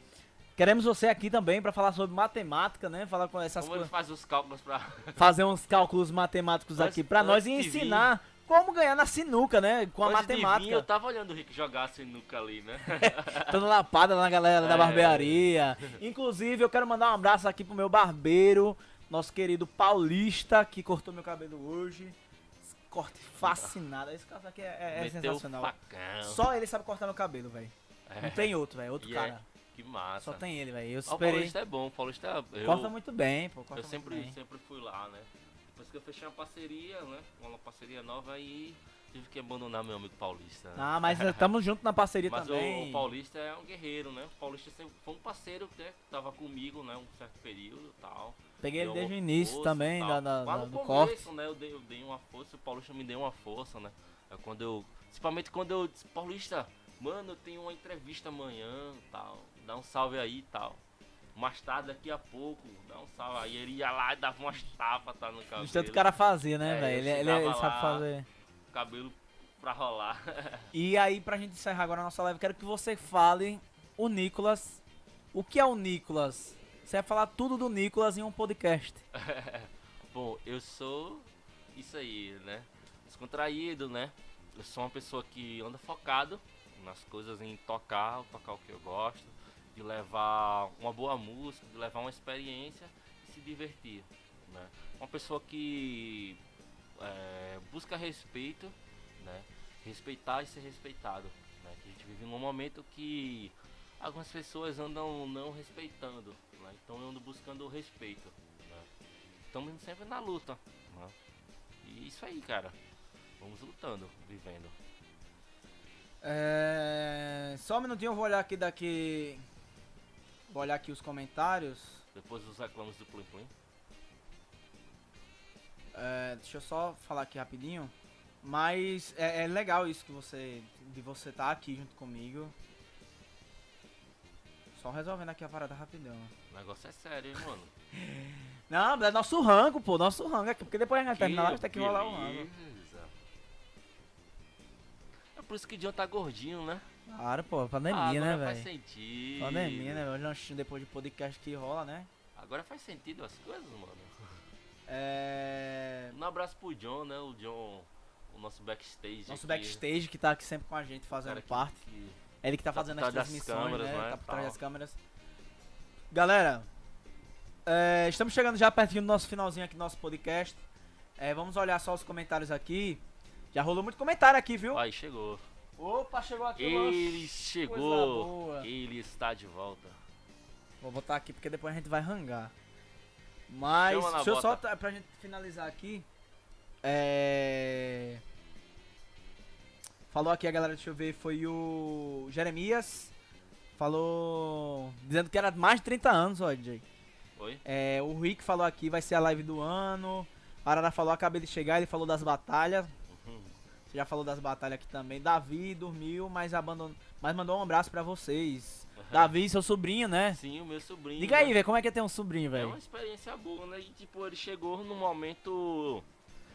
Speaker 1: Queremos você aqui também pra falar sobre matemática, né? Falar com essas coisas.
Speaker 2: faz os cálculos pra.
Speaker 1: Fazer uns cálculos matemáticos
Speaker 2: Antes-
Speaker 1: aqui pra nós e
Speaker 2: vir.
Speaker 1: ensinar como ganhar na sinuca, né? Com a
Speaker 2: Antes vir,
Speaker 1: matemática.
Speaker 2: eu tava olhando o Rick jogar sinuca ali, né?
Speaker 1: Dando lapada na galera da
Speaker 2: É.
Speaker 1: barbearia. Inclusive, eu quero mandar um abraço aqui pro meu barbeiro, nosso querido Paulista, que cortou meu cabelo hoje. Corte fascinado. Esse cara aqui é, é- é sensacional.
Speaker 2: facão.
Speaker 1: Só ele sabe cortar meu cabelo, velho.
Speaker 2: É.
Speaker 1: Não tem outro, velho. Outro
Speaker 2: E
Speaker 1: cara.
Speaker 2: Que massa.
Speaker 1: Só tem ele, velho. Eu
Speaker 2: Ah, o
Speaker 1: esperei.
Speaker 2: Paulista é bom, o Paulista é. Eu,
Speaker 1: Corta muito bem, pô.
Speaker 2: Eu sempre,
Speaker 1: bem.
Speaker 2: sempre fui lá, né? Depois que eu fechei uma parceria, né? Uma parceria nova aí tive que abandonar meu amigo Paulista. né?
Speaker 1: Ah, mas estamos juntos na parceria
Speaker 2: Mas o,
Speaker 1: também.
Speaker 2: o Paulista é um guerreiro, né? O Paulista sempre foi um parceiro né, que tava comigo, né? Um certo período e tal.
Speaker 1: Peguei ele desde o início
Speaker 2: força
Speaker 1: também,
Speaker 2: e
Speaker 1: da, da-
Speaker 2: no
Speaker 1: do
Speaker 2: começo,
Speaker 1: corte.
Speaker 2: né? Eu dei, eu dei uma força, o Paulista me deu uma força, né? É quando eu. Principalmente quando eu disse, Paulista, mano, eu tenho uma entrevista amanhã e tal. Dá um salve aí e tal. Mais tarde, daqui a pouco, dá um salve aí. Ele ia lá e dava umas tapas, tá no cabelo.
Speaker 1: De tanto o cara fazia, né,
Speaker 2: É,
Speaker 1: velho? Ele, ele, sabe fazer.
Speaker 2: Cabelo pra rolar.
Speaker 1: E aí, pra gente encerrar agora a nossa live, quero que você fale o Nicolas. O que é o Nicolas? Você vai falar tudo do Nicolas em um podcast.
Speaker 2: Bom, eu sou isso aí, né? Descontraído, né? Eu sou uma pessoa que anda focado nas coisas, em tocar, tocar o que eu gosto, de levar uma boa música, de levar uma experiência e se divertir, né? Uma pessoa que é, busca respeito, né? Respeitar e ser respeitado, né? Que a gente vive num momento que algumas pessoas andam não respeitando, né? Então eu ando buscando o respeito, né? Estamos sempre na luta, né? E isso aí, cara. Vamos lutando, vivendo.
Speaker 1: É... Só um minutinho, eu vou olhar aqui daqui. Vou olhar aqui os comentários.
Speaker 2: Depois dos reclamos do Plim Plim.
Speaker 1: É, deixa eu só falar aqui rapidinho. Mas é, é legal isso que você. De você estar aqui junto comigo. Só resolvendo aqui a parada rapidão.
Speaker 2: O negócio é sério, hein, mano?
Speaker 1: Não, é nosso rango, pô, nosso rango aqui. Porque depois a gente terminar, vai ter que rolar o rango.
Speaker 2: beleza. É por isso que o John tá gordinho, né?
Speaker 1: Claro, pô, pandemia,
Speaker 2: Ah,
Speaker 1: né,
Speaker 2: agora faz
Speaker 1: velho?
Speaker 2: sentido.
Speaker 1: Pandemia, né, velho? Hoje, Depois de podcast que rola, né?
Speaker 2: Agora faz sentido as coisas, mano.
Speaker 1: É.
Speaker 2: Um abraço pro John, né? O John, o nosso backstage.
Speaker 1: Nosso
Speaker 2: aqui.
Speaker 1: backstage que tá aqui sempre com a gente fazendo parte.
Speaker 2: que-
Speaker 1: É ele que tá
Speaker 2: Tá
Speaker 1: fazendo as transmissões,
Speaker 2: câmeras,
Speaker 1: né?
Speaker 2: né,
Speaker 1: Tá por trás
Speaker 2: tal.
Speaker 1: das câmeras. Galera, é, estamos chegando já pertinho do nosso finalzinho aqui do nosso podcast. É, vamos olhar só os comentários aqui. Já rolou muito comentário aqui, viu?
Speaker 2: Aí chegou.
Speaker 1: Opa, chegou aqui o
Speaker 2: Ele chegou. Ele está de volta.
Speaker 1: Vou botar aqui porque depois a gente vai rangar. Mas, deixa eu só, tá- pra gente finalizar aqui. É... Falou aqui a galera, deixa eu ver, foi o Jeremias. Falou. Dizendo que era mais de 30 anos, ó, DJ.
Speaker 2: Oi?
Speaker 1: É, o Rick falou aqui, vai ser a live do ano. A Arara falou, acabei de chegar, ele falou das batalhas. Você já falou das batalhas aqui também. Davi dormiu, mas abandonou. Mas mandou um abraço pra vocês. Davi, seu sobrinho, né?
Speaker 2: Sim, o meu sobrinho.
Speaker 1: Diga aí, velho, como é que é ter um sobrinho,
Speaker 2: É
Speaker 1: velho?
Speaker 2: uma experiência boa, né? E tipo, ele chegou num momento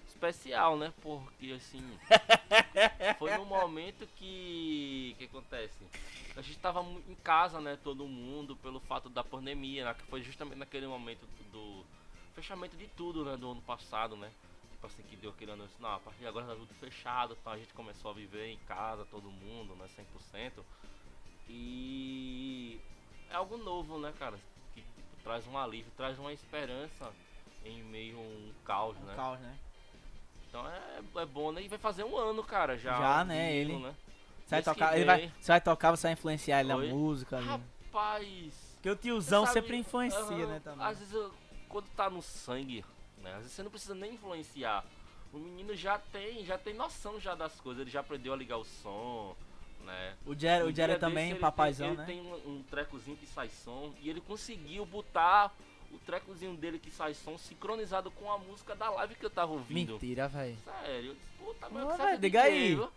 Speaker 2: especial, né? Porque assim. foi num momento que. que acontece? A gente tava em casa, né? Todo mundo, pelo fato da pandemia, né? Que foi justamente naquele momento do fechamento de tudo, né? Do ano passado, né? Assim, que deu aquele anúncio, não, a partir de agora tá tudo fechado, então a gente começou a viver em casa, todo mundo, né? 100%. E é algo novo, né, cara? Que tipo, traz um alívio, traz uma esperança em meio a um caos,
Speaker 1: Um
Speaker 2: né?
Speaker 1: caos, né?
Speaker 2: Então é, é bom, né? E vai fazer um ano, cara, já.
Speaker 1: Já, né, ele.
Speaker 2: né?
Speaker 1: Você vai
Speaker 2: que
Speaker 1: tocar, ele vai, você vai tocar, você vai influenciar ele
Speaker 2: Oi?
Speaker 1: na música. ali.
Speaker 2: Rapaz.
Speaker 1: Porque o tiozão
Speaker 2: sabe,
Speaker 1: sempre influencia,
Speaker 2: aham,
Speaker 1: né, também.
Speaker 2: Às vezes, eu- quando tá no sangue, né? Às vezes você não precisa nem influenciar. O menino já tem, já tem noção já das coisas, ele já aprendeu a ligar o som, né?
Speaker 1: O Jerry, o Jerry
Speaker 2: desse
Speaker 1: também,
Speaker 2: ele
Speaker 1: papaizão,
Speaker 2: tem,
Speaker 1: né?
Speaker 2: Ele tem um, um trecozinho que sai som e ele conseguiu botar o trecozinho dele que sai som sincronizado com a música da live que eu tava ouvindo.
Speaker 1: Mentira, velho.
Speaker 2: Sério, puta,
Speaker 1: Ô,
Speaker 2: mas que
Speaker 1: velho,
Speaker 2: você é
Speaker 1: diga aí.
Speaker 2: viu?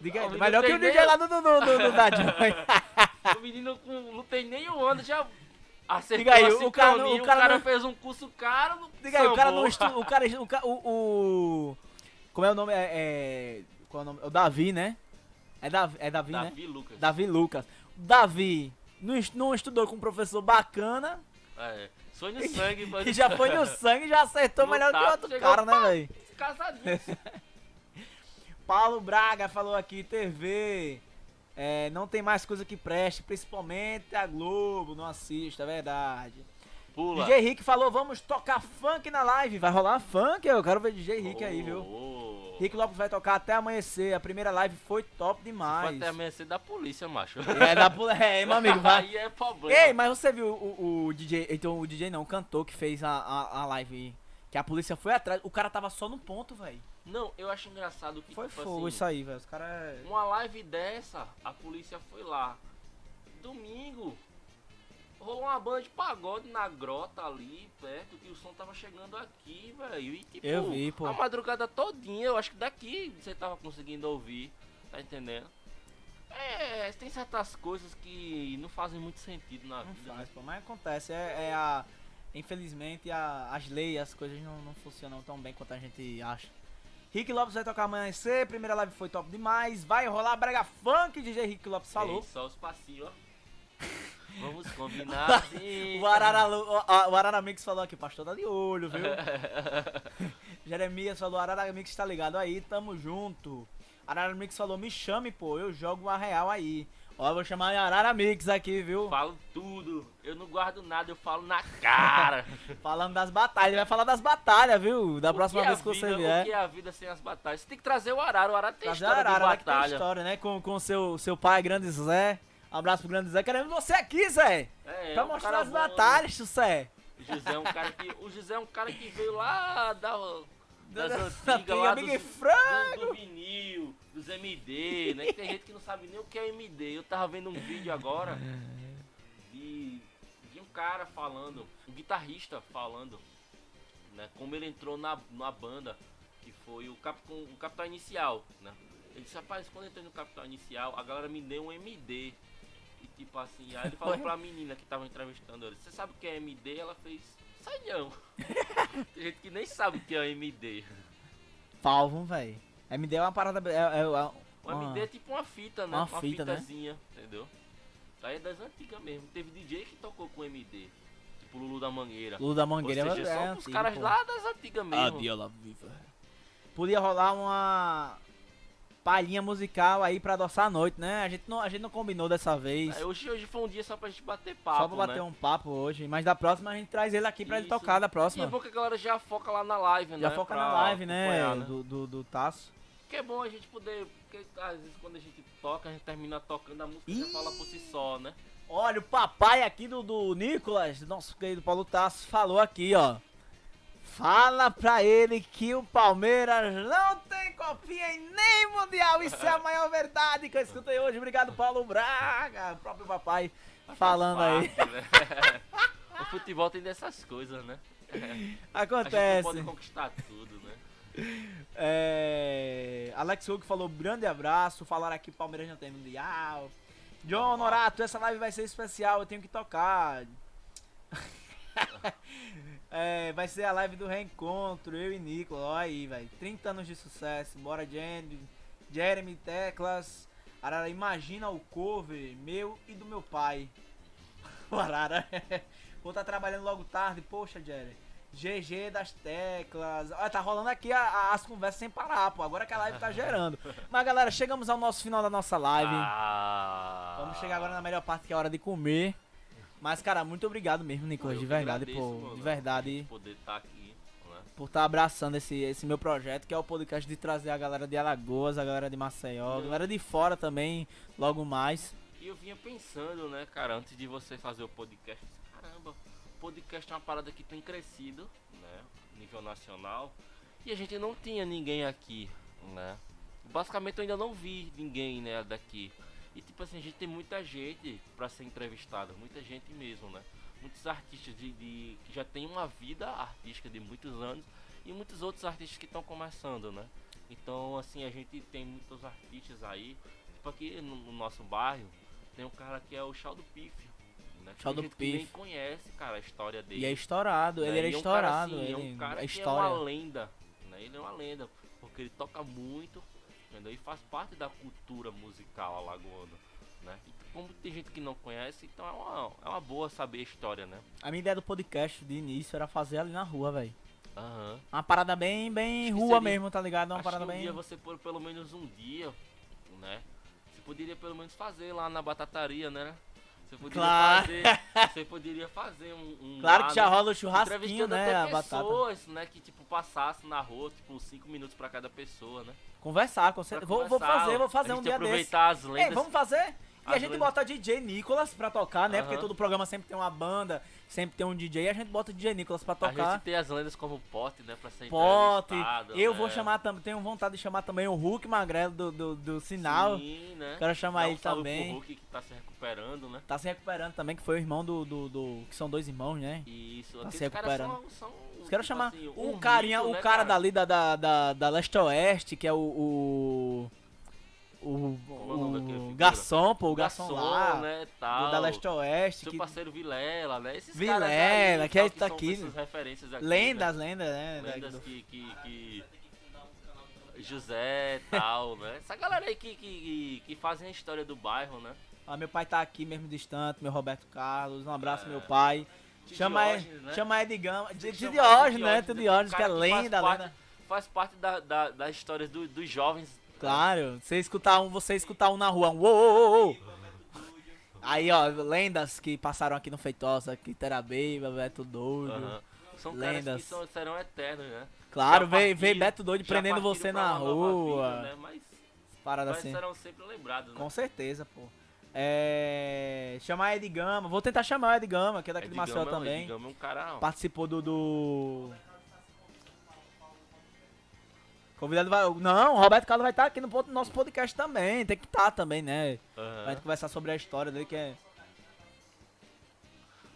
Speaker 1: Diga aí, melhor que o DJ lá do, do, do, do, do da Joy.
Speaker 2: O menino com, não tem nem um ano já acertou
Speaker 1: aí, o cara-
Speaker 2: sincronia,
Speaker 1: o cara não-
Speaker 2: fez um curso caro.
Speaker 1: Diga aí, o cara não. O cara. O, o, o- Como é o nome? É. é qual é o nome? O Davi, né? É Davi, é Davi, né?
Speaker 2: Davi Lucas.
Speaker 1: Davi Lucas. Davi não, não estudou com um professor bacana
Speaker 2: É, sonho no sangue. mas-
Speaker 1: e já foi no sangue e já acertou
Speaker 2: No
Speaker 1: melhor que o
Speaker 2: tato,
Speaker 1: outro cara, né, velho?
Speaker 2: Casadinho.
Speaker 1: Paulo Braga falou aqui, TV. É, não tem mais coisa que preste, principalmente a Globo, não assista, é verdade.
Speaker 2: Pula.
Speaker 1: DJ Rick falou, vamos tocar funk na live. Vai rolar funk? Eu quero ver DJ Rick aí, viu?
Speaker 2: Oh,
Speaker 1: Rick Lopes vai tocar até amanhecer. A primeira live foi top demais.
Speaker 2: até amanhecer da polícia, macho.
Speaker 1: É, da pula... é, meu amigo, vai.
Speaker 2: Aí é problema.
Speaker 1: Ei, mas você viu o, o DJ, então o DJ não, o cantor que fez a, a, a live, que a polícia foi atrás, o cara tava só no ponto, velho.
Speaker 2: Não, eu acho engraçado que,
Speaker 1: Foi
Speaker 2: tipo
Speaker 1: fogo
Speaker 2: assim,
Speaker 1: isso aí, velho. Os caras...
Speaker 2: uma live dessa, a polícia foi lá. Domingo, rolou uma banda de pagode na grota ali, perto, que o som tava chegando aqui, velho. E tipo,
Speaker 1: Eu vi, pô.
Speaker 2: a madrugada todinha, eu acho que daqui você tava conseguindo ouvir, tá entendendo? É, tem certas coisas que não fazem muito sentido na
Speaker 1: Não
Speaker 2: vida.
Speaker 1: faz,
Speaker 2: né?
Speaker 1: pô, mas acontece, é, é a... Infelizmente a- as leis, as coisas não, não funcionam tão bem quanto a gente acha. Rick Lopes vai tocar amanhecer, primeira live foi top demais, vai rolar brega funk, DJ Rick Lopes falou.
Speaker 2: Ei, só os passinhos, ó. Vamos combinar.
Speaker 1: O Arara, o, a- o Arara Mix falou aqui, pastor tá de olho, viu? Jeremias falou, Arara Mix tá ligado aí, tamo junto. Arara Mix falou, me chame, pô, eu jogo uma real aí. Ó, vou chamar a Arara Mix aqui, viu?
Speaker 2: Falo tudo. Eu não guardo nada, eu falo na cara.
Speaker 1: Falando das batalhas, vai falar das batalhas, viu? Da
Speaker 2: O
Speaker 1: próxima
Speaker 2: é
Speaker 1: vez que você
Speaker 2: vida-
Speaker 1: vier.
Speaker 2: O que é a vida sem as batalhas? Você tem que trazer o Arara. O Arara tem
Speaker 1: Trazer
Speaker 2: história
Speaker 1: Arara, né,
Speaker 2: de
Speaker 1: tem
Speaker 2: batalha.
Speaker 1: história, né? Com, com seu, seu pai, Grande Zé. Um abraço pro Grande Zé. Queremos você aqui, Zé.
Speaker 2: É,
Speaker 1: pra
Speaker 2: um
Speaker 1: mostrar as
Speaker 2: bom,
Speaker 1: batalhas, José.
Speaker 2: O José é um cara que, o José é um cara que veio lá da, das
Speaker 1: Da-
Speaker 2: antigas, lá
Speaker 1: Frango.
Speaker 2: do, do vinil, dos MD, né? Tem gente que não sabe nem o que é MD. Eu tava vendo um vídeo agora de, de um cara falando, um guitarrista falando, né? Como ele entrou na, na banda, que foi o, cap, o Capital Inicial, né? Ele disse, rapaz, quando eu entrei no Capital Inicial, a galera me deu um MD. E tipo assim, aí ele falou pra menina que tava entrevistando ele, você sabe o que é MD? Ela fez, sai não. Tem gente que nem sabe o que é MD.
Speaker 1: Palvo, velho. MD é uma parada. É, é, é,
Speaker 2: O
Speaker 1: uma-
Speaker 2: MD é tipo uma fita, né?
Speaker 1: uma
Speaker 2: Uma,
Speaker 1: fita, né?
Speaker 2: fitazinha, entendeu? Aí é das antigas mesmo. Teve DJ que tocou com MD. Tipo Lulu da Mangueira.
Speaker 1: Lulu da
Speaker 2: Ou
Speaker 1: Mangueira
Speaker 2: seja,
Speaker 1: é,
Speaker 2: são
Speaker 1: é
Speaker 2: os
Speaker 1: antigo,
Speaker 2: caras
Speaker 1: pô.
Speaker 2: lá das antigas mesmo.
Speaker 1: Adiola viva. Podia rolar uma palhinha musical aí pra adoçar a noite, né? A gente não, a gente não combinou dessa vez.
Speaker 2: Aí hoje, hoje foi um dia só pra gente bater papo,
Speaker 1: Só pra bater
Speaker 2: né?
Speaker 1: um papo hoje. Mas da próxima a gente traz ele aqui pra ele
Speaker 2: Isso.
Speaker 1: tocar da
Speaker 2: E é
Speaker 1: próxima.
Speaker 2: bom que a galera já foca lá na live, né?
Speaker 1: Já foca
Speaker 2: pra
Speaker 1: na live, né?
Speaker 2: né?
Speaker 1: Do, do, do Taço.
Speaker 2: Que é bom a gente poder. Porque às vezes quando a gente toca, a gente termina tocando a música já fala por si só, né?
Speaker 1: Olha, o papai aqui do, do Nicolas, nosso querido Paulo Tasso, falou aqui, ó. Fala pra ele que o Palmeiras não tem copia em nem mundial. Isso é a maior verdade que eu escutei hoje. Obrigado, Paulo Braga, o próprio papai falando aí.
Speaker 2: Né? o futebol tem dessas coisas, né? A gente não
Speaker 1: Acontece.
Speaker 2: pode conquistar tudo, né?
Speaker 1: É... Alex Hugo falou grande abraço. Falaram aqui Palmeiras não tem mundial. John Norato, essa live vai ser especial, eu tenho que tocar. É, vai ser a live do reencontro, eu e Nicolas. Olha aí, velho. 30 anos de sucesso. Bora, Jeremy. Jeremy Teclas. Arara, imagina o cover meu e do meu pai. Arara. Vou estar trabalhando logo tarde. Poxa, Jeremy. GG das teclas. Olha, tá rolando aqui a- a- as conversas sem parar, pô. Agora que a live tá gerando. Mas, galera, chegamos ao nosso final da nossa live.
Speaker 2: Ah,
Speaker 1: Vamos chegar agora na melhor parte, que é a hora de comer. Mas, cara, muito obrigado mesmo, Nicolas. De verdade,
Speaker 2: agradeço,
Speaker 1: pô.
Speaker 2: mano,
Speaker 1: De verdade.
Speaker 2: Poder estar aqui, né?
Speaker 1: Por estar abraçando esse, esse meu projeto, que é o podcast de trazer a galera de Alagoas, a galera de Maceió, a galera de fora também, logo mais.
Speaker 2: E eu vinha pensando, né, cara, antes de você fazer o podcast, caramba, podcast é uma parada que tem crescido, né, nível nacional, e a gente não tinha ninguém aqui, né. Basicamente eu ainda não vi ninguém, né, daqui. E tipo assim, a gente tem muita gente pra ser entrevistada, muita gente mesmo, né. Muitos artistas de, de- que já tem uma vida artística de muitos anos e muitos outros artistas que estão começando, né. Então, assim, a gente tem muitos artistas aí, tipo aqui no, no nosso bairro, tem um cara que é o Chau do Pífio. Né? tem
Speaker 1: do
Speaker 2: que nem conhece, cara, a história dele.
Speaker 1: E é estourado,
Speaker 2: né?
Speaker 1: ele era
Speaker 2: é um cara,
Speaker 1: estourado.
Speaker 2: assim,
Speaker 1: ele,
Speaker 2: é um cara
Speaker 1: a
Speaker 2: que é uma lenda. Né? Ele é uma lenda, porque ele toca muito, entendeu? E faz parte da cultura musical alagoana. Né? E como tem gente que não conhece, então é uma, é uma boa saber a história, né?
Speaker 1: A minha ideia do podcast de início era fazer ali na rua, velho.
Speaker 2: Aham.
Speaker 1: Uma parada bem, bem
Speaker 2: Acho
Speaker 1: rua
Speaker 2: seria-
Speaker 1: mesmo, tá ligado? Uma
Speaker 2: Acho
Speaker 1: parada
Speaker 2: um
Speaker 1: bem.
Speaker 2: dia você por pelo menos um dia, né? Você poderia pelo menos fazer lá na batataria, né? Você poderia
Speaker 1: Claro.
Speaker 2: fazer. Você poderia fazer um. um
Speaker 1: Claro que já rola o churrasquinho, né? A batata.
Speaker 2: né? Que tipo passasse na rua, tipo, 5 minutos pra cada pessoa, né?
Speaker 1: Conversar, com certeza. Vou, vou fazer, vou fazer um dia desse.
Speaker 2: aproveitar as lendas.
Speaker 1: Ei, vamos fazer? E a gente bota DJ Nicolas pra tocar, né? Porque
Speaker 2: Aham.
Speaker 1: todo programa sempre tem uma banda, sempre tem um DJ, e a gente bota DJ Nicolas pra
Speaker 2: A
Speaker 1: tocar.
Speaker 2: gente tem as lendas como pote, né? Pra ser
Speaker 1: Pote. Eu
Speaker 2: né?
Speaker 1: vou chamar também, tenho vontade de chamar também o Hulk Magrelo do, do, do Sinal.
Speaker 2: Sim, né?
Speaker 1: Quero chamar
Speaker 2: Dá
Speaker 1: ele também.
Speaker 2: Pro Hulk que tá se recuperando, né?
Speaker 1: Tá se recuperando também, que foi o irmão do. do, do- que são dois irmãos, né?
Speaker 2: Isso,
Speaker 1: Tá se recuperando.
Speaker 2: são, são
Speaker 1: Quero chamar
Speaker 2: assim,
Speaker 1: o
Speaker 2: um
Speaker 1: carinha,
Speaker 2: mito,
Speaker 1: o
Speaker 2: né,
Speaker 1: cara, dali da, da, da, da Leste Oeste, que é o. O. O,
Speaker 2: é o
Speaker 1: o garçom, pô, o garçom,
Speaker 2: garçom,
Speaker 1: lá.
Speaker 2: né,
Speaker 1: do-
Speaker 2: tal.
Speaker 1: da Leste Oeste.
Speaker 2: Seu
Speaker 1: Que,
Speaker 2: parceiro Vilela, né? Esses
Speaker 1: Vilela,
Speaker 2: caras aí,
Speaker 1: que é
Speaker 2: tal,
Speaker 1: tá
Speaker 2: são
Speaker 1: aqui,
Speaker 2: referências aqui,
Speaker 1: lendas, lendas, né?
Speaker 2: né?
Speaker 1: da-
Speaker 2: Lendas
Speaker 1: do-
Speaker 2: que, que, que... José tal, né? Essa galera aí que, que, que fazem a história do bairro, né?
Speaker 1: Ó, meu pai tá aqui mesmo distante, meu Roberto Carlos, um abraço
Speaker 2: É.
Speaker 1: meu pai.
Speaker 2: De
Speaker 1: Chama
Speaker 2: Diógenes, né?
Speaker 1: chama ele de de, de
Speaker 2: que
Speaker 1: Diógenes, né? De
Speaker 2: né?
Speaker 1: Diógenes,
Speaker 2: O
Speaker 1: que é
Speaker 2: que faz
Speaker 1: lenda,
Speaker 2: parte-
Speaker 1: lenda.
Speaker 2: Faz parte da, da, das histórias do- dos jovens.
Speaker 1: Claro, você escutar um, você escutar um na rua, um uou, uou. Aí, ó, lendas que passaram aqui no Feitosa, aqui Terabeiba, Beto Doido.
Speaker 2: Aham. São
Speaker 1: Lendas.
Speaker 2: que são, serão eternos, né?
Speaker 1: Claro, veio
Speaker 2: partiram-
Speaker 1: Beto Doido prendendo você na rua.
Speaker 2: vida, né? Mas,
Speaker 1: Parada
Speaker 2: mas
Speaker 1: assim.
Speaker 2: serão sempre lembrados, né?
Speaker 1: Com certeza, pô. É. Chamar Ed Gama. Vou tentar chamar o Ed Gama, que é daqui
Speaker 2: Ed
Speaker 1: Maceió
Speaker 2: Gama-
Speaker 1: também.
Speaker 2: Ed Gama é um cara...
Speaker 1: Participou do. do... Convidado vai. Não, o Roberto Carlos vai estar aqui no nosso podcast também. Tem que estar também, né?
Speaker 2: Aham.
Speaker 1: Vai conversar sobre a história dele que é.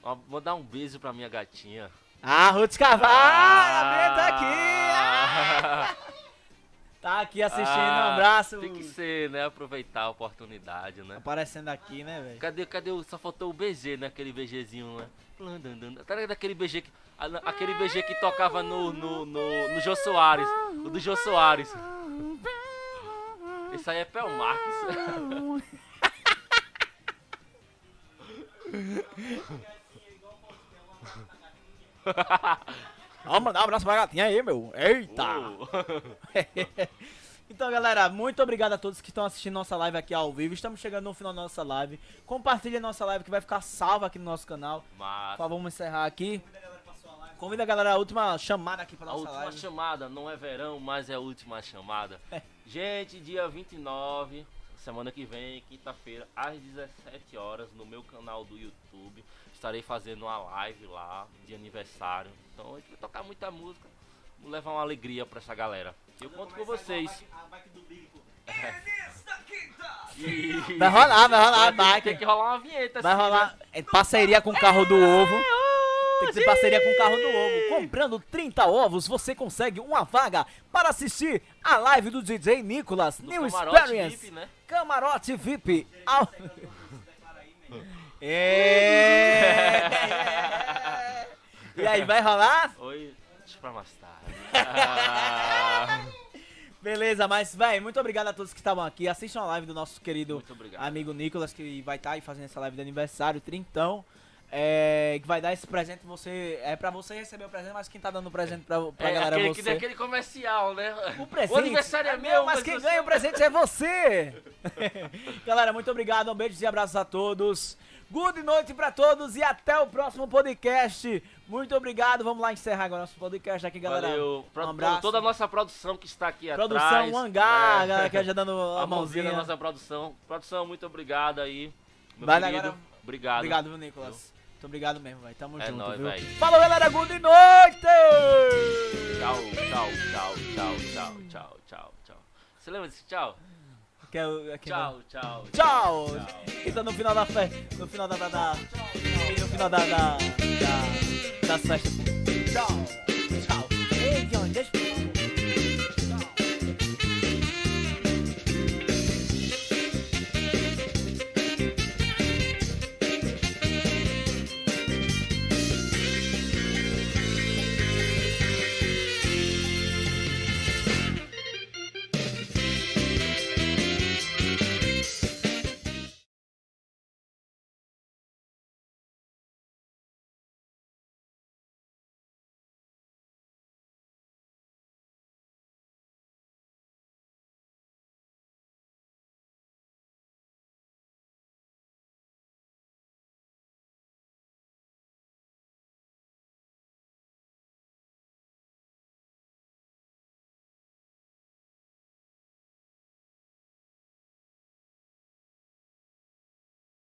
Speaker 2: Ó, Vou dar um beijo pra minha gatinha.
Speaker 1: Ah, Ruth Carvalho! A Bia tá aqui!
Speaker 2: Ah,
Speaker 1: Tá aqui assistindo.
Speaker 2: Ah,
Speaker 1: um abraço.
Speaker 2: Tem que ser, né? Aproveitar a oportunidade, né?
Speaker 1: Aparecendo aqui, né, velho?
Speaker 2: Cadê, cadê o. Só faltou o BG, né? Aquele BGzinho, né? Tá ligado aquele BG que. Aquele BG que tocava no, no, no, no Jô Soares. O do Jô Soares. Esse aí é Pel Marques.
Speaker 1: Vamos mandar um abraço pra gatinha aí, meu. Eita!
Speaker 2: Uh.
Speaker 1: Então, galera, muito obrigado a todos que estão assistindo nossa live aqui ao vivo. Estamos chegando no final da nossa live. Compartilhe a nossa live que vai ficar salva aqui no nosso canal. Por favor, vamos encerrar aqui. Convida a galera a última chamada aqui pra
Speaker 2: a
Speaker 1: nossa
Speaker 2: última
Speaker 1: live.
Speaker 2: chamada não é verão, mas é a última chamada.
Speaker 1: É.
Speaker 2: Gente, dia 29, semana que vem, quinta-feira, às 17 horas, no meu canal do YouTube. Estarei fazendo uma live lá de aniversário. Então a gente vai tocar muita música. Levar uma alegria pra essa galera. Eu conto com vocês.
Speaker 4: A bike do Big, pô.
Speaker 2: E...
Speaker 1: Vai rolar, vai rolar,
Speaker 2: Vai
Speaker 1: bike.
Speaker 2: Tem que rolar uma vinheta
Speaker 1: Vai
Speaker 2: assim, né?
Speaker 1: rolar é, parceria com o carro do ovo. Tem que ser parceria com o carro do ovo. Comprando 30 ovos, você consegue uma vaga para assistir a live do DJ Nicolas
Speaker 2: Do
Speaker 1: New
Speaker 2: camarote
Speaker 1: Experience.
Speaker 2: VIP, né?
Speaker 1: Camarote VIP. Ao... É. E aí, vai rolar?
Speaker 2: Oi, deixa pra mais tarde.
Speaker 1: Beleza, mas, véi, muito obrigado a todos que estavam aqui. Assistam a live do nosso querido amigo Nicolas, que vai estar aí fazendo essa live de aniversário, trintão. É, que vai dar esse presente, você é pra você receber o presente, mas quem tá dando o presente pra, pra
Speaker 2: é
Speaker 1: galera é
Speaker 2: aquele,
Speaker 1: você.
Speaker 2: que- daquele comercial, né?
Speaker 1: O presente.
Speaker 2: O aniversário é meu,
Speaker 1: mas quem
Speaker 2: você-
Speaker 1: ganha o presente é você. Galera, muito obrigado. Um beijo e abraços a todos. Good noite pra todos e até o próximo podcast. Muito obrigado. Vamos lá encerrar agora nosso podcast aqui, galera.
Speaker 2: Valeu.
Speaker 1: Um abraço.
Speaker 2: Toda a nossa produção que está aqui
Speaker 1: Produção,
Speaker 2: atrás.
Speaker 1: um hangar,
Speaker 2: É.
Speaker 1: galera que já dando a,
Speaker 2: A mãozinha da nossa produção. Produção, muito obrigado aí. Meu querido.
Speaker 1: agora-
Speaker 2: Obrigado.
Speaker 1: Obrigado, viu, Nicolas? Muito obrigado mesmo, velho. Tamo
Speaker 2: É
Speaker 1: junto,
Speaker 2: nóis,
Speaker 1: viu?
Speaker 2: véi.
Speaker 1: Falou, galera. Good noite!
Speaker 2: Tchau, tchau, tchau, tchau, tchau, tchau, tchau, tchau. Você lembra desse tchau?
Speaker 1: Que é o- aqui
Speaker 2: Tchau, tchau.
Speaker 1: Tchau! Então no final da festa. No final da. da, da no final da. da, da das festas. Tchau!